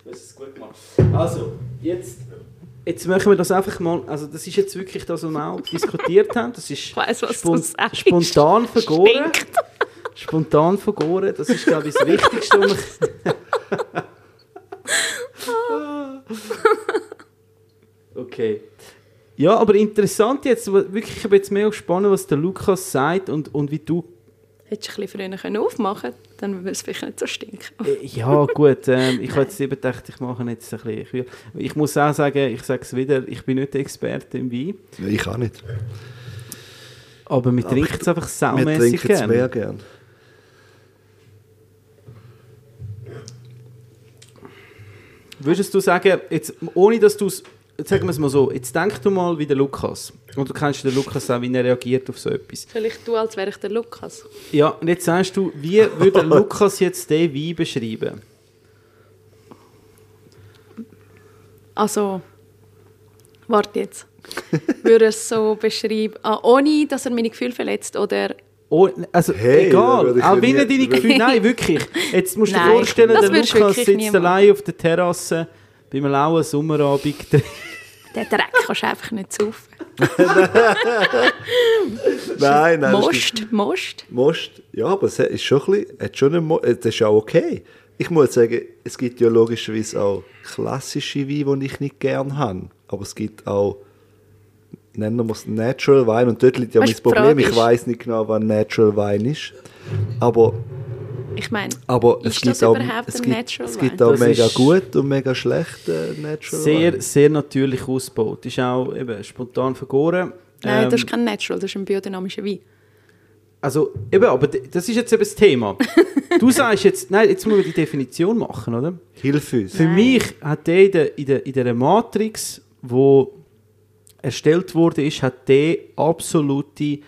es gut gemacht. Also, jetzt, jetzt machen wir das einfach mal. Also, das ist jetzt wirklich das, was wir auch diskutiert haben. Das ist weiss, spon spontan vergoren. Spontan vergoren, das ist, glaube ich, das Wichtigste. Um okay. Ja, aber interessant jetzt, wirklich, ich bin jetzt mehr gespannt, was der Lukas sagt und, und wie du Hättest du ein bisschen früher aufmachen können, dann würde es vielleicht nicht so stinken. Äh, ja, gut. Ähm, ich habe jetzt eben gedacht, ich mache jetzt ein bisschen. Ich muss auch sagen, ich sage es wieder, ich bin nicht Experte im Wein. Ja, ich auch nicht. Aber wir trinken es einfach saumässig gerne. Wir trinken es mehr gerne. Würdest du sagen, jetzt, ohne dass du es jetzt sagen wir es mal so, jetzt denk du mal wie der Lukas. Und du kennst den Lukas auch, wie er reagiert auf so etwas. Soll ich tun, als wäre ich der Lukas? Ja, und jetzt sagst du, wie würde Lukas jetzt den Wein beschreiben? Also, warte jetzt. würde er es so beschreiben, ah, ohne dass er meine Gefühle verletzt, oder... Oh, also hey, egal, auch wenn er deine Gefühle... Nein, wirklich. Jetzt musst du dir vorstellen, der Lukas sitzt allein auf der Terrasse bei einem lauen Sommerabend den Dreck kannst du einfach nicht saufen. nein, nein. Most, Most. Most, ja, aber es ist schon ein bisschen, hat schon eine, das ist auch okay. Ich muss sagen, es gibt ja logischerweise auch klassische Weine, die ich nicht gerne habe. Aber es gibt auch, nennen wir es Natural Wein. Und dort liegt ja weißt, mein Problem. Ich weiß nicht genau, was Natural Wein ist. Aber ich meine, aber es gibt auch, es gibt, es gibt auch mega gut und mega schlecht äh, Natural Sehr, Wine. sehr natürlich ausgebaut. Ist auch eben spontan vergoren. Nein, ähm, das ist kein Natural, das ist ein biodynamischer Wein. Also, eben, aber das ist jetzt eben das Thema. du sagst jetzt, nein, jetzt müssen wir die Definition machen, oder? Hilf uns. Für nein. mich hat der in der, in der, in der Matrix, wo erstellt wurde, ist, hat der absolute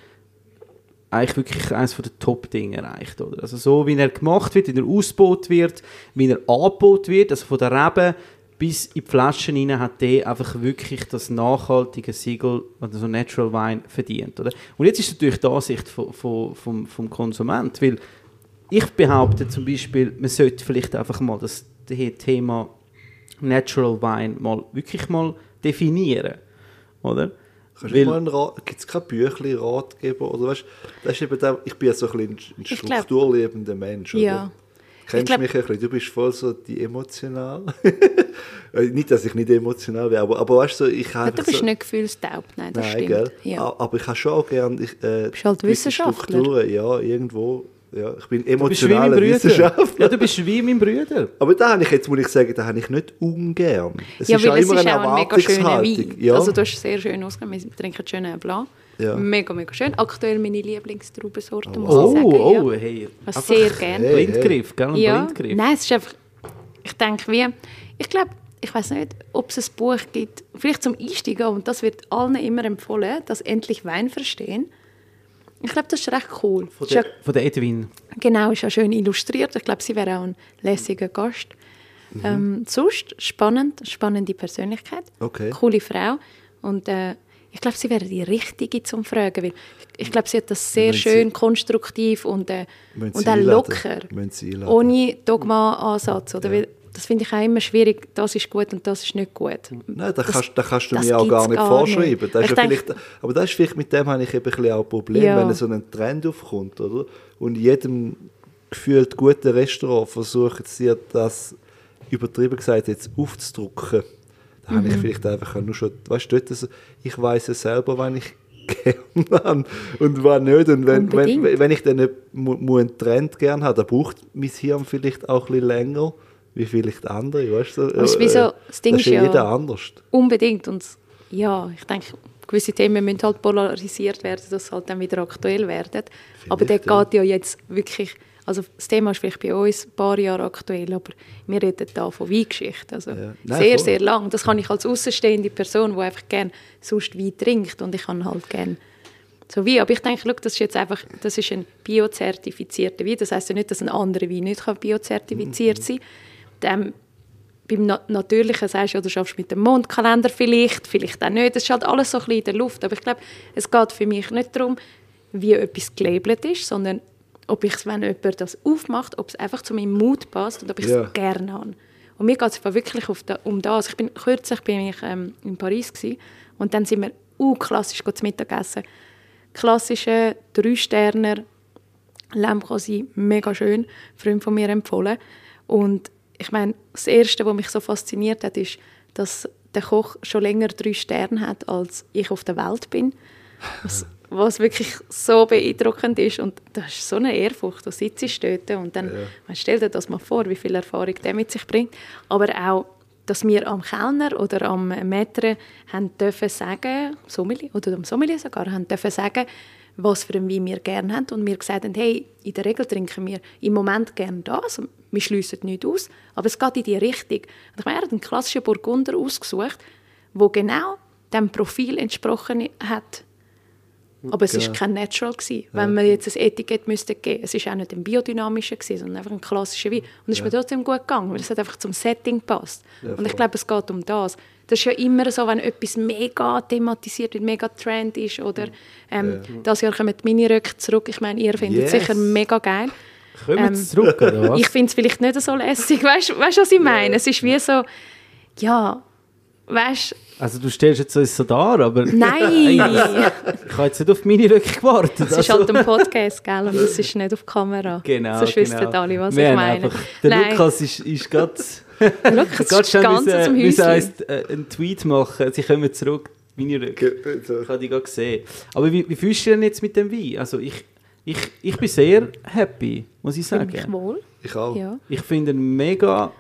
eigentlich wirklich eines der Top-Dinge erreicht. Oder? Also so, wie er gemacht wird, wie er ausgebaut wird, wie er angebaut wird, also von der Rebe bis in die Flaschen rein, hat der einfach wirklich das nachhaltige Siegel, also Natural Wine, verdient. Oder? Und jetzt ist natürlich die Ansicht von, von, vom, vom Konsument, weil ich behaupte zum Beispiel, man sollte vielleicht einfach mal das Thema Natural Wine mal wirklich mal definieren, oder? Kannst du mal einen gibt es kein Büchlein, Ratgeber? Oder weißt, das ist eben der, ich bin ja so ein, bisschen ein strukturliebender Mensch. Oder? Ja. Kennst glaub, mich ein bisschen? Du bist voll so die emotional. Nicht, dass ich nicht emotional bin, aber, aber weißt du, ich habe. Ja, du bist so, nicht gefühlstaub, nein, das nein, stimmt. Gell? Ja. Aber ich habe schon auch gerne. Äh, bist halt Wissenschaftler. Strukturen, ja, irgendwo. Ja, ich bin emotionaler Wissenschaftler. Ja, du bist wie mein Bruder. Aber da habe ich jetzt, muss ich sagen, da habe ich nicht ungern. Es ja, ist weil es immer ist auch ein mega schöner Wein. Ja. Also du hast sehr schön ausgesehen. Wir trinken schönen Blanc. Ja. Mega, mega schön. Aktuell meine Lieblingstraubensorte, oh. muss ich sagen. Oh, ja. hey. Was sehr gerne. Hey, Blindgriff, gell? Ein ja. Blindgriff. Nein, es ist einfach... Ich denke, wie... Ich glaube, ich weiß nicht, ob es ein Buch gibt, vielleicht zum Einsteigen, und das wird allen immer empfohlen, das «Endlich Wein verstehen». Ich glaube, das ist recht cool. Von der, von der Edwin. Genau, ist ja schön illustriert. Ich glaube, sie wäre auch ein lässiger Gast. Ähm, sonst spannend, spannende Persönlichkeit, Okay. coole Frau und äh, ich glaube, sie wäre die Richtige zum Fragen, weil ich, ich glaube, sie hat das sehr sie- schön konstruktiv und, äh, und auch locker, ohne Dogma-Ansatz. Oder? Weil Das finde ich auch immer schwierig, das ist gut und das ist nicht gut. Nein, da Das- kannst, da kannst du das mir auch gar nicht gar vorschreiben. nicht. Das ist ja denk- vielleicht, aber das ist vielleicht, mit dem habe ich eben ein auch ein Problem, Ja. wenn so ein Trend aufkommt, oder? Und in jedem gefühlt guten Restaurant versuchen sie das, übertrieben gesagt, jetzt aufzudrücken. Da habe ich Mhm. vielleicht einfach nur schon, weißt du, dort, so, ich weiß ja selber, wann ich gerne habe und wann nicht. Und wenn, wenn, Unbedingt. wenn ich dann einen Trend gerne habe, dann braucht mein Hirn vielleicht auch ein bisschen länger, wie vielleicht andere, weißt du? Es ist wie so, Äh, das Ding das ist ja jeder anders. Unbedingt. Und ja, ich denke, gewisse Themen müssen halt polarisiert werden, dass sie halt dann wieder aktuell werden. aber der Vielleicht, ja. geht ja jetzt wirklich, also das Thema ist vielleicht bei uns ein paar Jahre aktuell, aber wir reden da von Weingeschichte. Also Ja. Nein, sehr, voll. sehr lang. Das kann ich als außenstehende Person, die einfach gerne sonst Wein trinkt und ich kann halt gerne so Wein. Aber ich denke, schau, das ist jetzt einfach, das ist ein biozertifizierter Wein. Das heißt ja nicht, dass ein anderer Wein nicht biozertifiziert sein kann. Ähm, beim Na Natürlichen sagst du, ja, du schaffst mit dem Mondkalender vielleicht, vielleicht auch nicht. Das ist halt alles so ein bisschen in der Luft. Aber ich glaube, es geht für mich nicht darum, wie etwas gelabelt ist, sondern ob ich es, wenn jemand das aufmacht, ob es einfach zu meinem Mut passt und ob ich es Ja. gerne habe. Und mir geht es wirklich da, um das. Ich bin, kürzlich bin ich ähm, in Paris gewesen, und dann sind wir uh, klassisch zu Mittag essen. Klassische Drei-Sterner Lambrosy, mega schön, Freund von mir empfohlen. Und ich meine, das Erste, was mich so fasziniert hat, ist, dass der Koch schon länger drei Sterne hat, als ich auf der Welt bin. Was, was wirklich so beeindruckend ist. Und das ist so eine Ehrfurcht. Du sitzt dort und dann man stell dir das mal vor, wie viel Erfahrung der mit sich bringt. Aber auch, dass wir am Kellner oder am Maitre haben dürfen sagen, Sommelier, oder am Sommelier sogar, haben dürfen sagen, was für einen Wein wir gerne haben. Und wir gesagt haben, hey, in der Regel trinken wir im Moment gerne das. Wir schliessen nichts aus, aber es geht in die Richtung. Und ich meine, er hat einen klassischen Burgunder ausgesucht, wo genau dem Profil entsprochen hat. Aber es war Genau. kein Natural. Gewesen, wenn man jetzt ein Etikett müsste geben müsste. Es war auch nicht ein biodynamischer, gewesen, sondern einfach ein klassischer Wein. Und es ist mir trotzdem gut gegangen, weil es hat einfach zum Setting passt. Und ich glaube, es geht um das. Das ist ja immer so, wenn etwas mega thematisiert wird, mega Trend ist. Oder, ähm, Das Jahr kommen die Miniröcke zurück. Ich meine, ihr findet es Yes. sicher mega geil. Kommen Ähm, zurück, oder was? Ich finde es vielleicht nicht so lässig. Weißt du, was ich meine? Es ist wie so, ja, weißt Also du stellst jetzt uns so dar, aber nein. ich habe jetzt nicht auf meine Röcke gewartet. Es ist also- halt ein Podcast, gell? Und es ist nicht auf Kamera. Genau, Sonst genau. alle, was Wir ich meine. Einfach, der Nein. Lukas ist, ist gerade... Lukas ist Ganz ganz zum Häuschen. eins, äh, einen Tweet machen. Sie kommen zurück. Meine Röcke. Ich habe die gerade gesehen. Aber wie, wie fühlst du dich denn jetzt mit dem Wein? Also ich, ich, ich bin sehr happy, muss ich sagen. mich wohl. Ich auch. Ja. Ich finde ihn mega...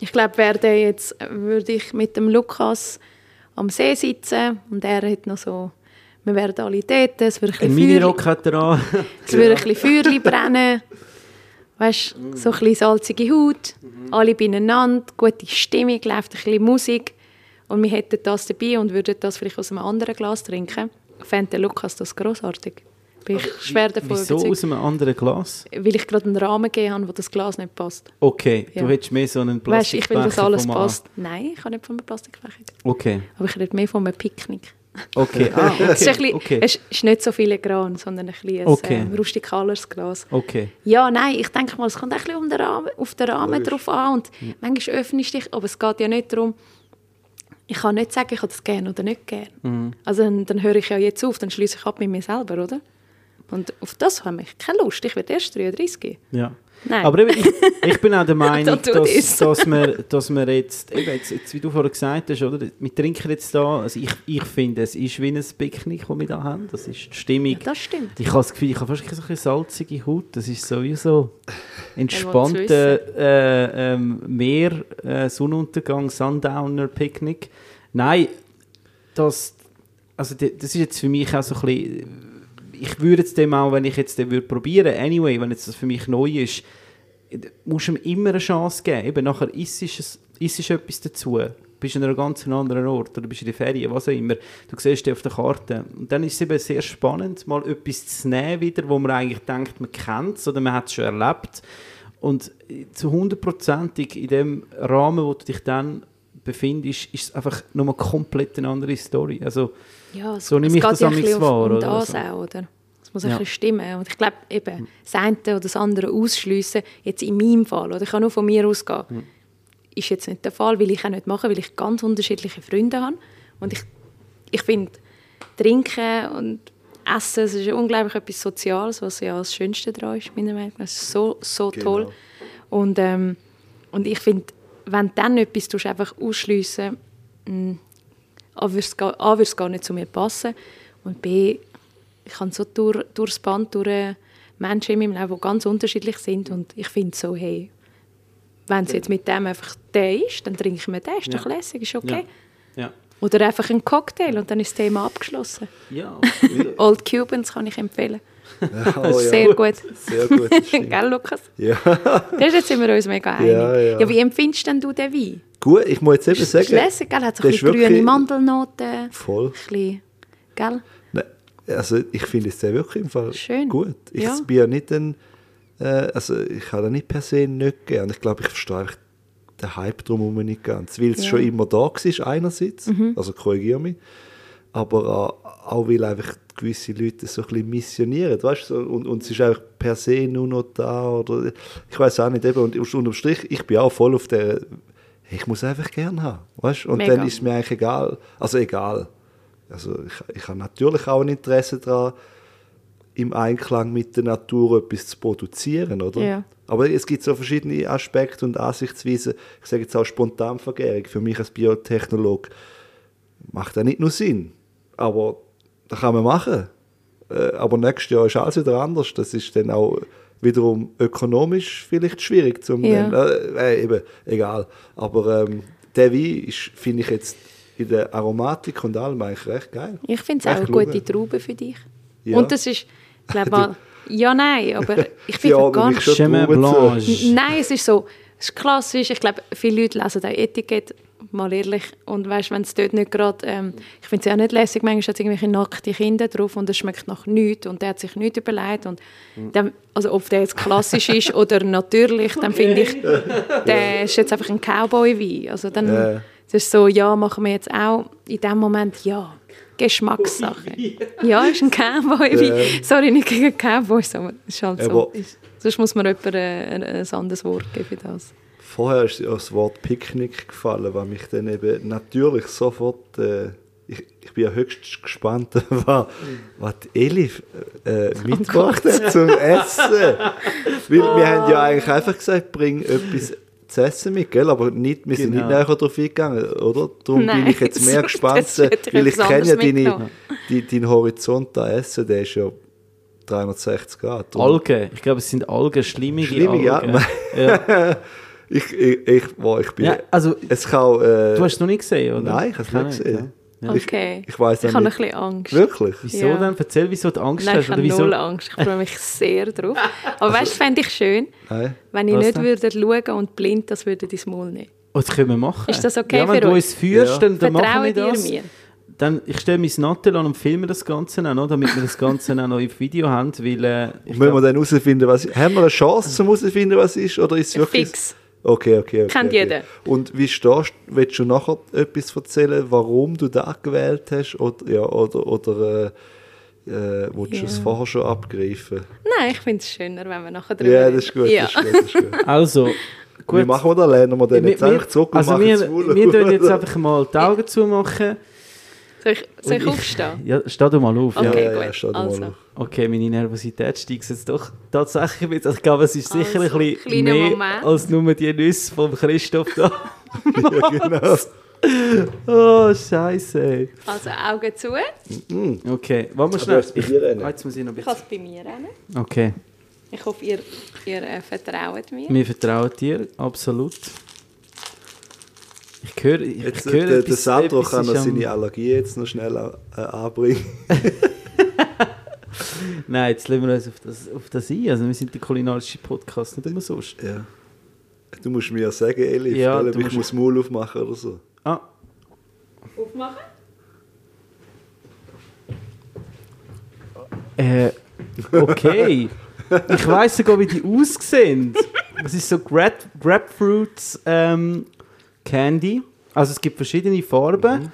Ich glaube, werde jetzt würde ich mit dem Lukas am See sitzen und er hat noch so, wir werden alle dort, es wird ein Ein bisschen Minirock hat er an. Es würde ein bisschen Feuerchen brennen. Weißt du, so ein bisschen salzige Haut, alle beieinander, gute Stimmung, läuft ein bisschen Musik. Und wir hätten das dabei und würden das vielleicht aus einem anderen Glas trinken. Fände Lukas das grossartig. Bin ich schwer davon Wieso überzeugt. aus einem anderen Glas? Weil ich gerade einen Rahmen gegeben habe, wo das Glas nicht passt. Okay, Ja. du hättest mehr so einen Weißt du, ich will, dass alles passt. Nein, ich habe nicht von einem Plastikfläche. Okay, Aber ich rede mehr von einem Picknick. okay. Ah, okay. Es ist, ein bisschen, okay. es ist nicht so filigran, sondern ein, bisschen Okay. ein ähm, rustikaleres Glas. okay. Ja, nein, ich denke mal, es kommt ein bisschen um den Rahmen, auf den Rahmen drauf an. Und manchmal öffnest du dich, aber es geht ja nicht darum, ich kann nicht sagen, ich habe das gerne oder nicht gerne. Mhm. Also dann, dann höre ich ja jetzt auf, dann schließe ich ab mit mir selber, oder? Und auf das habe ich keine Lust. Ich werde erst 33 gehen. Ja. Nein. Aber ich, ich bin auch der Meinung, dass, dass, wir, dass wir jetzt, eben jetzt, jetzt, wie du vorher gesagt hast, oder, wir trinken jetzt da, also ich, ich finde, es ist wie ein Picknick, das wir da haben, das ist die Stimmung. Ja, das stimmt. Ich habe das Gefühl, ich habe fast so eine salzige Haut, das ist sowieso entspannter äh, ähm, Meer, äh, Sonnenuntergang, Sundowner, Picknick. Nein, das, also das ist jetzt für mich auch so ein bisschen, ich würde jetzt dem auch, wenn ich jetzt den würde probieren, anyway, wenn jetzt das für mich neu ist, musst du ihm immer eine Chance geben. Eben nachher isst es, isst es etwas dazu. Bist an einem ganz anderen Ort oder bist in der Ferien, was auch immer. Du siehst den auf der Karte. Und dann ist es eben sehr spannend, mal etwas zu nehmen wieder, wo man eigentlich denkt, man kennt es oder man hat es schon erlebt. und zu hundertprozentig in dem Rahmen, wo du dich dann befindest, ist es einfach nochmal komplett eine andere Story. Also, Ja, es, So nehme es ich geht das ja ein amigs bisschen wahr, um oder das so. auch, oder? Es muss ein Ja. bisschen stimmen. Und ich glaube, eben, das eine oder das andere ausschliessen, jetzt in meinem Fall, oder ich kann nur von mir ausgehen, ist jetzt nicht der Fall, weil ich auch nicht mache, weil ich ganz unterschiedliche Freunde habe. Und ich, ich finde, Trinken und Essen, es ist unglaublich etwas Soziales, was ja das Schönste daran ist, meiner Meinung nach. Es ist so, so Genau. toll. Und, ähm, und ich finde, wenn du dann etwas tust, einfach ausschliessen, mh, A, würde es gar, A, würde es gar nicht zu mir passen und B, ich habe so durch, durchs Band durch Menschen in meinem Leben, die ganz unterschiedlich sind und ich finde so, hey, wenn es jetzt mit dem einfach der ist, dann trinken wir den, ist doch lässig, ist okay. ja. Oder einfach einen Cocktail und dann ist das Thema abgeschlossen. Ja, Old Cubans kann ich empfehlen. Oh, Sehr gut. Sehr gut. Gell, Lukas? ja. Das ist jetzt sind wir uns mega einig. Ja, ja. wie empfindest denn du den Wein? Gut, ich muss jetzt eben Ist sagen... lässig, gell? Hat so ein ist bisschen grüne wirklich- Mandelnoten. Voll. Ein bisschen, gell? Nein, also ich finde es sehr wirklich im Fall Schön. gut. Ich Ja. bin ja nicht ein, äh, also ich habe nicht per se nicht gern. Ich glaube, ich verstehe den Hype drumherum nicht ganz, weil es Ja. Mhm. schon immer da war einerseits, also korrigiere mich, aber auch weil einfach gewisse Leute so ein bisschen missionieren, weißt du, und, und es ist einfach per se nur noch da oder ich weiß auch nicht eben und unterm Strich, ich bin auch voll auf der ich muss einfach gern haben, weißt du, und Mega. dann ist mir eigentlich egal, also egal, also ich, ich habe natürlich auch ein Interesse daran, im Einklang mit der Natur etwas zu produzieren, oder? Ja. Aber es gibt so verschiedene Aspekte und Ansichtsweisen. Ich sage jetzt auch Spontanvergärung. Für mich als Biotechnologe macht das nicht nur Sinn. Aber das kann man machen. Äh, Aber nächstes Jahr ist alles wieder anders. Das ist dann auch wiederum ökonomisch vielleicht schwierig zu Ja. äh, äh, eben, egal. Aber ähm, der Wein ist, finde ich jetzt in der Aromatik und allem eigentlich recht geil. Ich finde es auch eine gute. Traube für dich. Ja. Und das ist, glaube mal, ja, nein, aber ich finde ordnen gar nicht. Chemin. Blanche. Nein, es ist so, es ist klassisch. Ich glaube, viele Leute lesen das Etikett, mal ehrlich. Und weißt, wenn es dort nicht gerade, ähm, ich finde es ja nicht lässig, manchmal hat es irgendwelche nackte Kinder drauf und es schmeckt nach nichts und der hat sich nichts überlegt. Und dann, also ob der jetzt klassisch ist oder natürlich, dann finde ich, der ist jetzt einfach ein Cowboy-Wein. Also dann, Ja. es ist so, ja, machen wir jetzt auch in dem Moment, ja, Geschmackssache. Ja, ist ein Cowboy-Wein. Sorry, nicht gegen Cowboys, aber es ist halt so. Sonst muss man jemandem äh, ein, ein anderes Wort geben für das. Vorher ist das Wort Picknick gefallen, was mich dann eben natürlich sofort. Äh, ich, ich bin ja höchst gespannt, was, was die Elif äh, mitgebracht hat zum Essen. Weil wir haben ja eigentlich einfach gesagt, bring etwas zu essen mit, gell? aber nicht, wir sind Genau. nicht näher darauf eingegangen, oder? Darum Nein, bin ich jetzt mehr gespannt, weil ich kenne ja deine, die, deinen Horizont da Essen, der ist ja 360 Grad. oder? Algen. Ich glaube, es sind Algen, schlimmige Schlimmige, ja. Algen. Ja. Ich, ich, ich, boah, ich bin. ja, also, Es kann. Äh, du hast es noch nicht gesehen, oder? Nein, ich habe es nicht gesehen. ja. Ich- Okay. Ich, weiß Ich habe ein nicht. bisschen Angst. Wirklich? Wieso Ja. denn? Erzähl, wieso du Angst Nein, hast. ich habe wieso? null Angst. Ich freue mich sehr drauf. Aber weißt du, fände ich schön, Nein. wenn ich Was nicht denn? würde schauen und blind das würde ins Maul nehmen. Oh, das können wir machen. Ist das okay ja, wenn für du uns führst, Ja. dann, dann machen wir das. mir? Dann, ich stelle mein Nattel an und filme das Ganze auch noch, damit wir das Ganze auch noch im Video haben, weil äh, ich müssen wir glaub, dann herausfinden, was Haben wir eine Chance, zum herausfinden, was ist? Oder ist es wirklich. Fix. Okay, okay, okay. Kennt okay. jeder. Und wie stehst du? Willst du nachher etwas erzählen, warum du das gewählt hast? Oder, ja, oder, oder äh, äh, willst du es Ja. vorher schon abgreifen? Nein, ich finde es schöner, wenn wir nachher drüber Ja, das ist gut. Ja. Das ist gut, das ist gut. also, Wie gut. machen wir das? Lernen wir den Wir- jetzt einfach zurück und also machen wir, wir tun jetzt einfach mal die Augen zumachen. Soll ich, soll ich aufstehen? Ja, steh du mal auf. Okay, Ja. ja, ja, gut. stell dir mal also. auf. Okay, meine Nervosität steigt jetzt doch tatsächlich bisschen. Ich glaube, es ist sicher Also, ein bisschen kleiner mehr Moment. als nur die Nüsse von Christoph da. ja, genau. Oh, Scheiße. Also Augen zu. Okay, wollen wir Aber schnell. jetzt bei dir rennen. Ah, jetzt muss ich noch ein Ich habe bisschen. es bei mir rennen. Okay, Ich hoffe, ihr, ihr äh, vertraut mir. wir vertrauen dir, absolut. Ich höre, ich, Jetzt, höre der, der Sandro etwas kann noch seine Allergie jetzt noch schnell an- äh, anbringen. Nein, jetzt lassen wir uns auf das, auf das ein. Also wir sind der kulinarische Podcast, nicht immer sonst. Ja. Du musst mir ja sagen, Elif, Ja, du ich musst- muss Maul aufmachen oder so. Ah, Aufmachen? äh, okay. ich weiss sogar, wie die aussehen. Es ist so Grap Grapefruits ähm, Candy. Also es gibt verschiedene Farben.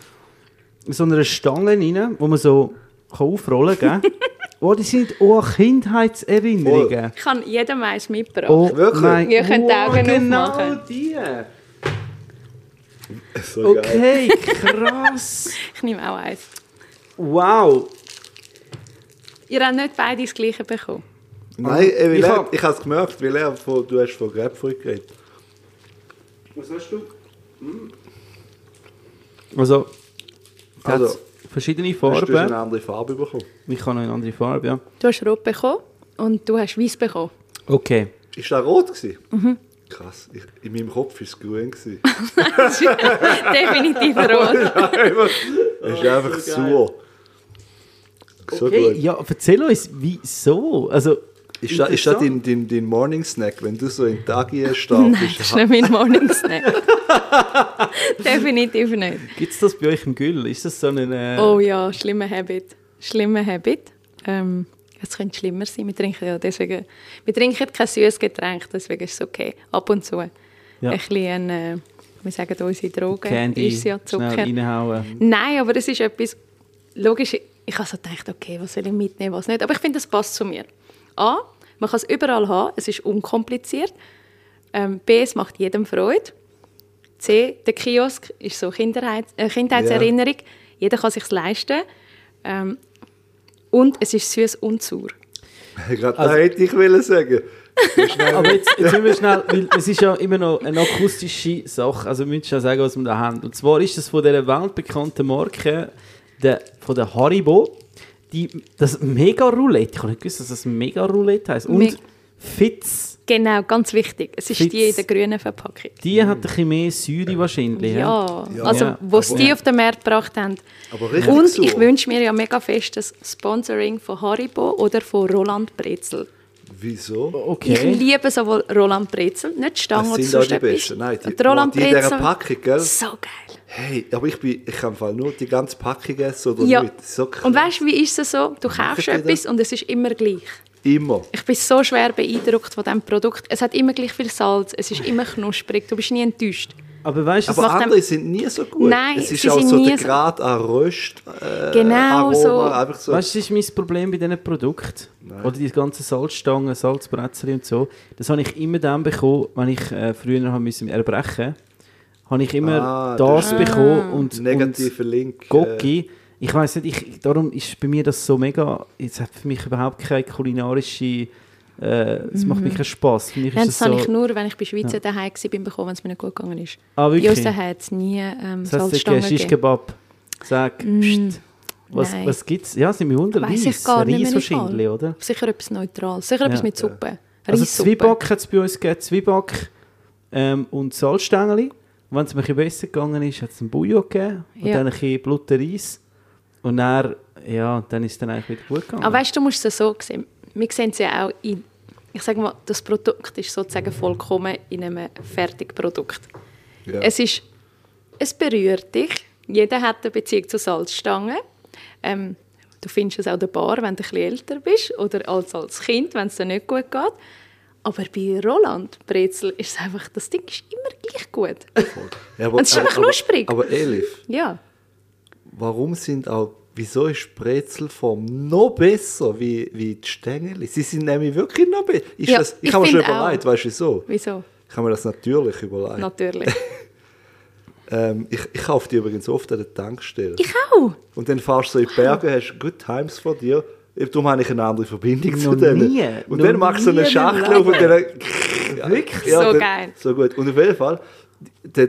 In so einer Stange rein, wo man so kann aufrollen kann. gell? oh, die sind auch Kindheitserinnerungen. Ich kann jedem eins mitgebracht. Oh Wirklich? mein Ihr könnt die Augen genau aufmachen. die. So geil. Okay, krass. Ich nehme auch eins. Wow. Ihr habt nicht beide das gleiche bekommen. Nein, äh, Ich hab- ich habe es gemerkt, weil er von, du hast von Grapefruit geredet. Was hast du? Also, Also, hat verschiedene Hast du eine Farben. andere Farbe bekommen? Ich habe noch eine andere Farbe, ja. Du hast rot bekommen und du hast weiß bekommen. Okay. Ist das rot gewesen? Mhm. Krass, ich, in meinem Kopf war es grün. gewesen. Definitiv rot. Es ist einfach sauer. So okay. gut. Ja, erzähl uns, wieso? Also, Ist das, ist das interessant. dein, dein, dein Morning Snack, wenn du so in den Tag startest? Nein, das ist nicht mein Morning Snack. Definitiv nicht. Gibt es das bei euch im Güll? Ist das so ein... Äh, Oh ja, schlimmer Habit. Schlimmer Habit. Ähm, es könnte schlimmer sein. Wir trinken ja deswegen, wir trinken kein süßes Getränk, deswegen ist es okay. Ab und zu. Ja. Ein bisschen, äh, wir sagen unsere Drogen, Candy ist ja schnell Zucker. reinhauen. Nein, aber es ist etwas, logisch, ich habe so gedacht, okay, was soll ich mitnehmen, was nicht. Aber ich finde, das passt zu mir. A, man kann es überall haben, es ist unkompliziert. Ähm, B, es macht jedem Freude. C, der Kiosk ist so Kinderheit, äh, Kindheitserinnerung. Jeder kann es sich leisten. Ähm, und es ist süß und sauer. Gerade Also- das hätte ich wollen sagen. Aber jetzt, jetzt sind wir schnell, weil es ist ja immer noch eine akustische Sache. Also wir müssen schon sagen, was wir da haben. Und zwar ist das von dieser weltbekannten Marke, der, von der Haribo, die, das Mega-Roulette. Ich habe nicht gewusst, dass das Mega-Roulette heisst. Und Me- Fitz, Genau, ganz wichtig. Es ist Fitz. die in der grünen Verpackung. die hat ein bisschen mehr Säure wahrscheinlich. Ja, Ja. also Ja. sie die auf den Markt gebracht haben. Aber richtig Und sauer. ich wünsche mir ja mega fest das Sponsoring von Haribo oder von Roland Brezel. Wieso? Okay. Ich liebe sowohl Roland Brezel, nicht die Stange Das oder sind auch sonst die etwas. besten. Nein, die, die Roland die in dieser Brezel, Packung, gell? so geil. Hey, aber ich, bin, ich kann im Fall nur die ganze Packung essen oder Ja. nicht. So. Und weißt du, wie ist es so? Du kaufst etwas und es ist immer gleich. Immer. Ich bin so schwer beeindruckt von diesem Produkt. Es hat immer gleich viel Salz, es ist immer knusprig, du bist nie enttäuscht. Aber weißt du, Aber andere einem- sind nie so gut. Nein, es ist sie auch sind so nie der so- Grad an Röst. Äh, Genau Aroma, so. Einfach so. Weißt du, das ist mein Problem bei diesen Produkten. Oder die ganzen Salzstangen, Salzbrezel und so. Das habe ich immer dann bekommen, wenn ich äh, früher haben müssen erbrechen habe ich immer Ah, das das- bekommen und, Negativer Link. und Gocki. Ich weiß nicht, ich, darum ist bei mir das so mega. Es hat für mich überhaupt keine kulinarische. Äh, es macht mir keinen Spaß. Für mich Nein, ist das es habe so. ich nur, wenn ich bei Schweizer daheim war, bin bekommen, wenn es mir nicht gut gegangen ist. ah, Bei uns wirklich? hat es nie ähm, Das heißt, Salzstangen gegeben. Shish-Kebab. Sag, pst, was, nein. was gibt es? Ja, sind wir wundern. Weiss ich gar nicht. Reis im wahrscheinlich, Fall. oder? Sicher etwas Neutrales. Sicher etwas Ja. mit Suppe. Also Reissuppe. Zwieback hat es bei uns gegeben, Zwieback ähm, und Salzstängeli. Wenn es mir ein bisschen besser gegangen ist, hat es einen Bouillon gegeben und Ja. dann ein bisschen Blutten Reis. Und dann, ja, dann ist es dann eigentlich wieder gut gegangen. Aber weißt du, du musst es so sehen. Wir sehen es ja auch in, ich sage mal, das Produkt ist sozusagen vollkommen in einem Fertigprodukt. Ja. Es ist, es berührt dich. Jeder hat eine Beziehung zu Salzstangen. Ähm, du findest es auch in der Bar, wenn du ein bisschen älter bist oder als, als Kind, wenn es dir nicht gut geht. Aber bei Roland Brezel ist es einfach, das Ding ist immer gleich gut. Ja, aber, Und es ist einfach aber, knusprig. Aber, aber Elif, Ja. warum sind auch, wieso ist die Brezelform noch besser wie, wie die Stängel? Sie sind nämlich wirklich noch besser. Ja, das, ich ich habe mir schon auch. überlegt, weißt du wieso? Wieso? Ich habe mir das natürlich überlegt. Natürlich. Ähm, ich, ich kaufe die übrigens oft an der Tankstelle. Ich auch. Und dann fährst du so in die Berge, hast Good Times vor dir. Darum habe ich eine andere Verbindung zu Noch denen. nie, Und dann machst du so eine Schachtel auf und dann... Wirklich? So dann, geil. So gut. Und auf jeden Fall, der,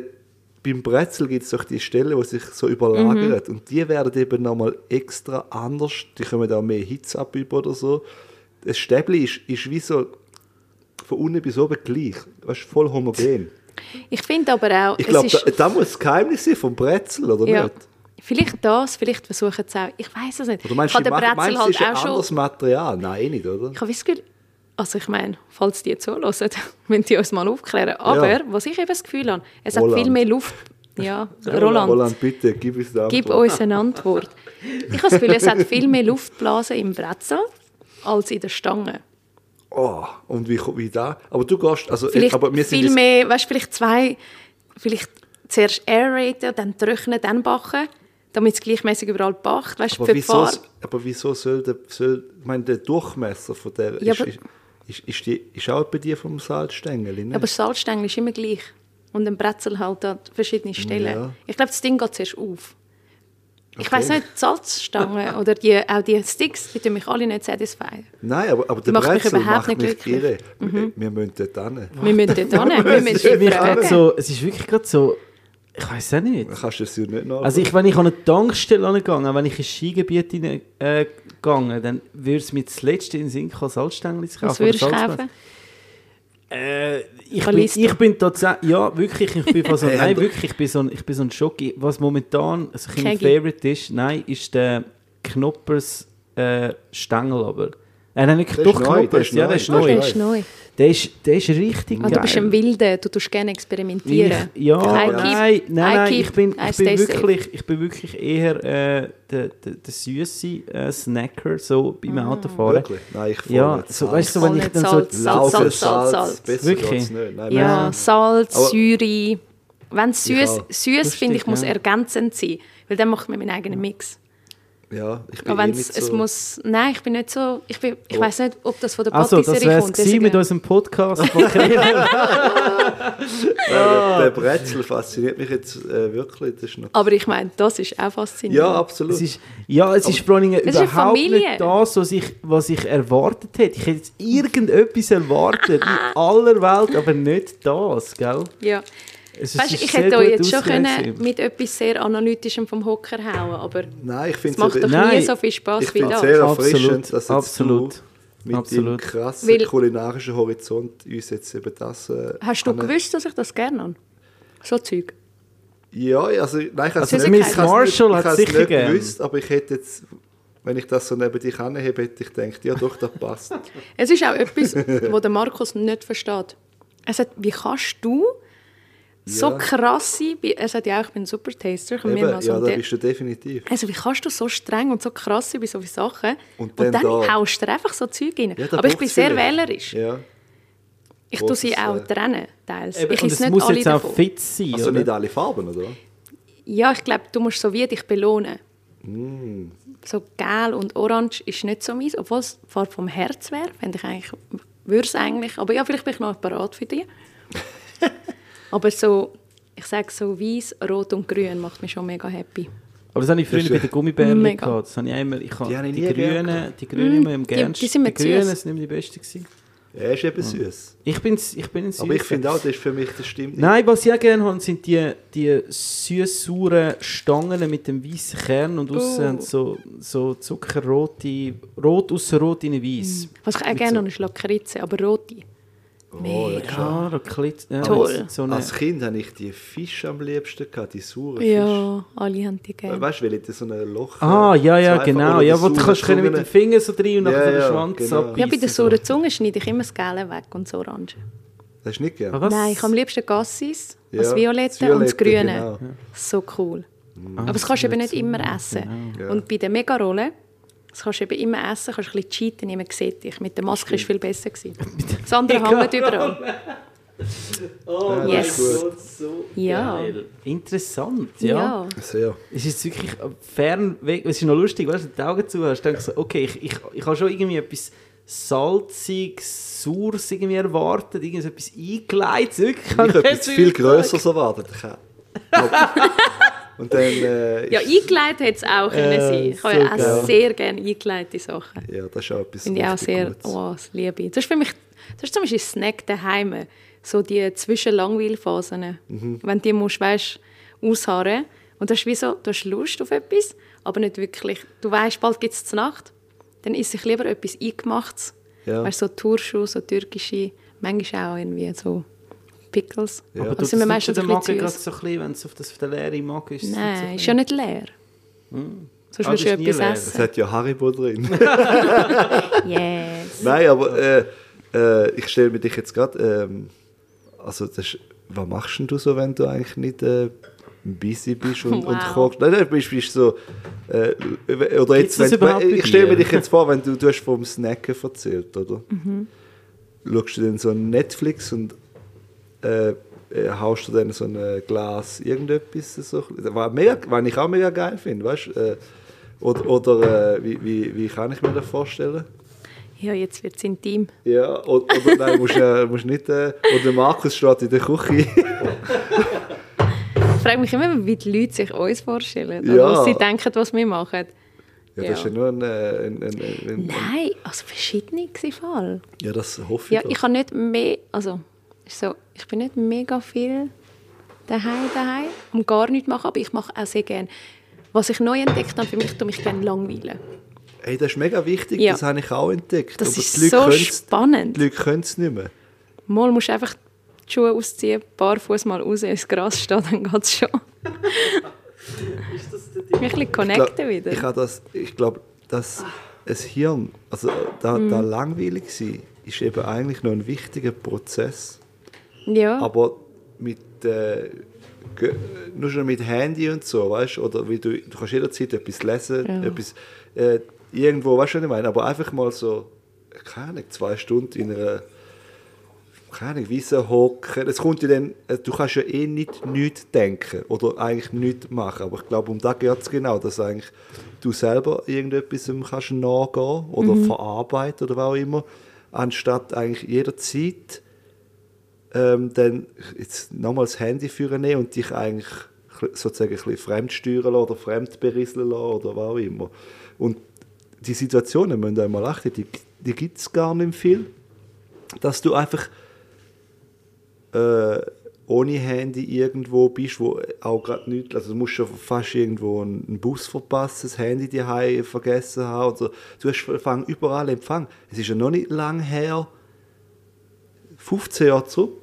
beim Brezel gibt es doch die Stellen, die sich so überlagern. Mhm. Und die werden eben nochmal extra anders. Die kommen auch mehr Hitze ab über oder so. Das Stäbli ist, ist wie so von unten bis oben gleich. Weißt, voll homogen. Ich finde aber auch, Ich es glaube, da, da muss das Geheimnis sein vom Brezel, oder Ja. nicht? Vielleicht das, vielleicht versuchen sie auch. Ich weiß es nicht. Oder meinst ich du, den Brezel meinst, du, halt ist auch ein anderes schon. Material? Nein, nicht, oder? Ich habe das Gefühl, also ich meine, falls die zuhören, müssen die uns mal aufklären. Aber Ja. was ich eben das Gefühl habe, es Roland. hat viel mehr Luft. Ja, Roland, Roland, bitte, gib uns gib Antwort. uns eine Antwort. Ich habe das Gefühl, es hat viel mehr Luftblasen im Brezel als in der Stange. Oh, und wie, wie da? Aber du gehst, also, Vielleicht aber wir sind viel jetzt- mehr, weißt, vielleicht zwei, vielleicht zuerst aeraten, dann trocknen, dann backen, damit es gleichmäßig überall backt. Weißt, aber wieso, aber wieso soll der, soll, ich meine, der Durchmesser von der, Ja, ist, ist, ist, ist, die, ist auch bei dir vom Salzstängel, ne? Aber das Salzstängel ist immer gleich. Und ein Brezel halt an verschiedenen Stellen. Ja. Ich glaube, das Ding geht zuerst auf. Ich Okay. weiß nicht, die Salzstangen oder die, auch die Sticks, die tun mich alle nicht satisfyen. Nein, aber, aber der Brezel überhaupt macht nicht mich irre. glücklich. Mhm. Wir- Wir müssen dort hin. Wir müssen dort hin, wir müssen fragen. so, es ist wirklich gerade so, ich weiß auch nicht. Dann kannst du es ja nicht nachschauen. Also ich, wenn ich an eine Tankstelle angegangen, wenn ich ins Skigebiet hinein, äh, gegangen, dann würde es mir das letzte in den Sinn kommen, Salzstängel zu kaufen. Was würdest du kaufen? Äh, ich, bin, ich bin tatsächlich, ja wirklich, ich bin so, nein wirklich, ich bin so, ein- ich bin so ein Schocki. Was momentan also mein. Favorite ist, nein, ist der Knoppers äh, Stängel aber. Äh, nein, nicht, ist ja, neu. der ist Der ist neu. Das ist neu. Der ist, der ist richtig Ah, geil. du bist ein Wilder, du tust gerne experimentieren. Ich, ja, I nein, keep- nein, nein, ich bin, ich bin, wirklich, ich bin wirklich eher äh, der, der, der süße äh, Snacker so beim Ah. Autofahren. Wirklich? Nein, ich Ja, nicht so, Salz. weißt du, wenn ich dann so Salz, Salz, Salz, Salz, Salz. Besser Wirklich? nicht. Nein, Ja, nein. Salz, Aber- Säure. Wenn es süß, süß finde ich, muss ja. ergänzend sein. Weil dann macht man meinen eigenen Mix. Ja, ich bin Aber eh nicht es so... muss, nein, ich bin nicht so, ich, bin, ich Oh. weiß nicht, ob das von der Also, das Patisserie wäre es kommt. gewesen mit unserem Podcast. Ja, der Brezel fasziniert mich jetzt äh, wirklich. Das ist noch... Aber ich meine, das ist auch faszinierend. Ja, absolut. es ist, ja, es ist vor allem ist eine überhaupt nicht das, was ich, was ich erwartet hätte. Ich hätte jetzt irgendetwas erwartet in aller Welt, aber nicht das, gell? ja. Es Weißt, ich hätte euch jetzt schon können mit etwas sehr Analytischem vom Hocker hauen aber Nein, ich es finde macht doch Nein, nie so viel Spaß ich wie finde das. es sehr erfrischend, dass jetzt absolut, du mit absolut. deinem krassen Weil- kulinarischen Horizont uns jetzt eben das... Äh, Hast du gewusst, dass ich das gerne habe? So Zeug. Ja, also, nein, ich habe Also es nicht, Miss ich Marshall hat ich habe es sicher nicht gern. gewusst, aber ich hätte jetzt, wenn ich das so neben dich anhebe, hätte ich gedacht, ja doch, das passt. Es ist auch etwas, wo der Markus nicht versteht. Er sagt, wie kannst du so Ja. krasse, er sagt ja auch, ich bin ein super Taster, ich Eben, mehrmals ja, da bist du definitiv. also wie kannst du so streng und so krass sein bei solchen Sachen Und und dann dann, da- haust du einfach so Zeug rein. Ja, Aber ich bin sehr vielleicht. wählerisch. Ja. Ich tue sie auch äh, trennen, teils. Eben, ich und es nicht muss alle jetzt auch fit sein, Also oder? nicht alle Farben, oder? Ja, ich glaube, du musst so wie dich belohnen. Mm. So gel und orange ist nicht so meins, obwohl es Farbe vom Herz wäre, fände ich eigentlich, würde es eigentlich, aber ja, vielleicht bin ich noch parat für dich. aber so, ich sage so weiß, rot und grün macht mich schon mega happy. Aber das habe ich früher bei den Gummibärchen Mega. gehabt. Das habe ich immer, ich habe Die die, gern Grünen, die Grünen immer am die- gernsten. die sind mir die Grünen süß. sind immer die besten gewesen. Ja, ist eben süß. Ich bin, ich bin ein Aber ich finde auch, das ist für mich, das stimmt nicht. Nein, was ich auch gerne habe, sind die, die süß-sauren Stangen mit dem weißen Kern und außen Oh. so, so zuckerrote, rot außen rot in weiß. Was ich auch gerne so- habe, ist Lakritze, aber rote. Oh, ja, klar. Ja, Raclette. Ja, Toll. So eine, Als Kind habe ich die Fische am liebsten gehabt, die sauren Fische. Ja, alle haben die gerne. Weißt du, weil ich so ein Loch ah, ja, ja, so genau. Ja, wo du kannst können mit dem Zungen. Finger so rein und Ja, nachher so den ja, Schwanz genau. abbeißen. ja, bei der sauren Zunge schneide ich immer das Gelbe weg und das Orange. Das ist nicht gern. Ah, was? Nein, ich habe am liebsten Gassis, Ja, das Violette, das und das Violette, Grüne. genau. So cool. Ah, Aber das kannst du eben nicht immer essen. Ja. Und bei den Megarollen, das kannst du eben immer essen, kannst du ein bisschen cheaten, niemand sieht dich. Mit der Maske war es viel besser. Gewesen. Das andere hängt überall. Oh Yes. Gott, so Ja. geil. Interessant, ja. Ja. Sehr. Es ist wirklich fern weg. Es ist noch lustig, weißt du, wenn du die Augen zu hast, denkst du so, okay, ich, ich, ich habe schon irgendwie etwas salziges, saures irgendwie erwartet, etwas eingeleitet. Ich habe etwas viel Größeres erwartet. Ich habe- Und dann... Äh, Ja, ist- eingeleitet hätte es auch können sein. Ich habe ja so auch geil. sehr gerne eingeleitete Sachen. ja, das ist auch etwas Finde ich auch sehr, Gutes. oh, das liebe ich. Das ist für mich, das ist zum Beispiel Snack daheim. So die Zwischenlangweilphasen. Mhm. Wenn du die musst, weißt, ausharren. Und das ist wie so, du hast Lust auf etwas, aber nicht wirklich. Du weißt, bald gibt es Nacht. Dann isst ich lieber etwas Eingemachtes. Ja. Weißt, so Turnschuh, so türkische, manchmal auch irgendwie so Pickles. Ja. Aber du sind wir meistens ein Magen bisschen gerade so ein bisschen, wenn es auf, das, auf den leeren Magen ist. Nein, ist ja nicht leer. Sonst Ah, würdest du das ist nie etwas leer. Es essen. hat ja Haribo drin. Yes. Nein, aber äh, äh, ich stelle mir dich jetzt gerade... Ähm, also, das ist, was machst denn du so, wenn du eigentlich nicht... Äh, busy bist und, und Wow. kochst. Nein, nein, bist, bist so, äh, oder jetzt, wenn, bei ich stelle mir dich jetzt vor, wenn du, du hast vom Snacken erzählt, oder? Mhm. schaust du dann so Netflix und äh, äh, haust du dann so ein Glas irgendetwas. So, was, mega, was ich auch mega geil finde, weißt äh, Oder, oder äh, wie, wie, wie kann ich mir das vorstellen? Ja, jetzt wird es intim. Ja, oder, oder nein, musst, äh, musst nicht. Äh, oder Markus steht in der Küche. Ich frage mich immer, wie die Leute sich uns vorstellen. Ja. Oder was sie denken, was wir machen. Ja, das ist ja nur ein. äh, ein, ein, ein, ein Nein, also verschiedene Fall. ja, das hoffe ich. Ja, ich habe nicht mehr, also ist so, ich bin nicht mega viel daheim daheim und gar nichts machen, aber ich mache auch sehr gerne. Was ich neu entdeckt habe, für mich, tue mich gerne langweilen. Hey, das ist mega wichtig, Ja. das habe ich auch entdeckt. Das Aber ist die Leute so spannend. Die Leute können es nicht mehr. Mal musst du einfach die Schuhe ausziehen, barfuß mal raus ins Gras stehen, dann geht es schon. Mich ein bisschen Ich connecten glaub- wieder. Ich, das, ich glaube, dass ein Hirn, also da, Mhm. da langweilig sein, ist eben eigentlich noch ein wichtiger Prozess. Ja, Aber mit, äh, nur schon mit Handy und so, weißt du, oder wie du, du kannst jederzeit etwas lesen, Ja. etwas, äh, irgendwo, weißt du, was ich meine, aber einfach mal so, keine Ahnung, zwei Stunden in einer, keine Ahnung, Wiese hocken, es kommt ja dann, äh, du kannst ja eh nicht nichts denken oder eigentlich nichts machen, aber ich glaube, um das geht es genau, dass eigentlich du selber irgendetwas kannst nachgehen oder verarbeiten oder was auch immer, anstatt eigentlich jederzeit ähm, dann jetzt nochmal das Handy führen und dich eigentlich sozusagen ein bisschen fremdsteuern oder fremdberieseln lassen oder was auch immer. Und die Situationen, müssen einmal achten, die, die gibt es gar nicht viel, dass du einfach äh, ohne Handy irgendwo bist, wo auch gerade nichts, also du musst schon fast irgendwo einen Bus verpassen, das Handy daheim vergessen haben, oder du hast überall Empfang. Es ist ja noch nicht lang her, 15 Jahre zurück,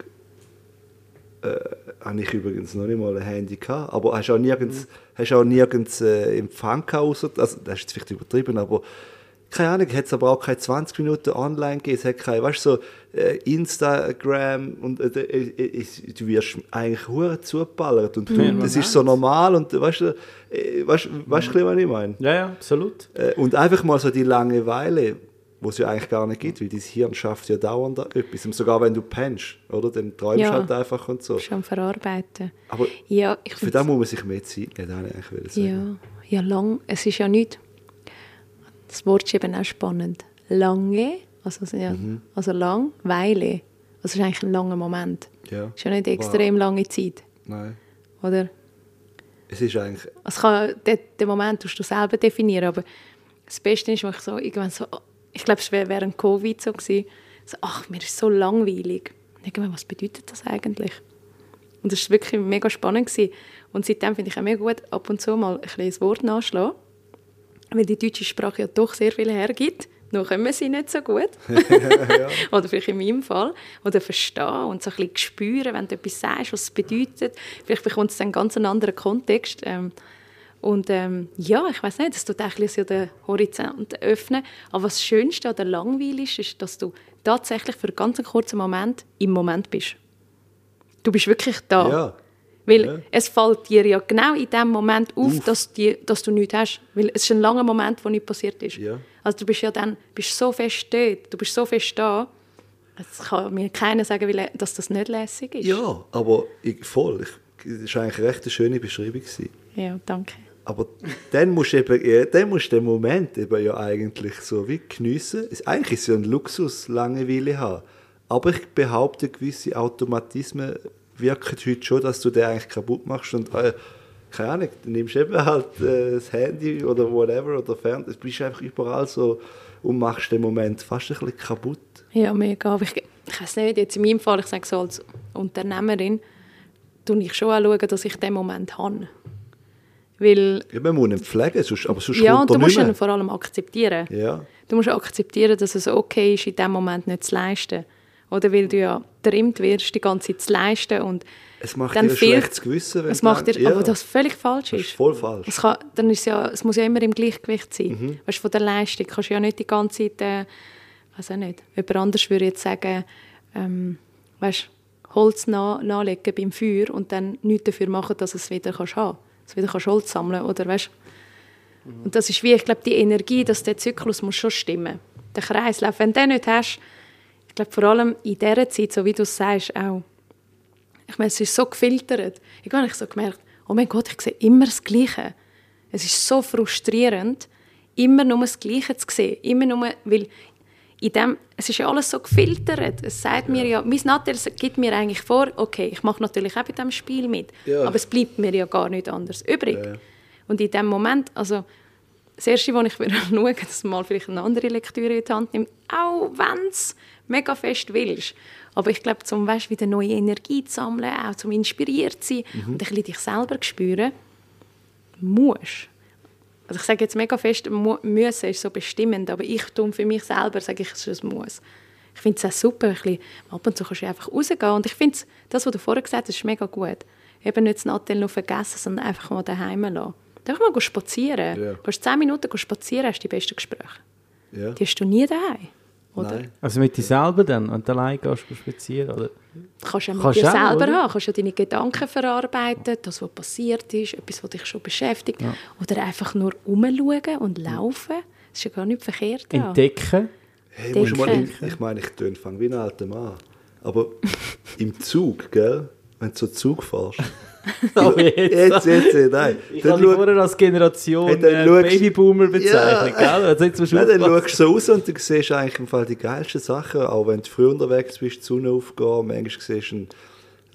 äh, habe ich übrigens noch nicht mal ein Handy gehabt, aber hast auch nirgends, hast auch nirgends äh, Empfang gehabt, ausser, also das ist jetzt vielleicht übertrieben, aber keine Ahnung, hat es aber auch keine 20 Minuten online gegeben, es hat keine, weißt du, so äh, Instagram und äh, äh, es- du wirst eigentlich hure zugeballert und du, Ja, das ist so normal und weißt du, äh, weißt, weißt, du, ein bisschen, was ich meine? Ja, ja, absolut. Äh, Und einfach mal so die Langeweile, wo es ja eigentlich gar nicht gibt, weil dein Hirn schafft ja dauernd etwas. Und sogar wenn du pennst, oder? Dann träumst du Ja. halt einfach und so. schon verarbeiten. Aber Ja, ich für das muss man sich mehr Zeit nehmen, ich wollen sagen. Ja, ja, lang. Es ist ja nicht. Das Wort ist eben auch spannend. Lange, also, es ja, Mhm. also lang, Weile. Das ist eigentlich ein langer Moment. Ja. Ist ja nicht eine extrem lange Zeit, Nein. oder? Es ist eigentlich, Also kann, den, den Moment tust du selber definieren, aber das Beste ist, wenn ich so, irgendwann so, ich glaube, es wäre während Covid so gewesen, so, ach, mir ist so langweilig. Und irgendwann, was bedeutet das eigentlich? Und das war wirklich mega spannend. Gewesen. Und seitdem finde ich auch mega gut, ab und zu mal ein das Wort nachschlagen, weil die deutsche Sprache ja doch sehr viel hergibt. Nur können wir sie nicht so gut. Oder vielleicht in meinem Fall. Oder verstehen und so ein bisschen spüren, wenn du etwas sagst, was es bedeutet. Vielleicht bekommt es dann ganz einen anderen Kontext. Ähm, und ähm, ja, ich weiß nicht, das tut ein bisschen so den Horizont öffnen. Aber was das Schönste oder langweilig ist, ist, dass du tatsächlich für einen ganz kurzen Moment im Moment bist. Du bist wirklich da. ja. Weil Ja. es fällt dir ja genau in dem Moment auf, Auf. Dass, die, dass du nichts hast. Weil es ist ein langer Moment, wo nichts passiert ist. Ja. Also du bist ja dann bist so fest dort, du bist so fest da. Es kann mir keiner sagen, lä- dass das nicht lässig ist. Ja, aber ich, voll. Ich, das war eigentlich eine recht schöne Beschreibung. Ja, danke. Aber dann musst du eben, dann musst du den Moment eben ja eigentlich so wie geniessen. Es, eigentlich ist es ja ein Luxus, Langeweile haben. Aber ich behaupte, gewisse Automatismen wirken heute schon, dass du den eigentlich kaputt machst und äh, keine Ahnung, du nimmst eben halt äh, das Handy oder whatever oder fern, du bist einfach überall so und machst den Moment fast ein bisschen kaputt. Ja, mega. Aber ich, ich weiß nicht, jetzt in meinem Fall, ich sage so als Unternehmerin, tue ich schon dass ich den Moment habe. Weil, Ja, man muss ihn pflegen, sonst, aber sonst ja, und du musst ihn vor allem akzeptieren. Ja, Du musst akzeptieren, dass es okay ist, in diesem Moment nicht zu leisten. Oder weil du ja trimmt wirst, die ganze Zeit zu leisten. Und es macht dann dir ein fehlt- schlechtes Gewissen. wenn es macht dir, ja, aber das völlig falsch das ist. ist voll falsch. Es, kann, dann ist ja, es muss ja immer im Gleichgewicht sein. Mhm. Weißt, von der Leistung kannst du ja nicht die ganze Zeit, äh, weiß auch nicht, jemand anders würde jetzt sagen, ähm, weißt, Holz na, nachlegen beim Feuer und dann nichts dafür machen, dass es wieder kannst haben dass du wieder Holz sammeln oder weißt. Und das ist wie, ich glaube, die Energie, dass der Zyklus muss schon stimmen. Der Kreislauf, wenn du den nicht hast, ich glaube vor allem in dieser Zeit, so wie du es sagst, auch, ich meine, es ist so gefiltert. Irgendwann habe ich so gemerkt, oh mein Gott, ich sehe immer das Gleiche. Es ist so frustrierend, immer nur das Gleiche zu sehen. Immer nur, weil in dem, es ist ja alles so gefiltert. Es sagt mir ja, mein Nattel gibt mir eigentlich vor, okay, ich mache natürlich auch bei diesem Spiel mit, Ja. aber es bleibt mir ja gar nicht anders übrig. Ja. Und in dem Moment, also das Erste, was ich würde schauen, dass man mal vielleicht eine andere Lektüre in die Hand nimmt, auch wenn es mega fest willst. Aber ich glaube, zum weißt, wieder neue Energie zu sammeln, auch zum inspiriert zu sein Mhm. und ein bisschen dich selber zu spüren, musst. Also ich sage jetzt mega fest, müssen ist so bestimmend, aber ich tue für mich selber, sage ich, es ist ein Muss. Ich finde es auch super, ein bisschen, ab und zu kannst du einfach rausgehen und ich finde, es- das, was du vorher gesagt hast, ist mega gut. Eben nicht das Nattel noch vergessen, sondern einfach mal daheim lassen. Einfach mal spazieren. Ja. Gehst 10 Minuten spazieren, hast die besten Gespräche. Ja. Die hast du nie daheim. Oder? Nein. Also mit dir selber dann, wenn du allein gehst, spazieren, oder? Kannst du ja mit Kannst dir selber oder? haben, kannst ja deine Gedanken verarbeiten, das, was passiert ist, etwas, was dich schon beschäftigt. Oder einfach nur rumschauen und laufen. Das ist ja gar nicht verkehrt. Ja. Entdecken. Hey, musst du mal, ich, ich meine, ich töne fang wie ein alter Mann. Aber im Zug, gell? Wenn du so Zug fährst. Aber jetzt, Jetzt, jetzt, jetzt, nein. ich Dann habe dich vorher als Generation Hey, dann äh, Babyboomer bezeichnet, Ja. gell? Also jetzt musst du Nein, dann schaust du so raus und du siehst eigentlich im Fall die geilsten Sachen. Auch wenn du früh unterwegs bist, die Sonne aufgehen, manchmal siehst du einen,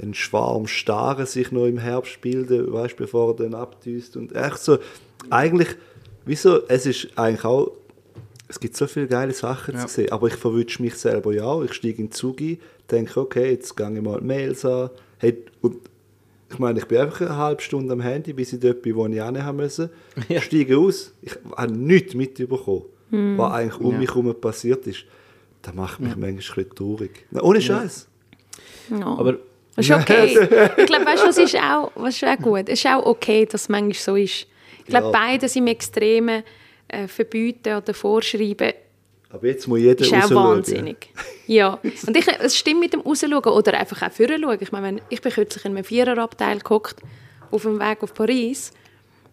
einen Schwarm Staren sich noch im Herbst bilden, weißt, bevor er dann abdüst. Und echt so, eigentlich, wieso, es ist eigentlich auch, es gibt so viele geile Sachen Ja. zu sehen, aber ich verwünsche mich selber ja auch. Ich steige in den Zug ein, denke, okay, jetzt gehe ich mal die Mails an. Hey, und ich meine, ich bin einfach eine halbe Stunde am Handy, bis ich dort bin, wo ich hin haben musste. Ja. Steige aus, ich habe nichts mitbekommen, was eigentlich um Ja. mich herum passiert ist. Das macht mich manchmal ein traurig. Na, ohne Scheiß. Ja. Aber Das ist okay. ich glaube, weißt du, was ist auch, was ist auch gut? Es ist auch okay, dass es manchmal so ist. Ich glaube, Ja. beides im Extremen äh, verbieten oder vorschreiben, Aber jetzt muss jeder ist auch wahnsinnig. Ja, und ich, es stimmt mit dem Rausschauen oder einfach auch vorher schauen. Ich meine, ich bin kürzlich in einem Viererabteil gehockt, auf dem Weg auf Paris.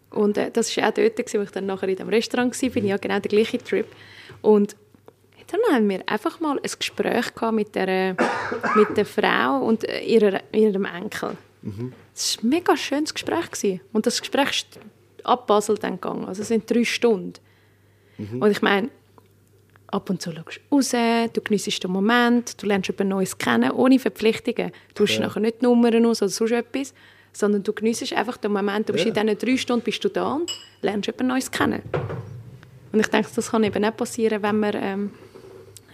Und äh, das war auch dort, gewesen, wo ich dann nachher in dem Restaurant war. Bin ja genau der gleiche Trip. Und dann haben wir einfach mal ein Gespräch gehabt mit der, äh, mit der Frau und äh, ihrer, ihrem Enkel. Es war ein mega schönes Gespräch. Gewesen. Und das Gespräch ist ab Basel dann gegangen. Also es sind drei Stunden. Und ich meine, ab und zu schaust du raus, du genießt den Moment, du lernst jemand Neues kennen, ohne Verpflichtungen. Du hast nachher nicht die Nummern aus oder sonst etwas, sondern du genießt einfach den Moment. Du bist in diesen drei Stunden bist du da und lernst jemand Neues kennen. Und ich denke, das kann eben auch passieren, wenn man ähm,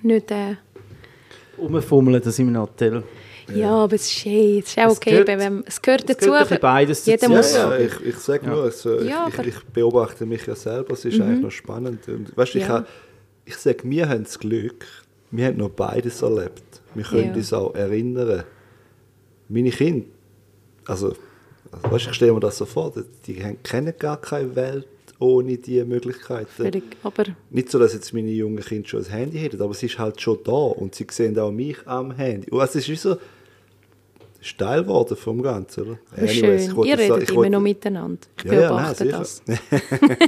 nicht... Äh, rumfummeln, das im Nattel. ja. aber es ist, hey, es ist auch Es okay, gehört- wenn, es gehört Es dazu. gehört ein bisschen beides Jeder muss- Ja, ja, ich, ich sage nur, also, Ja, ich, ich, ich beobachte mich ja selber, es ist eigentlich noch spannend. Und, weißt, ich, Ja. Ich sage, wir haben das Glück, wir haben noch beides erlebt. Wir können Ja. uns auch erinnern. Meine Kinder, also, also weißt, ich stelle mir das so vor, die kennen gar keine Welt ohne diese Möglichkeiten. Völlig, aber Nicht so, dass jetzt meine jungen Kinder schon ein Handy hätten, aber es ist halt schon da und sie sehen auch mich am Handy. Und es ist wie so steil geworden vom Ganzen, oder? das ist Anyways, schön. ich Ihr das- redet ich immer wollte- noch miteinander. Ich Ja, ja, nein, beobachte das.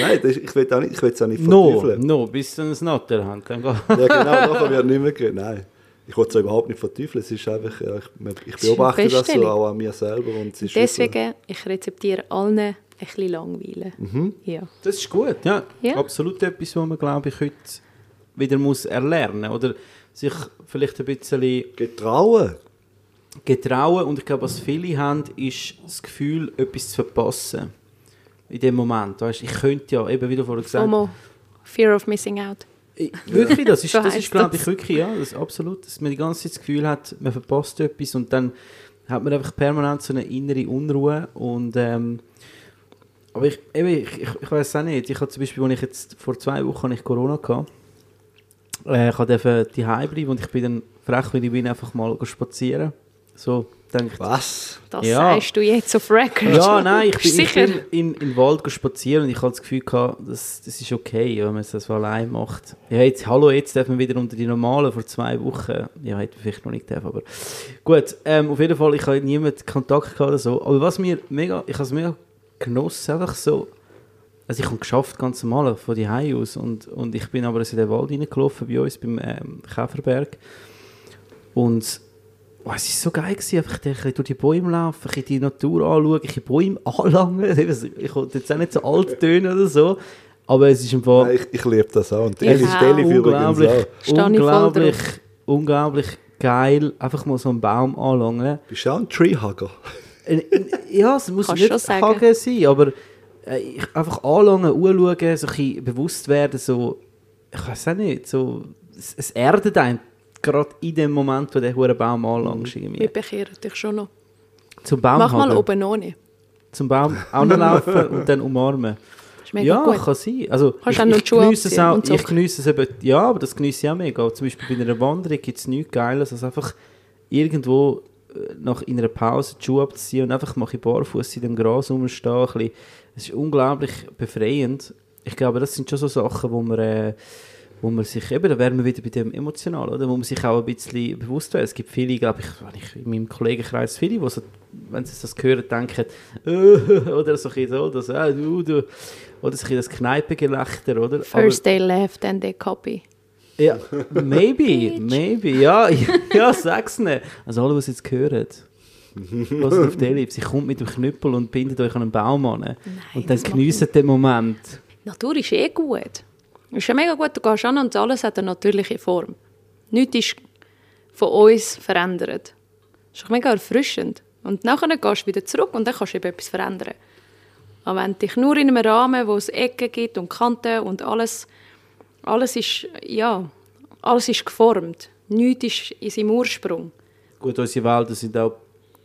Nein, das, ist- ich will auch nicht, ich will es auch nicht No, verteufeln. no, bis sie ein Nattel haben. Dann geht Ja, genau, nachher wird nicht mehr gehen. Nein, ich will es auch überhaupt nicht verteufeln. Es ist einfach, ja, ich, ich ist beobachte das so auch an mir selber. Und es ist Deswegen, ich rezeptiere allen ein bisschen Langweilen. Mhm. Ja. Das ist gut, ja. Ja. Absolut etwas, was man, glaube ich, heute wieder muss erlernen oder sich vielleicht ein bisschen so Getrauen. Getrauen. Und ich glaube, was viele haben, ist das Gefühl, etwas zu verpassen. In dem Moment. Weißt, ich könnte ja, eben wie du vorhin gesagt hast, FOMO. Fear of Missing Out. Ich- Wirklich, das ist, So das ist glaube ich, wirklich, ja, das ist absolut, dass man die ganze Zeit das Gefühl hat, man verpasst etwas und dann hat man einfach permanent so eine innere Unruhe und ähm, aber ich, eben, ich, ich, ich weiß auch nicht, ich habe zum Beispiel, als ich jetzt vor zwei Wochen hatte ich Corona hatte, äh, ich durfte die bleiben und ich bin dann frech, wie ich bin, einfach mal spazieren. So, denke ich, Was? Das Ja. sagst du jetzt auf Record. ja, nein, ich bin, ich bin in, in den Wald spazieren und ich hatte das Gefühl, gehabt, das, das ist okay, wenn man es das so allein macht. Ja, jetzt, hallo, jetzt dürfen wir wieder unter die normalen, vor zwei Wochen. Ja, hätte ich vielleicht noch nicht dürfen, aber gut. Ähm, auf jeden Fall, ich habe niemand Kontakt gehabt oder so. Aber was mir mega, ich habe es mega genossen, einfach so also ich habe geschafft ganz normal von die aus und, und ich bin aber in den Wald reingelaufen bei uns beim ähm, Käferberg und oh, es war so geil gewesen, einfach ein bisschen durch die Bäume laufen, ein die Natur anschauen, ein Bäume anlangen, ich wollte jetzt auch nicht so alt tönen oder so, aber es ist Fall Nein, ich, ich liebe das auch. Und auch. Elif übrigens unglaublich, unglaublich, unglaublich geil, einfach mal so einen Baum anlangen. Bist du auch ein Treehugger? Äh, Ja, es muss Kannst nicht sagen. Hagen sein, aber äh, ich einfach anschauen, anschauen, so ein bisschen bewusst werden, so, ich weiß auch nicht, so, es, es erdet einen, gerade in dem Moment, wo der hure Baum anlangst. Wir irgendwie. bekehren dich schon noch. Zum Baum Mach mal hageln, oben ohne. Zum Baum anlaufen und dann umarmen. Ja, gut. kann sein. Also, Kannst ich, noch ich geniesse es auch, ich geniesse es eben, ja, aber das geniesse ich auch mega. Zum Beispiel bei einer Wanderung gibt es nichts Geiles, als einfach irgendwo äh, nach in einer Pause die Schuhe abzuziehen und einfach ein bisschen barfuß in dem Gras rumstehen. Es ist unglaublich befreiend. Ich glaube, das sind schon so Sachen, wo man, äh, wo man sich, eben, da wären wir wieder bei dem emotional, oder? wo man sich auch ein bisschen bewusst wird. Es gibt viele, glaube ich, wenn ich in meinem Kollegenkreis viele, die so, wenn sie das hören, denken, äh, oder so ein bisschen so, so, äh, du, du, oder so ein bisschen das Kneipengelächter, oder? First day left and they copy. Ja, maybe, maybe, ja, ja, sag's nicht. Also alle, die es jetzt hören, was auf der Lips, sie kommt mit dem Knüppel und bindet euch an einen Baum an. und dann das macht geniessen den Moment. Die Natur ist eh gut. Ist ja mega gut, du gehst an und alles hat eine natürliche Form. Nichts ist von uns verändert. Das ist mega erfrischend. Und nachher gehst du wieder zurück und dann kannst du eben etwas verändern. Aber wenn dich nur in einem Rahmen, wo es Ecken gibt und Kanten und alles, alles ist, ja, alles ist geformt. Nichts ist in seinem Ursprung. Gut, unsere Wälder sind auch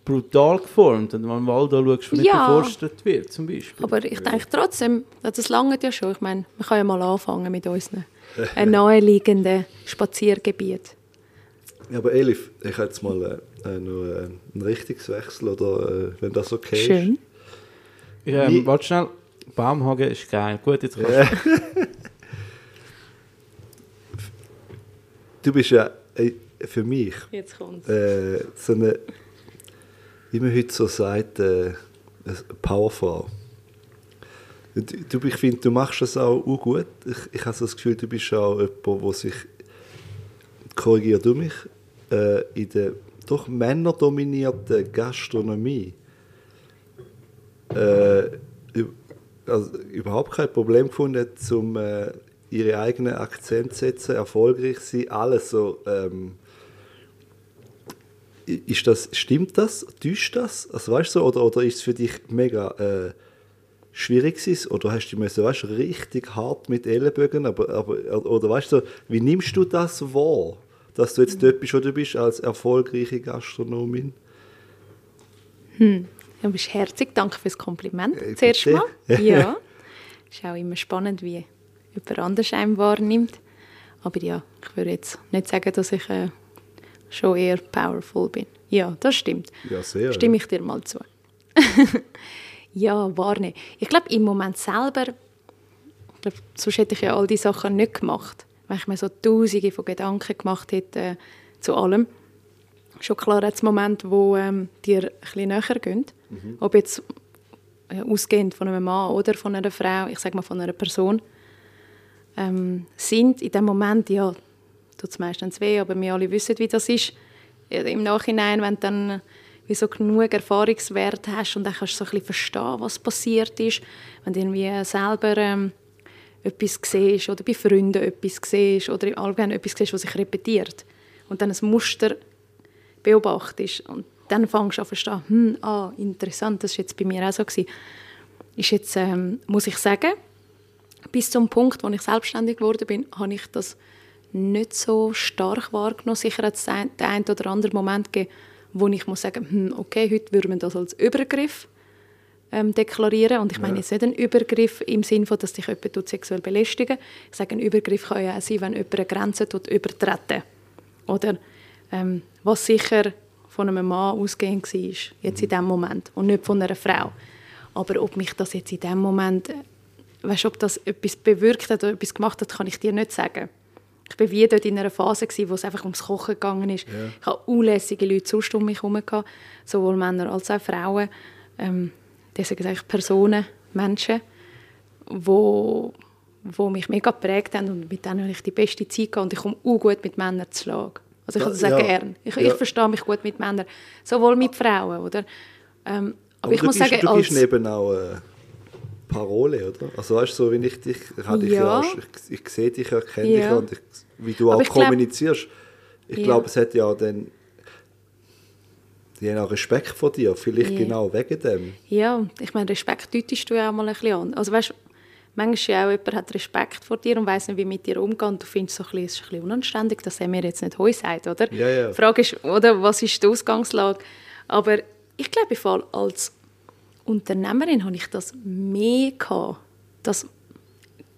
brutal geformt. Und wenn du anschaust, der nicht Ja. beforstet wird, zum Beispiel. Aber ich denke trotzdem, das lange ja schon. Ich meine, man kann ja mal anfangen mit unseren äh, naheliegenden Spaziergebiet. Ja, aber Elif, ich habe jetzt mal äh, äh, noch äh, einen Richtungswechsel, oder äh, wenn das okay Schön. Ja, Wie- ähm, warte schnell. Baumhagen ist geil. Gut, jetzt kannst du. ist. Du bist ja äh, für mich Jetzt kommt's. äh, so eine, wie man heute so sagt, äh, Powerfrau. Du, ich finde, du machst das auch, gut. Ich, ich habe das Gefühl, du bist auch jemand, der sich, korrigier du mich, äh, in der doch männerdominierten Gastronomie äh, also überhaupt kein Problem gefunden, um äh, ihre eigenen Akzente zu setzen, erfolgreich zu sein, alles so. Ähm, ist das, stimmt das? Täuscht das? Also weißt du, oder, oder ist es für dich mega äh, schwierig gewesen? Oder hast du müssen, weißt, richtig hart mit Ellenbögen, aber, aber, oder weißt du, wie nimmst du das wahr, dass du jetzt dort bist, wo du bist, als erfolgreiche Gastronomin? Du bist herzig, danke fürs Kompliment. Äh, Zuerst mal. Ja. ist auch immer spannend, wie jemand anders einem wahrnimmt. Aber ja, ich würde jetzt nicht sagen, dass ich äh, schon eher powerful bin. Ja, das stimmt. Ja, sehr. Stimme ich dir mal zu. ja, wahrnehmen. Ich glaube, im Moment selber, ich glaub, sonst hätte ich ja all die Sachen nicht gemacht. Wenn ich mir so tausende von Gedanken gemacht hätte äh, zu allem. Schon klar hat es Momente, wo ähm, dir ein bisschen näher gehen. Ob jetzt äh, ausgehend von einem Mann oder von einer Frau, ich sage mal von einer Person, ähm, sind in dem Moment, ja, tut es meistens weh, aber wir alle wissen, wie das ist. Im Nachhinein, wenn du dann äh, wie so genug Erfahrungswert hast und dann kannst du so ein bisschen verstehen, was passiert ist, wenn du irgendwie äh, selber ähm, etwas siehst oder bei Freunden etwas siehst oder im Allgemeinen etwas siehst, was sich repetiert und dann ein Muster beobachtest und dann fängst du an zu verstehen, hm, ah, interessant, das war jetzt bei mir auch so. Ist jetzt, ähm, muss ich sagen, bis zum Punkt, wo ich selbstständig geworden bin, habe ich das nicht so stark wahrgenommen. Sicher hat es den einen oder anderen Moment gegeben, wo ich muss sagen, hm, okay, heute würde man das als Übergriff ähm, deklarieren. Und ich meine jetzt nicht einen Übergriff im Sinne von, dass dich jemand sexuell belästigen Ich sage, ein Übergriff kann ja auch sein, wenn jemand eine Grenze tut, übertreten. Oder ähm, was sicher von einem Mann ausgehend war, jetzt in diesem Moment, und nicht von einer Frau. Aber ob mich das jetzt in diesem Moment, äh, weißt, ob das etwas bewirkt hat oder etwas gemacht hat, kann ich dir nicht sagen. Ich war wie dort in einer Phase, gewesen, wo es einfach ums Kochen gegangen ist. Ich hatte unlässige Leute sonst um mich herum, sowohl Männer als auch Frauen. Ähm, das sind eigentlich Personen, Menschen. wo, wo mich mega geprägt haben und mit denen habe ich die beste Zeit gehabt und ich komme auch gut mit Männern zu Schlag. Also ich habe das auch Ja. gern. Ich, Ja. ich verstehe mich gut mit Männern, sowohl mit Frauen, oder? Ähm, aber, ich du muss bist, sagen, du als... bist eben auch äh, Parole, oder? Also weißt du, so wie ich dich, ich, dich Ja. ja. ich, ich sehe dich, ich kenne Ja. dich und ich, wie du Aber auch ich glaub- kommunizierst. Ich Ja. glaube, es hat ja dann die haben auch Respekt vor dir, vielleicht Ja. genau wegen dem. Ja, ich meine, Respekt deutest du ja auch mal ein bisschen an. Also weißt, manchmal ja auch jemand hat Respekt vor dir und weiß nicht, wie mit dir umgehen. Und du findest so ein bisschen, es ist ein bisschen unanständig, dass er mir jetzt nicht «Hoi» sagt, oder? Ja, ja. Die Frage ist, oder, was ist die Ausgangslage? Aber ich glaube, im Fall als Unternehmerin habe ich das mehr gehabt, dass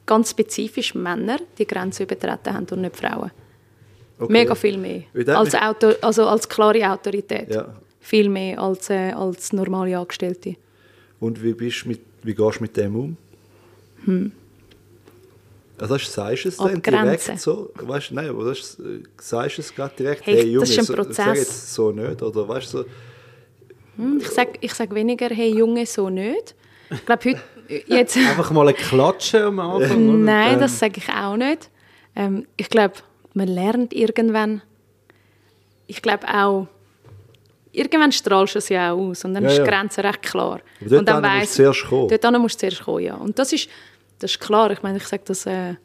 ganz spezifisch Männer die Grenze übertreten haben und nicht Frauen. Okay. Mega viel mehr. Als, Auto, also als klare Autorität. Ja. Viel mehr als, äh, als normale Angestellte. Und wie, bist mit, wie gehst du mit dem um? Also das, sagst du es dann direkt so? Weißt, nein, aber das, äh, sagst du es gerade direkt? Hey, das ist ein so, Prozess. Sag jetzt so nicht, oder weißt du, so, Hm, Ich sage ich sag weniger, hey Junge, so nicht. Ich glaube, heute, jetzt, Einfach mal ein Klatschen am Anfang. nein, das sage ich auch nicht. Ähm, ich glaube, man lernt irgendwann, ich glaube auch, irgendwann strahlst du es ja auch aus und dann Ja, ist die ja. Grenze recht klar. Aber und dann musst du zuerst kommen. Dort musst du zuerst kommen, ja. Und das ist, das ist klar. Ich meine, ich sage das, äh,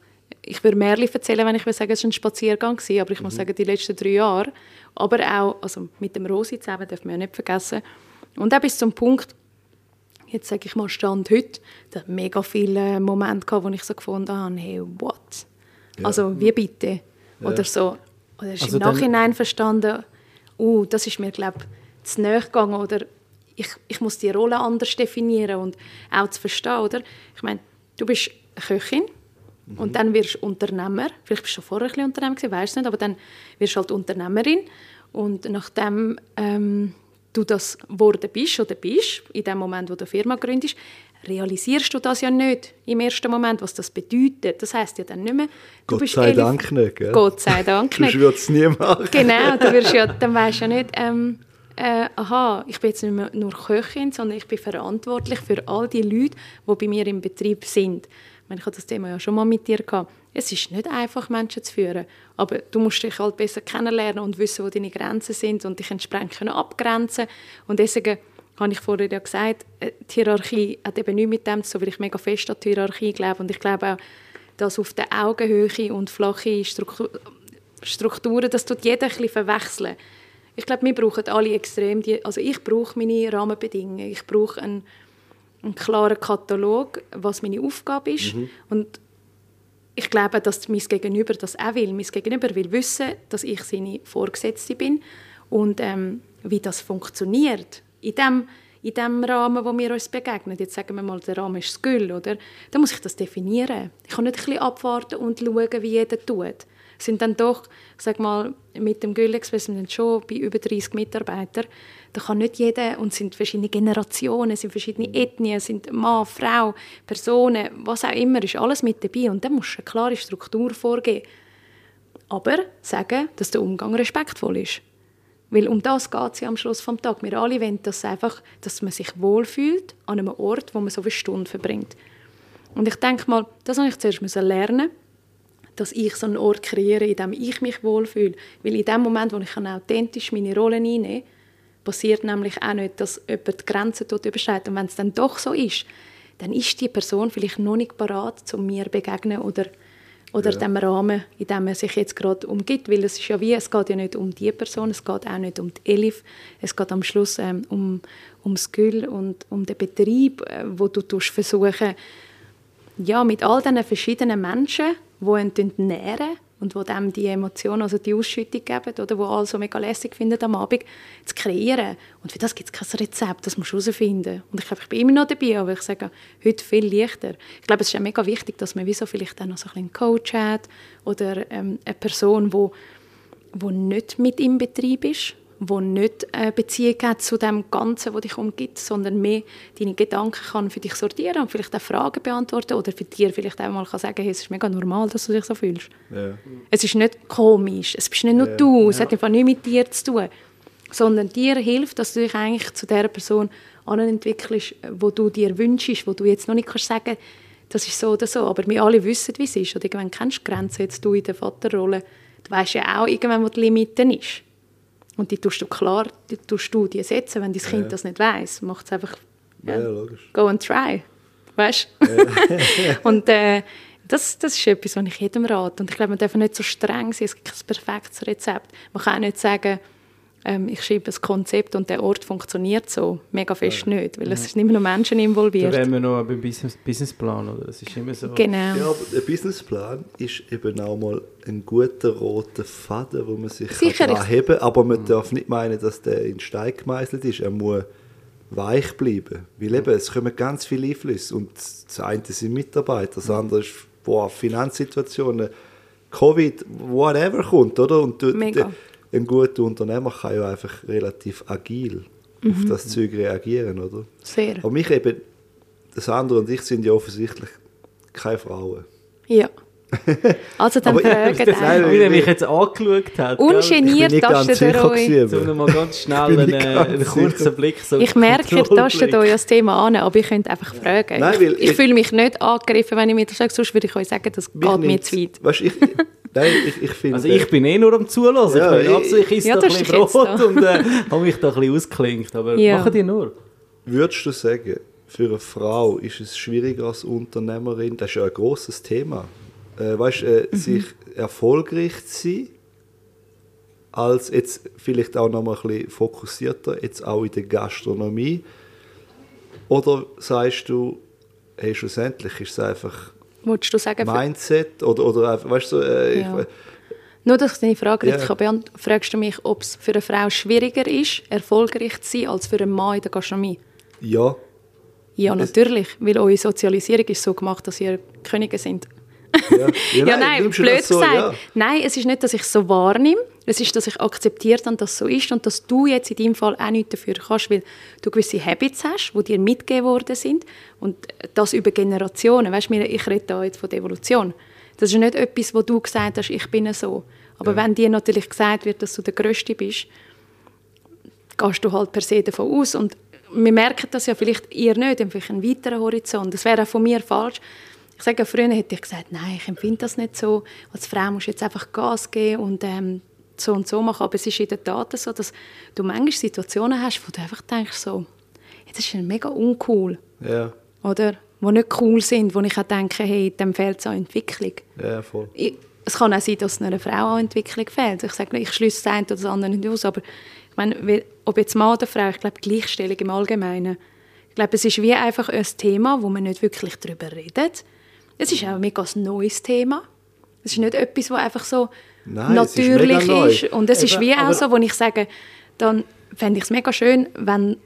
ich würde Märchen erzählen, wenn ich würde sagen, es war ein Spaziergang, gewesen, aber ich Mhm. muss sagen, die letzten drei Jahre, aber auch, also mit dem Rosi zusammen, darf man ja nicht vergessen, und auch bis zum Punkt, jetzt sage ich mal Stand heute, da hat mega viele Momente gehabt, wo ich so gefunden habe, hey, what? Also, wie bitte? Oder so, oder ist Also im Nachhinein verstanden, uh, das ist mir, glaube ich, zu nahe gegangen, oder ich, ich muss die Rolle anders definieren und auch zu verstehen, oder? Ich meine, du bist eine Köchin und dann wirst du Unternehmer, vielleicht bist du schon vorher ein bisschen Unternehmer gewesen, weißt nicht, aber dann wirst du halt Unternehmerin und nachdem ähm, du das geworden bist oder bist, in dem Moment, wo du eine Firma gründest, realisierst du das ja nicht im ersten Moment, was das bedeutet. Das heißt ja dann nicht mehr, du Gott bist sei Dank nicht, gell? Gott sei Dank nicht. würde es nie machen. Genau, du wirst ja, dann weißt du ja nicht, ähm, äh, aha, ich bin jetzt nicht mehr nur Köchin, sondern ich bin verantwortlich für all die Leute, die bei mir im Betrieb sind. Ich, meine, ich hatte das Thema ja schon mal mit dir gehabt. Es ist nicht einfach, Menschen zu führen, aber du musst dich halt besser kennenlernen und wissen, wo deine Grenzen sind und dich entsprechend abgrenzen Und deswegen habe ich vorher ja gesagt, äh, die Hierarchie hat eben nichts mit dem zu tun, weil ich mega fest an die Hierarchie glaube und ich glaube auch, dass auf der Augenhöhe und flache Struktur, Strukturen, das tut jeder ein bisschen verwechseln. Ich glaube, wir brauchen alle extrem die, also ich brauche meine Rahmenbedingungen, ich brauche einen, einen klaren Katalog, was meine Aufgabe ist und ich glaube, dass mein Gegenüber das auch will. Mein Gegenüber will wissen, dass ich seine Vorgesetzte bin und ähm, wie das funktioniert. In dem, in dem Rahmen, wo wir uns begegnen. Jetzt sagen wir mal, der Rahmen ist das Gül, oder? Dann muss ich das definieren. Ich kann nicht ein bisschen abwarten und schauen, wie jeder tut. Es sind dann doch, ich sag mal, mit dem Gül Express sind schon bei über 30 Mitarbeitern. Da kann nicht jeder, und es sind verschiedene Generationen, es sind verschiedene Ethnien, es sind Mann, Frau, Personen, was auch immer, ist alles mit dabei. Und dann musst du eine klare Struktur vorgeben. Aber sagen, dass der Umgang respektvoll ist. Weil um das geht es ja am Schluss vom Tag. Wir alle wollen das einfach, dass man sich wohlfühlt an einem Ort, wo man so eine Stunde verbringt. Und ich denke mal, das habe ich zuerst lernen, dass ich so einen Ort kreiere, in dem ich mich wohlfühle. Weil in dem Moment, wo ich authentisch meine Rolle einnehme, passiert nämlich auch nicht, dass jemand die Grenzen dort überschreitet. Und wenn es dann doch so ist, dann ist die Person vielleicht noch nicht parat, zu mir zu begegnen oder, oder dem Rahmen, in dem er sich jetzt gerade umgibt. Weil es ist ja wie, es geht ja nicht um die Person, es geht auch nicht um die Elif, es geht am Schluss ähm, um, um das Gül und um den Betrieb, äh, wo du tust versuchen, ja, mit all diesen verschiedenen Menschen, die ihn nähren und die dem die Emotionen, also die Ausschüttung geben, oder die alle so mega lässig finden am Abend, zu kreieren. Und für das gibt es kein Rezept, das musst du herausfinden. Und ich glaube, ich bin immer noch dabei, aber ich sage, heute viel leichter. Ich glaube, es ist ja mega wichtig, dass man wieso vielleicht auch noch so ein einen Coach hat oder ähm, eine Person, die wo, wo nicht mit im Betrieb ist, wo nicht eine Beziehung hat zu dem Ganzen, was dich umgibt, sondern mehr deine Gedanken kann für dich sortieren und vielleicht auch Fragen beantworten oder für dir vielleicht auch mal kann sagen, hey, es ist mega normal, dass du dich so fühlst. Ja. Es ist nicht komisch, es bist nicht nur du, es hat einfach nichts mit dir zu tun, sondern dir hilft, dass du dich eigentlich zu der Person entwickelst, wo du dir wünschst, wo du jetzt noch nicht kannst sagen, das ist so oder so. Aber wir alle wissen, wie es ist. Und irgendwann kennst du Grenzen, jetzt du in der Vaterrolle. Du weißt ja auch irgendwann, wo die Limite ist. Und die tust du klar, die tust du die setzen, wenn dein Kind das nicht weiß. Macht es einfach, Ja, logisch. go and try. Weißt Und äh, das, das ist etwas, was ich jedem rate. Und ich glaube, man darf nicht so streng sein. Es gibt kein perfektes Rezept. Man kann auch nicht sagen, ähm, ich schreibe ein Konzept und der Ort funktioniert so. Mega fest nicht, weil es sind immer nur Menschen Da involviert. wären wir noch beim Business Businessplan, oder? Das ist immer so. Genau. Ja, aber der Businessplan ist eben auch mal ein guter roter Faden, wo man sich Sicher, kann heben kann. Aber Mhm. man darf nicht meinen, dass der in Stein gemeißelt ist. Er muss weich bleiben. Weil eben, es kommen ganz viele Einflüsse. Und das eine sind Mitarbeiter, das andere ist boah, Finanzsituationen, Covid, whatever kommt, oder? Und du, Mega. Ein guter Unternehmer kann ja einfach relativ agil Mhm. auf das Zeug reagieren, oder? Sehr. Aber mich eben, das andere und ich sind ja offensichtlich keine Frauen. Ja. Also dann fragen einfach. Wie er mich jetzt angeschaut hat. gell? Ich bin Ungeniert nicht ganz tastet ihr euch. aber- noch mal ganz schnell einen, einen kurzen sicher. Blick. So Ich merke, ihr tastet euch das Thema an, aber ihr könnt einfach fragen. Nein, ich weil ich ich- fühle mich nicht angegriffen, wenn ich mir das sage, sonst würde ich euch sagen, das geht mir zu weit. Weißt, ich, nein, ich, ich finde... Also ich bin eh nur am Zulassen. Ja, ich bin ich- ich Ja, esse da ein bisschen jetzt Brot da. und äh, habe mich da ein bisschen ausgeklinkt. Aber Ja. machen die nur. Würdest du sagen, für eine Frau ist es schwieriger als Unternehmerin, das ist ja ein grosses Thema, äh, weißt, äh, Mhm. sich erfolgreich zu sein, als jetzt vielleicht auch noch mal ein bisschen fokussierter, jetzt auch in der Gastronomie? Oder sagst du, hey, schlussendlich ist es einfach Wolltest du sagen, Mindset oder, oder einfach, weißt du, äh, Ja. ich, nur dass ich deine Frage richtig beantworten fragst du mich, ob es für eine Frau schwieriger ist, erfolgreich zu sein, als für einen Mann in der Gastronomie? ja, Ja, natürlich, weil eure Sozialisierung ist so gemacht, dass ihr Könige sind. Ja, Ja, nein, nimmst du blöd so, gesagt. ja. Nein, es ist nicht, dass ich es so wahrnehme. Es ist, dass ich akzeptiert habe, dass es so ist und dass du jetzt in deinem Fall auch nichts dafür kannst, weil du gewisse Habits hast, die dir mitgegeben worden sind und das über Generationen. Weißt du, ich rede da jetzt von der Evolution. Das ist nicht etwas, wo du gesagt hast, ich bin so. Aber wenn dir natürlich gesagt wird, dass du der Größte bist, gehst du halt per se davon aus. Und wir merken das ja vielleicht ihr nicht, vielleicht einen weiteren Horizont. Das wäre auch von mir falsch. Ich sage, früher hätte ich gesagt, nein, ich empfinde das nicht so. Als Frau musst du jetzt einfach Gas geben und ähm, so und so machen. Aber es ist in der Tat so, dass du manchmal Situationen hast, wo du einfach denkst, so, das ist ja mega uncool. Ja, Oder? Die nicht cool sind, wo ich auch denke, hey, dem fehlt es an Entwicklung. ja, voll. Ich, es kann auch sein, dass es einer Frau an Entwicklung fehlt. Ich sage nicht, ich schließe das eine oder das andere nicht aus, aber ich meine, ob jetzt Mann oder Frau, ich glaube, Gleichstellung im Allgemeinen. Ich glaube, es ist wie einfach ein Thema, wo man nicht wirklich darüber redet. Es ist auch ein mega neues Thema. Es ist nicht etwas, was einfach so Nein, ist natürlich neu. ist. Und es ist Eben, wie auch so, wo ich sage, dann fände ich es mega schön, wenn,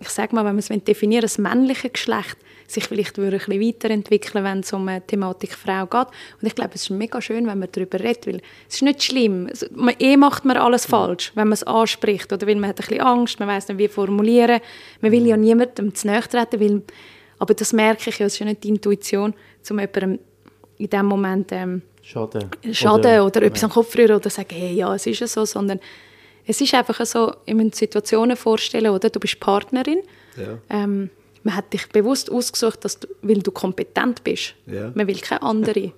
ich sage mal, wenn man es definieren das männliche Geschlecht sich vielleicht würde ein bisschen weiterentwickeln, wenn es um die Thematik Frau geht. Und ich glaube, es ist mega schön, wenn man darüber redet, weil es ist nicht schlimm. Es- Man, eh macht man alles falsch, wenn man es anspricht, oder weil man hat ein bisschen Angst, man weiß nicht, wie formulieren. Man will ja niemandem zu nahe treten, weil, aber das merke ich ja, es ist ja nicht die Intuition, um jemandem in dem Moment ähm, Schade. Schaden oder, etwas am Kopf rühren oder sagen, hey, ja, es ist ja so, sondern es ist einfach so, ich muss Situationen vorstellen, oder? Du bist Partnerin, Ja. ähm, man hat dich bewusst ausgesucht, dass du, weil du kompetent bist. Ja. Man will keine andere.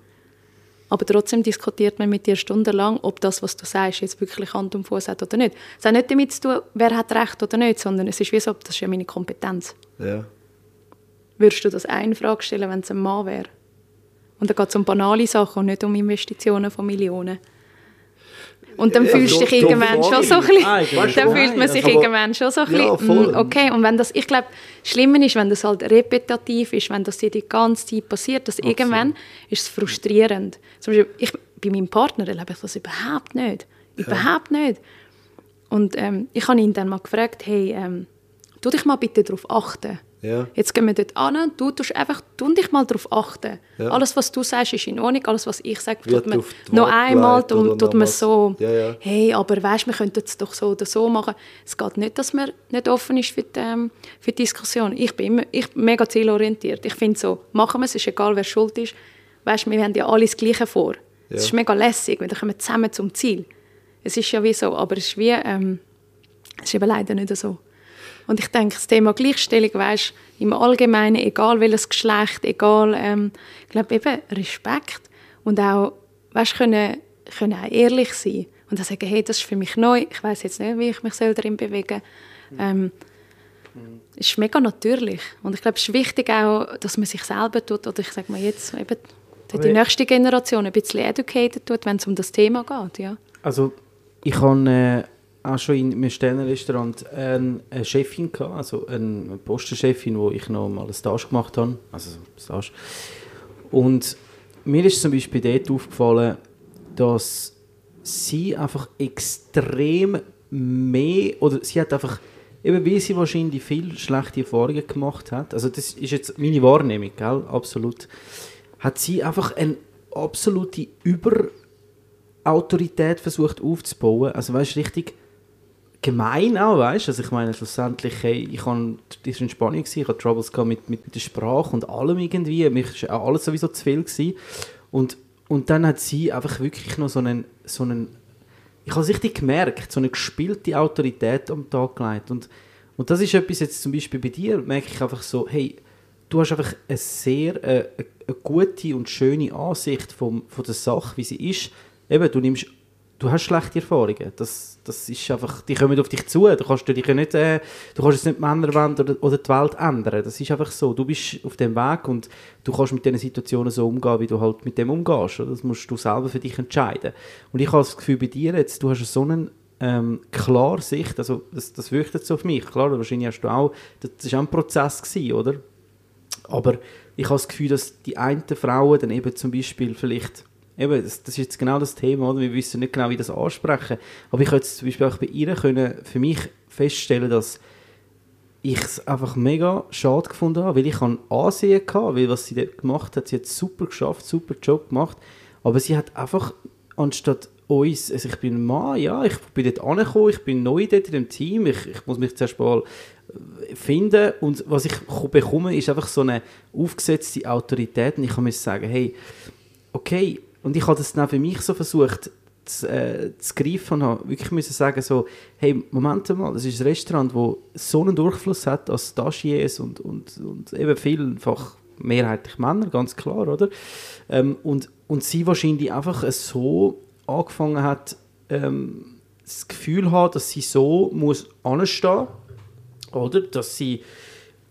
Aber trotzdem diskutiert man mit dir stundenlang, ob das, was du sagst, jetzt wirklich Hand und Fuß hat oder nicht. Es hat nicht damit zu tun, wer hat Recht oder nicht, sondern es ist wie so, das ist ja meine Kompetenz. Ja. Würdest du das eine Frage stellen, wenn es ein Mann wäre? Und dann geht es um banale Sachen und nicht um Investitionen von Millionen. Und dann Ja, fühlst du doch, dich irgendwann schon so ein bisschen, dann fühlt man sich irgendwann schon so ein Ja, bisschen, okay, und wenn das, ich glaube, das Schlimme ist, wenn das halt repetitiv ist, wenn das dir die ganze Zeit passiert, dass irgendwann ist es frustrierend. Zum Beispiel, ich, bei meinem Partner erlebe ich das überhaupt nicht. Überhaupt nicht. Und ähm, ich habe ihn dann mal gefragt, hey, ähm, tu dich mal bitte darauf achten. Ja. Jetzt gehen wir dort an und du tust einfach, tu dich mal darauf achten. Ja. Alles, was du sagst, ist in Ordnung. Alles, was ich sage, tut man noch einmal tut, tut man so, Ja, hey, aber weißt, wir könnten es doch so oder so machen. Es geht nicht, dass man nicht offen ist für die, ähm, für die Diskussion. Ich bin immer, ich bin mega zielorientiert. Ich finde so, machen wir es, ist egal, wer schuld ist. Weißt, wir haben ja alle das Gleiche vor. Es ist mega lässig, weil dann kommen wir zusammen zum Ziel. Es ist ja wie so, aber es ist wie, ähm, es ist eben leider nicht so. Und ich denke, das Thema Gleichstellung, weißt, im Allgemeinen, egal welches Geschlecht, egal, ähm, ich glaube eben Respekt und auch, weißt, können, können auch ehrlich sein und dann sagen, hey, das ist für mich neu, ich weiß jetzt nicht, wie ich mich soll darin bewegen ähm, es ist mega natürlich. Und ich glaube, es ist wichtig auch, dass man sich selber tut, oder ich sage mal jetzt, eben die nächste Generation ein bisschen educated tut, wenn es um das Thema geht. Ja. Also, ich habe äh, auch schon in einem Sternenrestaurant eine, Chefin gehabt, also eine Postenchefin, wo ich noch mal einen Stage gemacht habe. Also, Stage. Und mir ist zum Beispiel dort aufgefallen, dass sie einfach extrem mehr, oder sie hat einfach, eben weil sie wahrscheinlich viel schlechte Erfahrungen gemacht hat, also das ist jetzt meine Wahrnehmung, gell? absolut, hat sie einfach eine absolute Überautorität versucht aufzubauen, also weißt richtig gemein auch, weißt Also ich meine, schlussendlich, hey, ich war in Spanien, gewesen, ich hatte Troubles mit, mit, mit der Sprache und allem irgendwie, mich war alles sowieso zu viel gewesen. Und, und dann hat sie einfach wirklich noch so einen, so einen ich habe es richtig gemerkt, so eine gespielte Autorität am Tag gelegt. Und, und das ist etwas jetzt zum Beispiel bei dir, merke ich einfach so, hey, du hast einfach eine sehr äh, eine gute und schöne Ansicht vom, von der Sache, wie sie ist. Eben, du nimmst, du hast schlechte Erfahrungen. Das, das ist einfach, die kommen auf dich zu. Du kannst dich nicht, äh, du kannst jetzt nicht die Männerwelt oder, oder die Welt ändern. Das ist einfach so. Du bist auf dem Weg und du kannst mit diesen Situationen so umgehen, wie du halt mit dem umgehst. Oder? Das musst du selber für dich entscheiden. Und ich habe das Gefühl bei dir jetzt, du hast so einen ähm, klare Sicht, also das, das wirkt jetzt auf mich. Klar, wahrscheinlich hast du auch, das war auch ein Prozess gewesen, oder? Aber ich habe das Gefühl, dass die einen Frauen dann eben zum Beispiel vielleicht, eben, das, ist jetzt genau das Thema, oder? wir wissen nicht genau, wie das ansprechen, aber ich jetzt zum Beispiel auch bei ihr können für mich feststellen, dass ich es einfach mega schade gefunden habe, weil ich an Ansehen hatte, weil was sie dort gemacht hat, sie hat super geschafft, super Job gemacht, aber sie hat einfach anstatt uns, also ich bin ein Mann, ja, ich bin dort angekommen, ich bin neu dort in dem Team, ich, ich muss mich zuerst mal äh, finden. Und was ich ko- bekomme, ist einfach so eine aufgesetzte Autorität. Und ich kann mir sagen, hey, okay, und ich habe das dann für mich so versucht zu, äh, zu greifen und habe wirklich müssen sagen so, hey, Moment mal, das ist ein Restaurant, wo so einen Durchfluss hat als Stagiaires und, und, und eben vielfach mehrheitlich Männer, ganz klar, oder? Ähm, und, und sie wahrscheinlich einfach so angefangen hat, ähm, das Gefühl hat, dass sie so muss anstehen oder? Dass sie,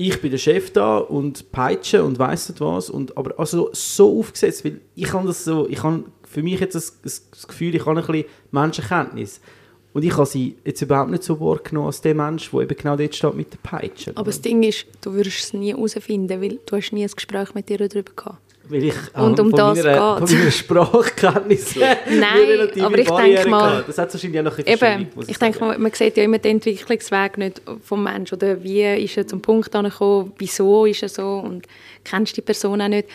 ich bin der Chef da und peitsche und weiss nicht was, und, aber also so aufgesetzt, weil ich habe das so, ich habe für mich jetzt das, das, Gefühl, ich habe ein bisschen Menschenkenntnis. Und ich habe sie jetzt überhaupt nicht so wahrgenommen als der Mensch, der eben genau dort steht mit der Peitsche. Aber das Ding ist, du wirst es nie herausfinden, weil du hast nie ein Gespräch mit ihr darüber gehabt. Weil ich Und ähm, um von das meiner, geht's. Von meiner Sprachkenntnis Nein, aber ich Barriere denke mal- gehabt. Das hat wahrscheinlich auch noch ein Eben, ich sagen. denke, man, man sieht ja immer den Entwicklungsweg nicht vom Menschen. Oder wie ist er zum Punkt angekommen, wieso ist er so und kennst die Person auch nicht.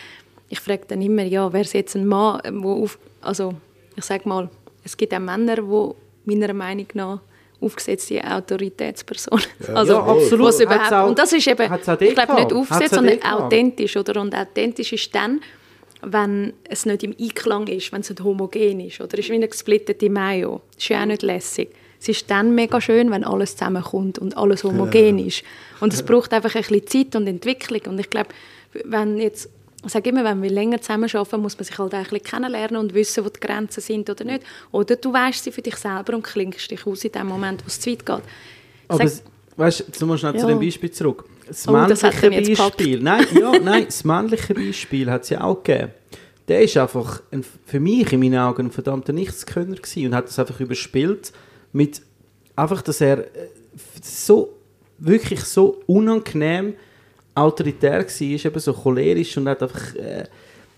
Ich frage dann immer, ja, wäre es jetzt ein Mann, wo auf, also ich sage mal, es gibt auch Männer, die meiner Meinung nach aufgesetzte Autoritätspersonen. also, Ja, absolut. was überhaupt, auch- und das ist eben, ich glaube nicht aufgesetzt, sondern authentisch. Oder? Und authentisch ist dann, wenn es nicht im Einklang ist, wenn es nicht homogen ist. Oder es ist wie eine gesplittete Mayo. Das ist ja auch nicht lässig. Es ist dann mega schön, wenn alles zusammenkommt und alles homogen ist. Und es braucht einfach ein bisschen Zeit und Entwicklung. Und ich glaube, wenn jetzt, ich sage immer, wenn wir länger zusammenarbeiten, muss man sich halt auch ein bisschen kennenlernen und wissen, wo die Grenzen sind oder nicht. Oder du weißt sie für dich selber und klingst dich aus in dem Moment, wo es zu weit geht. Ich Aber sag- weißt du, jetzt nochmal schnell zu Ja. dem Beispiel zurück. Das Oh, männliche Beispiel, nein, ja, nein, das männliche Beispiel hat es ja auch gegeben. Der ist einfach ein, für mich in meinen Augen ein verdammter Nichtskönner gewesen und hat das einfach überspielt mit einfach, dass er äh, so wirklich so unangenehm autoritär war, eben so cholerisch und hat einfach äh,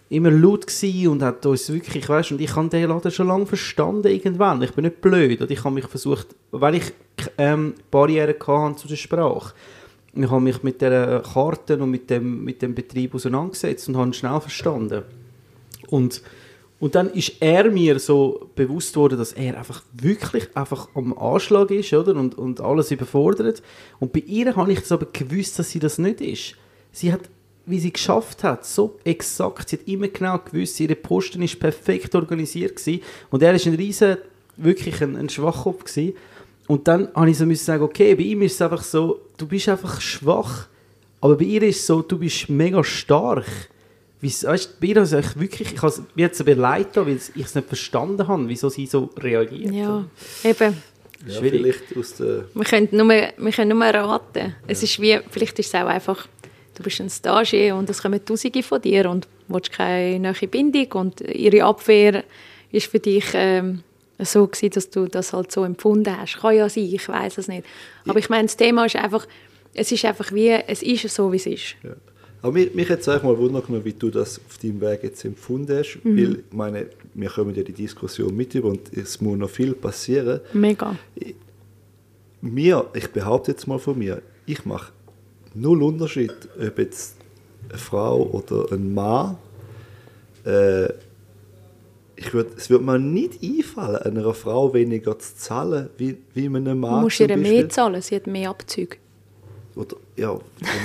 immer laut gsi und hat uns wirklich, weißt, und ich habe den Laden schon lange verstanden irgendwann. Ich bin nicht blöd und ich habe mich versucht, weil ich ähm, Barrieren zu der Sprache. Ich habe mich mit der Karten und mit dem, mit dem Betrieb auseinandergesetzt und habe ihn schnell verstanden. Und, und dann ist er mir so bewusst worden, dass er einfach wirklich einfach am Anschlag ist oder? Und, und alles überfordert. Und bei ihr habe ich das aber gewusst, dass sie das nicht ist. Sie hat, wie sie geschafft hat, so exakt, sie hat immer genau gewusst, ihre Posten ist perfekt organisiert gewesen. Und er ist ein riesen, wirklich ein, ein Schwachkopf gewesen. Und dann habe ich so müssen sagen, okay, bei ihm ist es einfach so, du bist einfach schwach. Aber bei ihr ist es so, du bist mega stark. Weißt, weißt, ihr ist es wirklich, ich habe es mir jetzt überlegt, weil ich es nicht verstanden habe, wieso sie so reagiert. Ja, eben. Ja, Schwierig. vielleicht aus der... Wir können nur, wir können nur raten. Es ist wie, vielleicht ist es auch einfach, du bist ein Stagiaire und es kommen Tausende von dir und du willst keine neue Bindung und ihre Abwehr ist für dich ähm, so gewesen, dass du das halt so empfunden hast. Kann ja sein, ich weiß es nicht. Aber ich meine, das Thema ist einfach, es ist einfach wie, es ist so, wie es ist. Ja. Aber mich, mich hat es eigentlich mal wundern wie du das auf deinem Weg jetzt empfunden hast. Mhm. Weil, ich meine, wir kommen ja die Diskussion mit über und es muss noch viel passieren. Mega. Mir, ich behaupte jetzt mal von mir, ich mache null Unterschied, ob jetzt eine Frau oder ein Mann. Äh, ich würd, es würde mir nicht einfallen, einer Frau weniger zu zahlen, wie, wie einem Mann. Du musst ihr mehr zahlen, sie hat mehr Abzüge. Oder, ja, von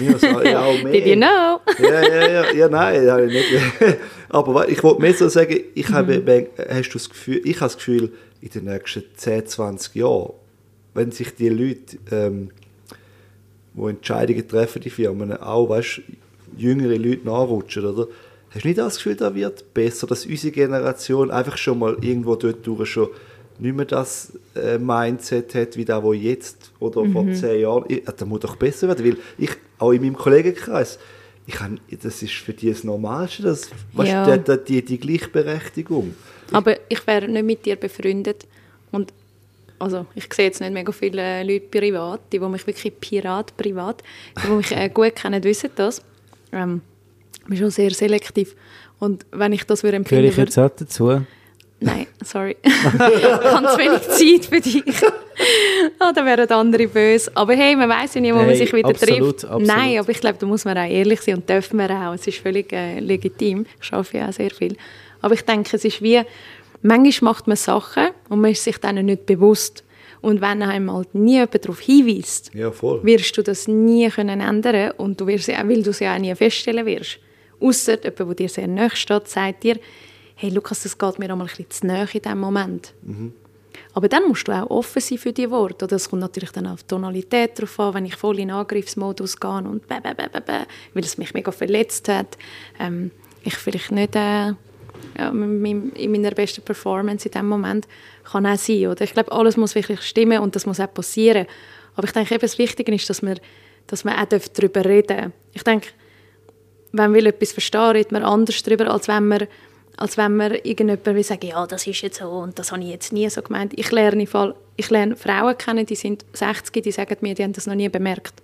mir aus ja, auch mehr. Did you know? Ja, ja, ja, ja nein, habe ich nicht. Aber ich wollte mehr so sagen, ich habe, Mhm. hast du das Gefühl, ich habe das Gefühl, in den nächsten 10, 20 Jahren, wenn sich die Leute, ähm, die Entscheidungen treffen, die Firmen, auch, weißt, jüngere Leute nachrutschen, oder? Hast du nicht das Gefühl, da wird besser, dass unsere Generation einfach schon mal irgendwo dort durch schon nicht mehr das äh, Mindset hat, wie das, wo jetzt oder vor zehn Jahren, ich, das muss doch besser werden, weil ich, auch in meinem Kollegenkreis, ich kann, das ist für die das Normalste, das, weißt, Ja. die, die, die Gleichberechtigung. Aber ich wäre nicht mit dir befreundet. Und also, ich sehe jetzt nicht mega viele Leute privat, die, die mich wirklich Pirat privat, die, die mich äh, gut kennen, wissen das. Ähm, ich bin schon sehr selektiv. Und wenn ich das würde Gehöre empfinden ich jetzt auch dazu? Nein, sorry. ich habe zu wenig Zeit für dich. ah, dann wären andere böse. Aber hey, man weiß ja nie, wo man Hey, sich wieder absolut, trifft. absolut. Nein, aber ich glaube, da muss man auch ehrlich sein und dürfen wir auch. Es ist völlig äh, legitim. Ich arbeite ja auch sehr viel. Aber ich denke, es ist wie, manchmal macht man Sachen und man ist sich denen nicht bewusst. Und wenn einem halt nie jemand darauf hinweist, Ja, wirst du das nie können ändern und du wirst weil du es ja auch nie feststellen wirst. Ausser jemand, der dir sehr nahe steht, sagt dir, hey Lukas, das geht mir einmal ein bisschen zu nahe in diesem Moment. Aber dann musst du auch offen sein für die Worte. Oder es kommt natürlich dann auf die Tonalität drauf an, wenn ich voll in Angriffsmodus gehe und bäh, bäh, bäh, bäh, bäh, weil es mich mega verletzt hat. Ähm, ich vielleicht nicht äh, in meiner besten Performance in diesem Moment kann auch sein. Oder? Ich glaube, alles muss wirklich stimmen und das muss auch passieren. Aber ich denke, eben das Wichtige ist, dass man, dass man auch darüber reden darf. Ich denke, wenn man etwas verstehen redet man anders darüber, als wenn man, als wenn man irgendjemand will sagen, ja, das ist jetzt so und das habe ich jetzt nie so gemeint. Ich lerne, Fall, ich lerne Frauen kennen, die sind 60, die sagen mir, die haben das noch nie bemerkt.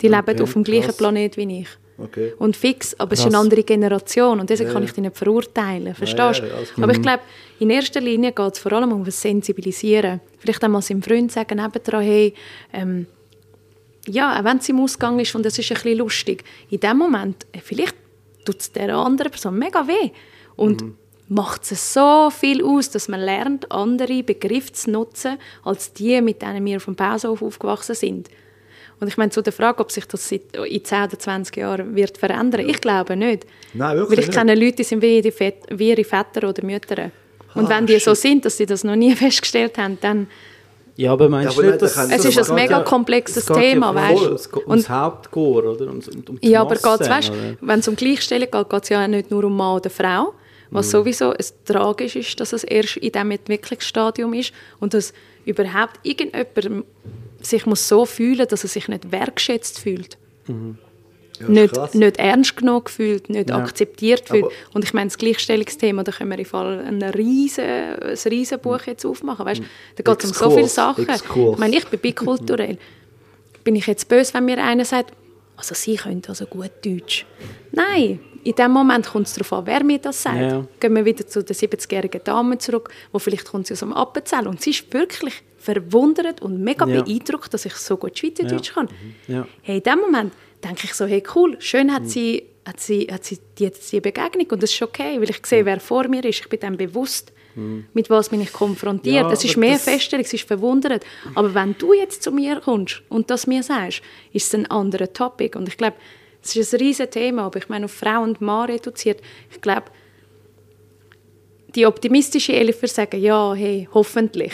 Die Okay, leben auf dem gleichen krass. Planet wie ich. Okay. Und fix, aber es ist eine Krass. andere Generation und deswegen Ja, kann ja. ich die nicht verurteilen, verstehst ja, du? alles klar. aber ich glaube, in erster Linie geht es vor allem um das Sensibilisieren. Vielleicht einmal seinem Freund sagen, nebendran, hey, ähm, ja, auch wenn es im Ausgang ist und es ist ein bisschen lustig, in dem Moment, äh, vielleicht tut es der anderen Person mega weh. Und macht es so viel aus, dass man lernt, andere Begriffe zu nutzen, als die, mit denen wir dem Pausenhof aufgewachsen sind. Und ich meine, zu der Frage, ob sich das in 10 oder 20 Jahren wird verändern, ich glaube nicht. Nein, wirklich Weil ich kenne Leute, die sind wie, ihre Väter oder Mütter. Und Ah, wenn die so shit. sind, dass sie das noch nie festgestellt haben, dann Ja, aber meinst Ja, du aber nicht, nein, dass... da kann- Es ist das ein geht mega ja- komplexes es geht Thema, ja weißt du? ums- Ums Und- Hauptchor, oder? Ums, um, um Ja, aber Massen, weißt, wenn es um Gleichstellung geht, geht es ja auch nicht nur um Mann oder Frau, was sowieso es tragisch ist, dass es erst in diesem Entwicklungsstadium ist und dass überhaupt irgendjemand sich muss so fühlen dass er sich nicht wertschätzt fühlt. Ja, nicht, nicht ernst genommen fühlt, nicht Ja. akzeptiert fühlt. Aber- und ich meine, das Gleichstellungsthema, da können wir im Fall ein riesen, ein riesen Buch jetzt aufmachen. Weißt? Da geht es um so viele Sachen. Ich meine, ich bin bikulturell. bin ich jetzt böse, wenn mir einer sagt, also sie können also gut Deutsch. Nein, in dem Moment kommt es darauf an, wer mir das sagt. Ja. Gehen wir wieder zu der 70-jährigen Dame zurück, wo vielleicht kommt sie aus dem Appenzell und sie ist wirklich verwundert und mega Ja. beeindruckt, dass ich so gut Schweizerdeutsch kann. Ja. Hey, in dem Moment denke ich so, hey cool, schön Mhm. hat sie, hat sie, hat sie die, die Begegnung und das ist okay, weil ich sehe, wer vor mir ist. Ich bin dann bewusst, mit was bin ich konfrontiert. Mhm. Ja, es ist mehr das- Feststellung, es ist verwundert. Aber wenn du jetzt zu mir kommst und das mir sagst, ist es ein anderer Topic. Und ich glaube, es ist ein riesiges Thema, aber ich meine, auf Frau und Mann reduziert. Ich glaube, die optimistische würde sagen, ja, hey, hoffentlich.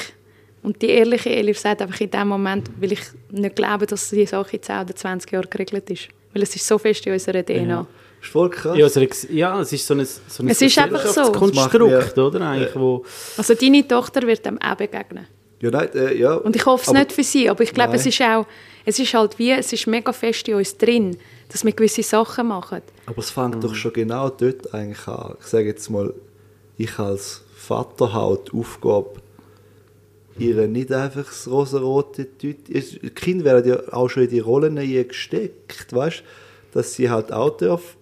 Und die ehrliche Elif sagt einfach in dem Moment, weil ich nicht glaube, dass die Sache in 10 oder 20 Jahren geregelt ist. Weil es ist so fest in unserer DNA. Ja. ist voll krass. Ja, also, ja, es ist so ein, so ein Es ist einfach so. Konstrukt, mir- oder? Eigentlich, wo, Also deine Tochter wird dem auch begegnen. Ja, nein, äh, ja. Und ich hoffe es Aber- nicht für sie, aber ich glaube, es ist auch, es ist halt wie, es ist mega fest in uns drin, dass wir gewisse Sachen machen. Aber es fängt doch schon genau dort eigentlich an. Ich sage jetzt mal, ich als Vater habe die Aufgabe, ihr nicht einfach das rosarote Tüte... Es- Die Kinder werden ja auch schon in die Rollen gesteckt, weißt Dass sie halt auch dürfen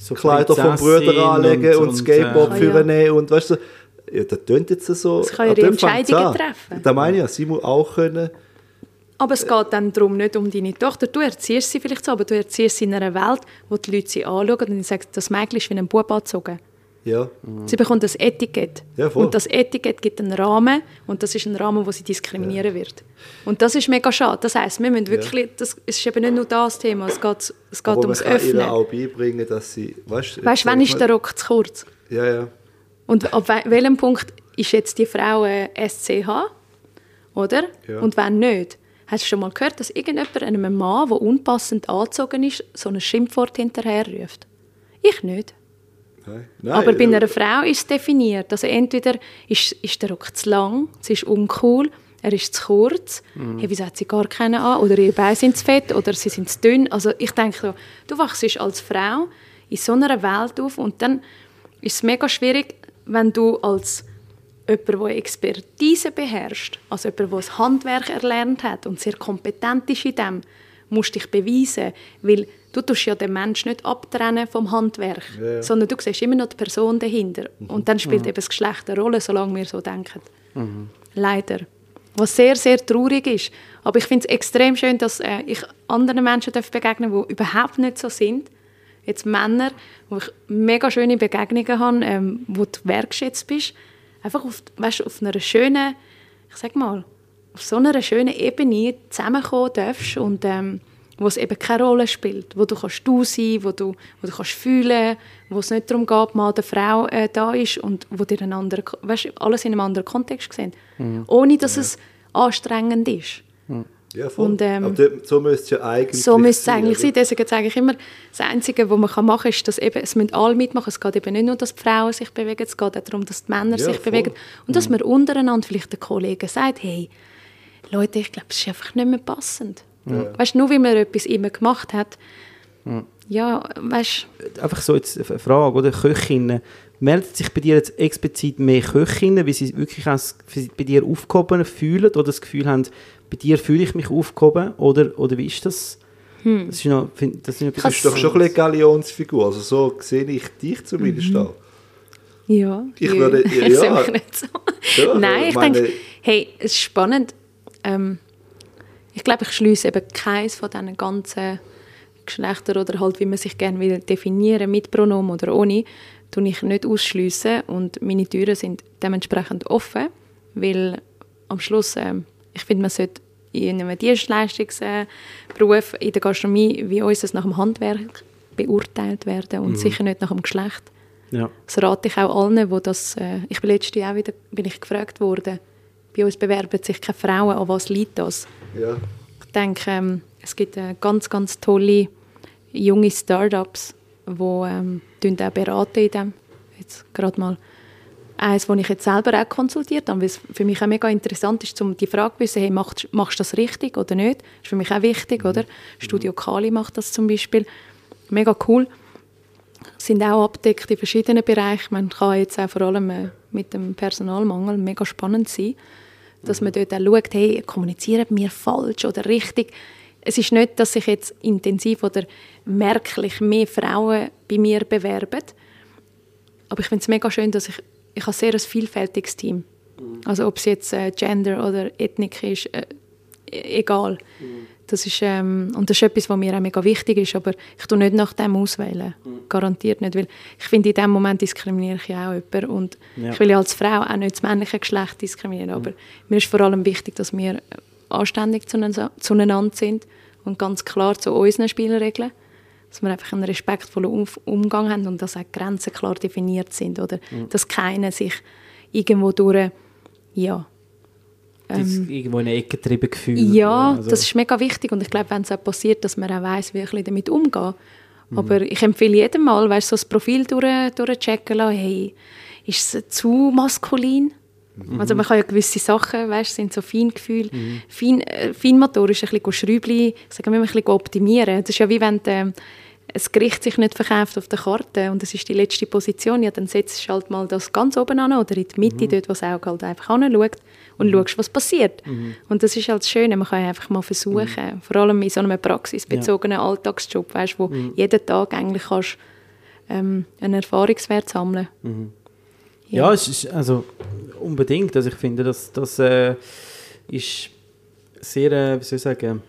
so Kleider vom Bruder anlegen und, das Skateboard äh, für Ah, ja. nehmen und weißt du, ja, das tönt jetzt so. Sie kann ihre dort fängt's Entscheidungen treffen. Da meine ich ja, sie muss auch können. Aber es geht dann darum, nicht um deine Tochter. Du erziehst sie vielleicht so, aber du erziehst sie in einer Welt, wo die Leute sie anschauen und sagen, das Mädchen ist wie ein Bub angezogen. Ja, Sie bekommt das Etikett. Ja, und das Etikett gibt einen Rahmen und das ist ein Rahmen, wo sie diskriminieren wird. Und das ist mega schade. Das heisst, wir müssen wirklich, das ist eben nicht nur das Thema, es geht, es geht aber man ums kann Öffnen. ihr auch beibringen, dass sie... Weißt, Weißt du, wann ist der Rock zu kurz? Ja, ja. Und ab we- welchem Punkt ist jetzt die Frau äh, SCH? Oder? Ja. Und wenn nicht? Hast du schon mal gehört, dass irgendjemand einem Mann, der unpassend angezogen ist, so ein Schimpfwort hinterherruft? Ich nicht. Nein. Nein, Aber bei einer Frau ist es definiert. Also entweder ist, ist der Rock zu lang, sie ist uncool, er ist zu kurz, hey, wieso hat sie gar keinen an? Oder ihre Beine sind zu fett oder sie sind zu dünn. Also ich denke, so, du wachst als Frau in so einer Welt auf und dann ist es mega schwierig, wenn du als jemand, der Expertise beherrscht, also jemand, der das Handwerk erlernt hat und sehr kompetent ist in dem, musst dich beweisen, weil du tust ja den Menschen nicht abtrennen vom Handwerk, Ja, ja. sondern du siehst immer noch die Person dahinter. Und dann spielt eben das Geschlecht eine Rolle, solange wir so denken. Leider. Was sehr, sehr traurig ist. Aber ich finde es extrem schön, dass äh, ich anderen Menschen darf begegnen darf, die überhaupt nicht so sind. Jetzt Männer, wo ich mega schöne Begegnungen habe, ähm, wo du wertschätzt bist. Einfach auf, weißt, auf einer schönen, ich sag mal, auf so einer schönen Ebene zusammenkommen darfst und ähm, wo es eben keine Rolle spielt, wo du kannst du sein, wo du, wo du kannst fühlen, wo es nicht darum geht, Mann oder Frau äh, da ist und wo dir einen anderen, weißt, du, alles in einem anderen Kontext sehen, ohne dass es anstrengend ist. Ja, voll. Und, ähm, Aber dort- so müsste es ja eigentlich So müsste es eigentlich oder? sein. Deswegen sage ich immer, das Einzige, was man machen kann, ist, dass eben, es müssen alle mitmachen. Es geht eben nicht nur, dass die Frauen sich bewegen, es geht auch darum, dass die Männer Ja, sich voll. bewegen. Und dass man untereinander vielleicht den Kollegen sagt, hey, Leute, ich glaube, es ist einfach nicht mehr passend. Weißt du, nur weil man etwas immer gemacht hat, ja, weißt Einfach so jetzt eine Frage, oder? Köchinnen. Meldet sich bei dir jetzt explizit mehr Köchinnen, wie sie wirklich bei dir aufgehoben fühlen oder das Gefühl haben, bei dir fühle ich mich aufgehoben? Oder, oder wie ist das? Das ist noch, find, das ist noch Das ist doch schon ein bisschen Galionsfigur. Also so sehe ich dich zumindest auch. Ja, Ich ja. würde- ich ja. sehe mich nicht so. Ja, Nein, ich ich meine- denke, hey, es ist spannend. Ähm, ich glaube, ich schließe eben keins von diesen ganzen Geschlechtern oder halt, wie man sich gerne will definieren, mit Pronomen oder ohne, tue ich nicht ausschließen und meine Türen sind dementsprechend offen, weil am Schluss, ähm, ich finde, man sollte in einem Dienstleistungsberuf in der Gastronomie wie uns das nach dem Handwerk beurteilt werden und sicher nicht nach dem Geschlecht. Ja. Das rate ich auch allen, wo das, äh, ich bin letztes Jahr auch wieder bin ich gefragt worden, bei uns bewerben sich keine Frauen, an was liegt das? Ja. Ich denke, ähm, es gibt äh, ganz, ganz tolle junge Startups, die ähm, auch beraten in dem. Jetzt gerade mal eins, das ich jetzt selber auch konsultiert habe, weil es für mich auch mega interessant ist, um die Frage zu wissen, hey, machst, machst du das richtig oder nicht? Das ist für mich auch wichtig, oder? Studio Kali macht das zum Beispiel. Mega cool. Sind auch abdeckt in verschiedenen Bereichen. Man kann jetzt auch vor allem äh, mit dem Personalmangel mega spannend sein, dass man dort auch schaut, hey, kommunizieren wir falsch oder richtig? Es ist nicht, dass sich jetzt intensiv oder merklich mehr Frauen bei mir bewerben, aber ich finde es mega schön, dass ich, ich habe sehr ein vielfältiges Team. Also ob es jetzt äh, Gender oder Ethnik ist, äh, egal. Das ist, ähm, und das ist etwas, was mir auch mega wichtig ist, aber ich tue nicht nach dem auswählen. Garantiert nicht, weil ich finde, in dem Moment diskriminiere ich ja auch jemanden und Ja. ich will ja als Frau auch nicht das männliche Geschlecht diskriminieren, aber mir ist vor allem wichtig, dass wir anständig zueinander sind und ganz klar zu unseren Spielregeln dass wir einfach einen respektvollen Umgang haben und dass auch Grenzen klar definiert sind oder dass keiner sich irgendwo durch ja ähm, irgendwo in eine Ecke getrieben gefühlt. Ja, also. das ist mega wichtig und ich glaube, wenn es auch passiert, dass man auch weiss, wie bisschen damit umgehen. Aber ich empfehle jedem mal, weißt, so das Profil durch, durchchecken lassen, hey, ist es zu maskulin? Also man kann ja gewisse Sachen, weißt, sind so Feingefühl, fein, äh, feinmotorisch ein bisschen Schräubchen, sagen wir mal, ein bisschen optimieren. Das ist ja wie wenn du, ein Gericht sich nicht verkauft auf der Karte und das ist die letzte Position, ja, dann setzt du halt mal das ganz oben an oder in die Mitte, dort, wo das Auge halt einfach anschaut und schaust, was passiert. Und das ist halt das Schöne, man kann einfach mal versuchen, vor allem in so einem praxisbezogenen Alltagsjob, weißt, wo jeden Tag eigentlich kannst, ähm, einen Erfahrungswert sammeln. Ja, es ist also unbedingt. Also ich finde, das, das äh, ist sehr, äh, wie soll ich sagen,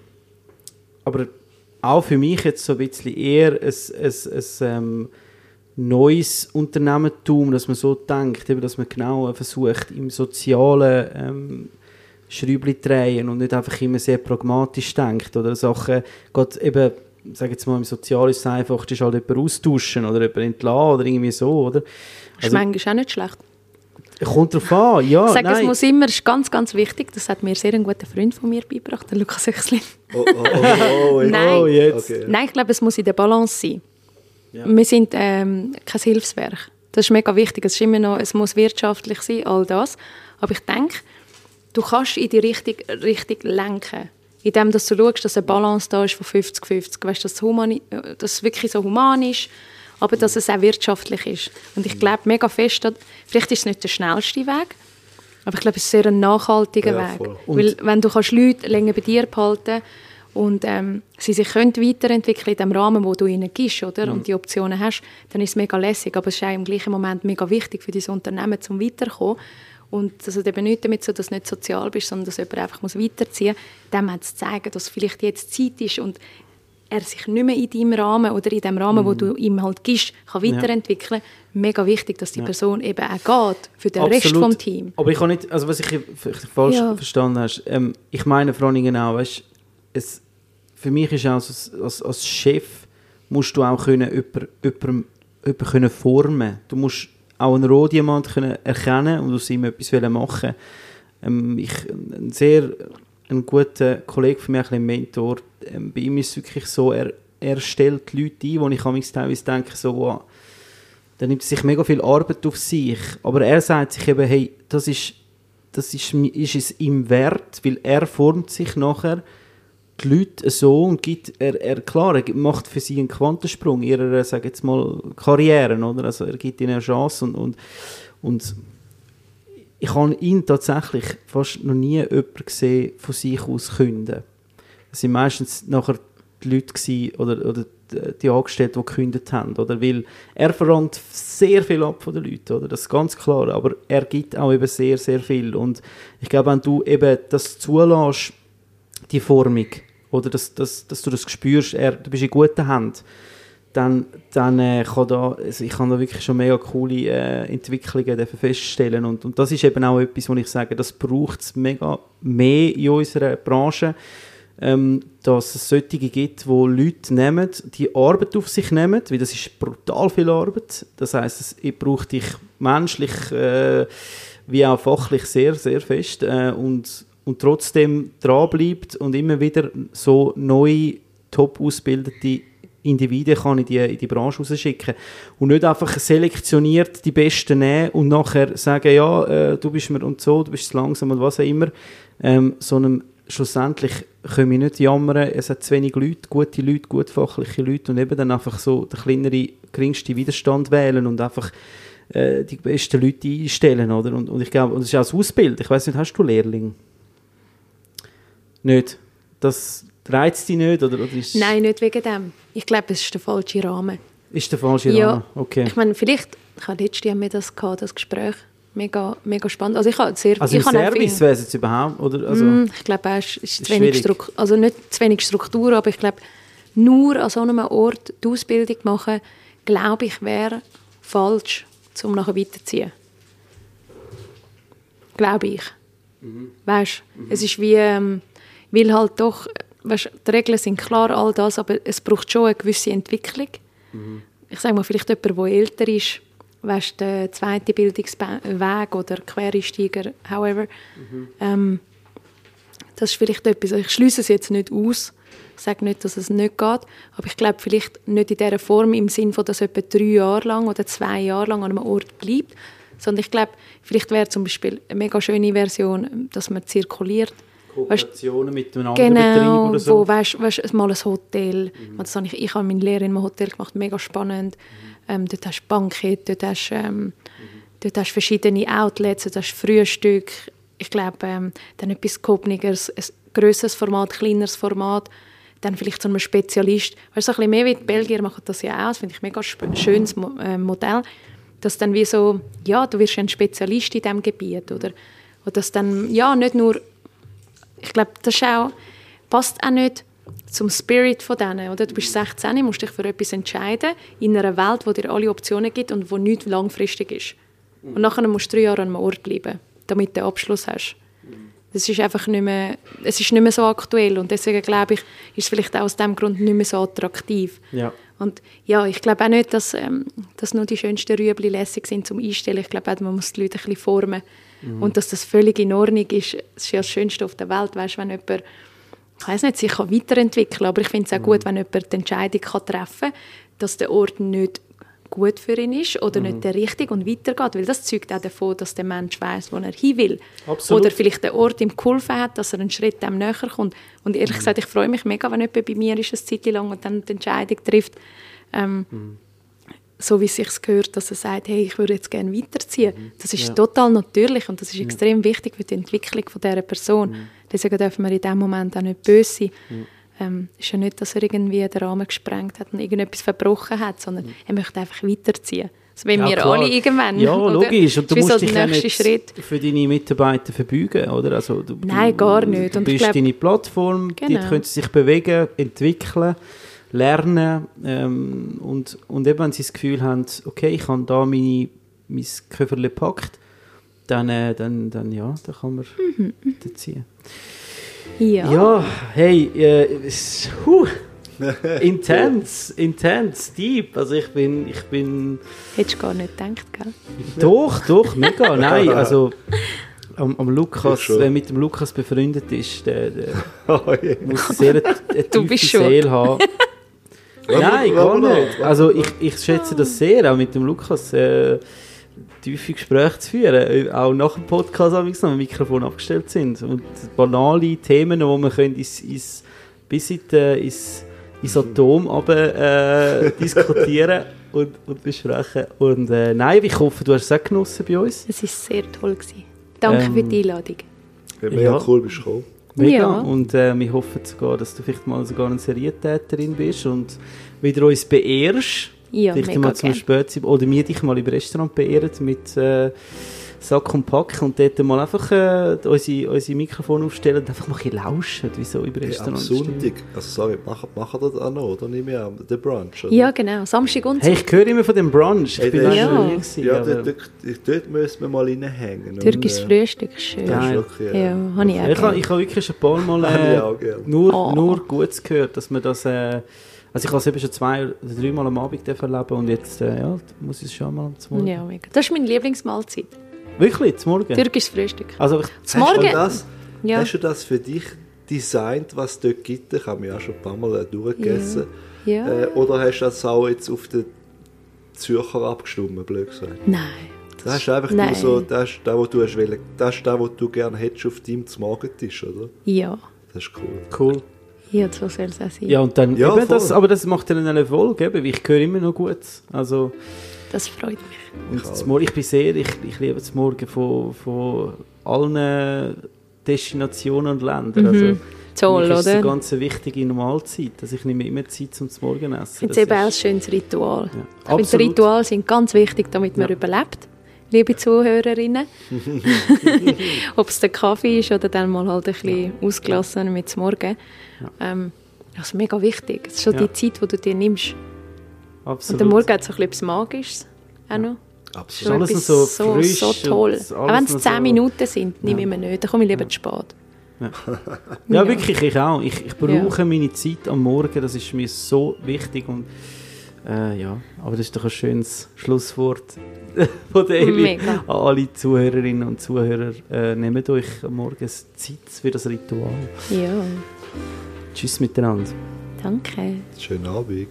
aber auch für mich jetzt so ein bisschen eher ein, ein, ein, ähm, neues Unternehmertum, dass man so denkt, eben, dass man genau versucht, im sozialen ähm, Schräubchen drehen und nicht einfach immer sehr pragmatisch denkt oder Sachen, gerade eben, sage jetzt mal, im Sozialen ist es einfach, das ist halt jemand austauschen oder jemand entlassen oder irgendwie so, oder? Das ist manchmal auch nicht schlecht. Kommt drauf an, ja, Ich sage, es nein. muss immer, ist ganz, ganz wichtig, das hat mir sehr ein guter Freund von mir beigebracht, der Lukas Höchslin. Oh, oh, oh, oh, Nein. Oh, jetzt. Okay. Nein, ich glaube, es muss in der Balance sein. Ja. Wir sind ähm, kein Hilfswerk. Das ist mega wichtig. Es, ist immer noch, es muss wirtschaftlich sein, all das. Aber ich denke, du kannst in die Richtung, Richtung lenken. Indem dass du schaust, dass eine Balance da ist von 50-50. Weißt, dass, es äh, dass es wirklich so human ist, aber dass es auch wirtschaftlich ist. Und ich glaube mega fest, dass, vielleicht ist es nicht der schnellste Weg, aber ich glaube, es ist sehr ein nachhaltiger Ja, Weg. Weil wenn du kannst Leute länger bei dir behalten und ähm, sie sich können weiterentwickeln in dem Rahmen, wo du ihnen gibst, oder? Und die Optionen hast, dann ist es mega lässig. Aber es ist auch im gleichen Moment mega wichtig für dein Unternehmen, zum weiterkommen. Und das hat eben nicht damit so, dass du nicht sozial bist, sondern dass jemand einfach muss weiterziehen muss. Dem hat zu zeigen, dass vielleicht jetzt Zeit ist und er sich nicht mehr in deinem Rahmen oder in dem Rahmen, wo du ihm halt gibst, kann weiterentwickeln. Mega wichtig, dass die Person eben auch geht für den Rest Absolut. vom Team. Aber ich kann nicht, also was ich falsch Ja. verstanden hast, ähm, ich meine Dingen auch, weißt, es, für mich ist auch so, als, als Chef musst du auch können jemand, jemand, jemand können formen. Du musst auch einen Rohdiamant können erkennen und aus ihm etwas machen. Ähm, ich, ein sehr ein guter Kollege von mir, ein Mentor, ähm, bei ihm ist es wirklich so, er, er stellt Leute ein, wo ich teilweise denke, so, wow, der nimmt sich mega viel Arbeit auf sich, aber er sagt sich eben, hey, das ist, das ist, ist es ihm wert, weil er formt sich nachher die Leute so und gibt, er, er, klar, er macht für sie einen Quantensprung ihrer, sag jetzt mal, Karrieren, oder? Also er gibt ihnen eine Chance und, und, und ich habe ihn tatsächlich fast noch nie jemanden gesehen, von sich aus künden. Es waren meistens nachher die Leute gewesen, oder, oder die- die Angestellten, die gekündigt haben. Oder? Weil er verlangt sehr viel ab von den Leuten, oder? das ist ganz klar. Aber er gibt auch eben sehr, sehr viel. Und ich glaube, wenn du eben das zulässt, die Formung, oder dass, dass, dass du das spürst, er, du bist in guten Händen, dann, dann äh, kann da, also ich kann da wirklich schon mega coole äh, Entwicklungen feststellen und, und das ist eben auch etwas, wo ich sage, das braucht es mega mehr in unserer Branche, ähm, dass es solche gibt, wo Leute nehmen, die Arbeit auf sich nehmen, weil das ist brutal viel Arbeit, das heisst, es braucht dich menschlich äh, wie auch fachlich sehr, sehr fest äh, und, und trotzdem dranbleibt und immer wieder so neue, top ausgebildete Individuen kann in die, in die Branche rausschicken. Und nicht einfach selektioniert die Besten nehmen und nachher sagen, ja, äh, du bist mir und so, du bist langsam und was auch immer, ähm, sondern schlussendlich können wir nicht jammern, es hat zu wenig Leute, gute Leute, gut fachliche Leute und eben dann einfach so den kleineren, geringsten Widerstand wählen und einfach äh, die besten Leute einstellen, oder? Und, und ich glaube, und das ist auch das Ausbild. Ich weiß nicht, hast du Lehrling? Nicht? Das reizt dich nicht, oder, oder Nein, nicht wegen dem. Ich glaube, es ist der falsche Rahmen. ist der falsche Ja. Rahmen? Okay. Ich meine, vielleicht, ich habe letztes Jahr mir das gehabt, das Gespräch. Mega, mega spannend. Also ich habe sehr, Also im ich habe auch viel- Service wäre es jetzt überhaupt, oder? Also, Mm, ich glaube, es ist, ist zu wenig. Struktur, also nicht zu wenig Struktur, aber ich glaube, nur an so einem Ort die Ausbildung machen, glaube ich, wäre falsch, um nachher weiterzuziehen. Glaube ich. Weißt, es ist wie, ähm, weil halt doch, weißt, die Regeln sind klar, all das, aber es braucht schon eine gewisse Entwicklung. Ich sage mal, vielleicht jemand, der älter ist, weißt, der zweite Bildungsweg oder Quereinsteiger, however, ähm, das ist vielleicht etwas, ich schließe es jetzt nicht aus, ich sage nicht, dass es nicht geht, aber ich glaube vielleicht nicht in dieser Form im Sinne von, dass jemand drei Jahre lang oder zwei Jahre lang an einem Ort bleibt, sondern ich glaube, vielleicht wäre zum Beispiel eine mega schöne Version, dass man zirkuliert. Kooperationen mit einem anderen Betrieb Genau, oder so. wo, weißt, weißt, mal ein Hotel. Das habe ich, ich habe meine Lehre in einem Hotel gemacht, mega spannend. Ähm, dort hast du Bankett, dort hast du ähm, dort hast du verschiedene Outlets, dort hast du Frühstück. Ich glaube, ähm, dann etwas Gehobnigeres, ein grösseres Format, kleineres Format. Dann vielleicht so ein Spezialist. Weißt, so ein bisschen mehr wie die Belgier machen das ja auch. Das finde ich ein mega schönes Mo äh, Modell. Dass dann wie so, ja, du wirst ein Spezialist in diesem Gebiet. Oder, oder dass dann, ja, nicht nur ich glaube, das ist auch, passt auch nicht zum Spirit von denen. Oder? Du bist 16, musst dich für etwas entscheiden, in einer Welt, wo dir alle Optionen gibt und wo nichts langfristig ist. Und nachher musst du drei Jahre an einem Ort bleiben, damit du den Abschluss hast. Das ist einfach nicht mehr, es ist nicht mehr so aktuell und deswegen glaube ich, ist es vielleicht auch aus dem Grund nicht mehr so attraktiv. Ja. Und ja, ich glaube auch nicht, dass, ähm, dass nur die schönsten Rüebli lässig sind zum Einstellen. Ich glaube auch, man muss die Leute ein bisschen formen. Und dass das völlig in Ordnung ist. Das ist ja das Schönste auf der Welt, weißt, wenn jemand, ich weiß nicht, sich kann weiterentwickeln aber ich finde es auch gut, wenn jemand die Entscheidung kann treffen kann, dass der Ort nicht gut für ihn ist oder nicht der richtige und weitergeht, weil das zeugt auch davon, dass der Mensch weiß, wo er hin will. Absolut. Oder vielleicht der Ort ihm geholfen hat, dass er einen Schritt dem näher kommt. Und ehrlich gesagt, ich freue mich mega, wenn jemand bei mir ist, eine Zeit lang und dann die Entscheidung trifft, ähm, so wie es sich gehört, dass er sagt, hey, ich würde jetzt gerne weiterziehen. Das ist Ja. total natürlich und das ist extrem wichtig für die Entwicklung von dieser Person. Deswegen dürfen wir in dem Moment auch nicht böse sein. Ähm, ist ja nicht, dass er irgendwie den Rahmen gesprengt hat und irgendetwas verbrochen hat, sondern er möchte einfach weiterziehen. Also wenn wir klar. alle irgendwann. Ja, oder? logisch. Und du Das musst so dich ja nicht Schritt. für deine Mitarbeiter verbeugen, oder? Also, du, Nein, gar nicht. Du Und ich bist deine Plattform, Genau. dort können sich bewegen, entwickeln, lernen ähm, und, und eben, wenn sie das Gefühl haben, okay, ich habe da meine, mein Köfferle gepackt, dann, äh, dann, dann, ja, dann kann man Mhm, ziehen. Ja. Ja, hey, äh, es, huh, intens, intens, deep. Also ich bin, ich bin, Hättest du gar nicht gedacht, gell? doch, doch, mega. Nein, also am, am Lukas, wer mit dem Lukas befreundet ist, der, der Oh, je. muss sehr eine, eine tiefe. Seele haben. Nein, gar nicht. Also ich, ich schätze das sehr, auch mit dem Lukas äh, tiefe Gespräche zu führen. Äh, Auch nach dem Podcast, wenn wir Mikrofon abgestellt sind. Und banale Themen, die man können ins, ins, bis in die, ins, ins Atom runter, äh, diskutieren und, und besprechen. Und äh, nein, ich hoffe, du hast es auch genossen bei uns. Es war sehr toll. Gewesen. Danke Ähm, für die Einladung. Ja, mega Ja. cool bist du gekommen. Mega. Ja. Und äh, wir hoffen sogar, dass du vielleicht mal sogar eine Serientäterin bist und wieder uns beehrst. Ja, vielleicht mega mal zum. Spätsinn. Oder wir dich mal im Restaurant beehren mit äh, Sack und Pack und dort mal einfach äh, unsere, unsere Mikrofon aufstellen und einfach mal ein bisschen lauschen, wie so im Hey, am. Sonntag, also sorry, machen, machen das auch noch, oder? Nicht mehr den Brunch, oder? Ja, genau. Samstag und Hey, ich höre immer von dem Brunch. Ich Hey, bin ist- noch nie Ja. gewesen, Ja, dort, dort, dort müssen wir mal reinhängen. Türkisches äh, Frühstück ist schön. Das ist Geil. wirklich, Ja, habe ich auch ich habe ich habe wirklich schon ein paar Mal ich äh, nur, Oh. nur Gutes gehört, dass man das... Äh, also ich habe es eben schon zwei oder dreimal am Abend erleben und jetzt äh, ja, muss ich es schon mal zum Morgen. Ja, mega. Das ist meine Lieblingsmahlzeit. Wirklich, zum Morgen? Türkisches Frühstück. Also Hast du Morgen. das, Ja. hast du das für dich designt, was es dort gibt? Ich habe mir auch schon ein paar Mal durchgegessen. Ja. Äh, oder hast du das auch jetzt auf den Zürcher abgestimmt, blöd gesagt? Nein. Das ist einfach Nein. nur so, das ist das, was du hast wollen. Das ist das, was du gerne hättest auf deinem Morgentisch, oder? Ja. Das ist cool. cool. Ja, so soll es auch sein. Ja, und dann, Ja, eben das, voll. aber das macht dann eine Erfolg, eben, weil ich höre immer noch gut. Also, Das freut mich. Und das ich bin sehr, ich, ich liebe das Morgen von, von allen Destinationen und Ländern. Also, Mhm. Toll, für mich ist oder? eine ganz wichtige Normalzeit. Also ich nehme immer Zeit zum Morgen essen. Ich finde es eben auch ein schönes Ritual. Ja, Ich finde. Rituale sind ganz wichtig, damit man Ja. überlebt. Liebe Zuhörerinnen. Ob es der Kaffee ist oder dann mal halt ein bisschen ausgelassen mit dem Morgen. Ähm, also mega wichtig. Es ist schon Ja. die Zeit, die du dir nimmst. Absolut. Und der Morgen hat so ein bisschen etwas Magisches. Auch noch. Absolut. Schon alles so so, frisch so toll. Auch wenn es noch 10 so- Minuten sind, nehme ich mir nicht. Dann komme ich lieber zu spät. Ja, Ja. wirklich, ich auch. Ich, ich brauche meine Zeit am Morgen, das ist mir so wichtig. Und, äh, ja, aber das ist doch ein schönes Schlusswort von. Mega. An alle Zuhörerinnen und Zuhörer, äh, nehmt euch morgens Zeit für das Ritual. Ja, Tschüss miteinander. danke. Schönen Abend.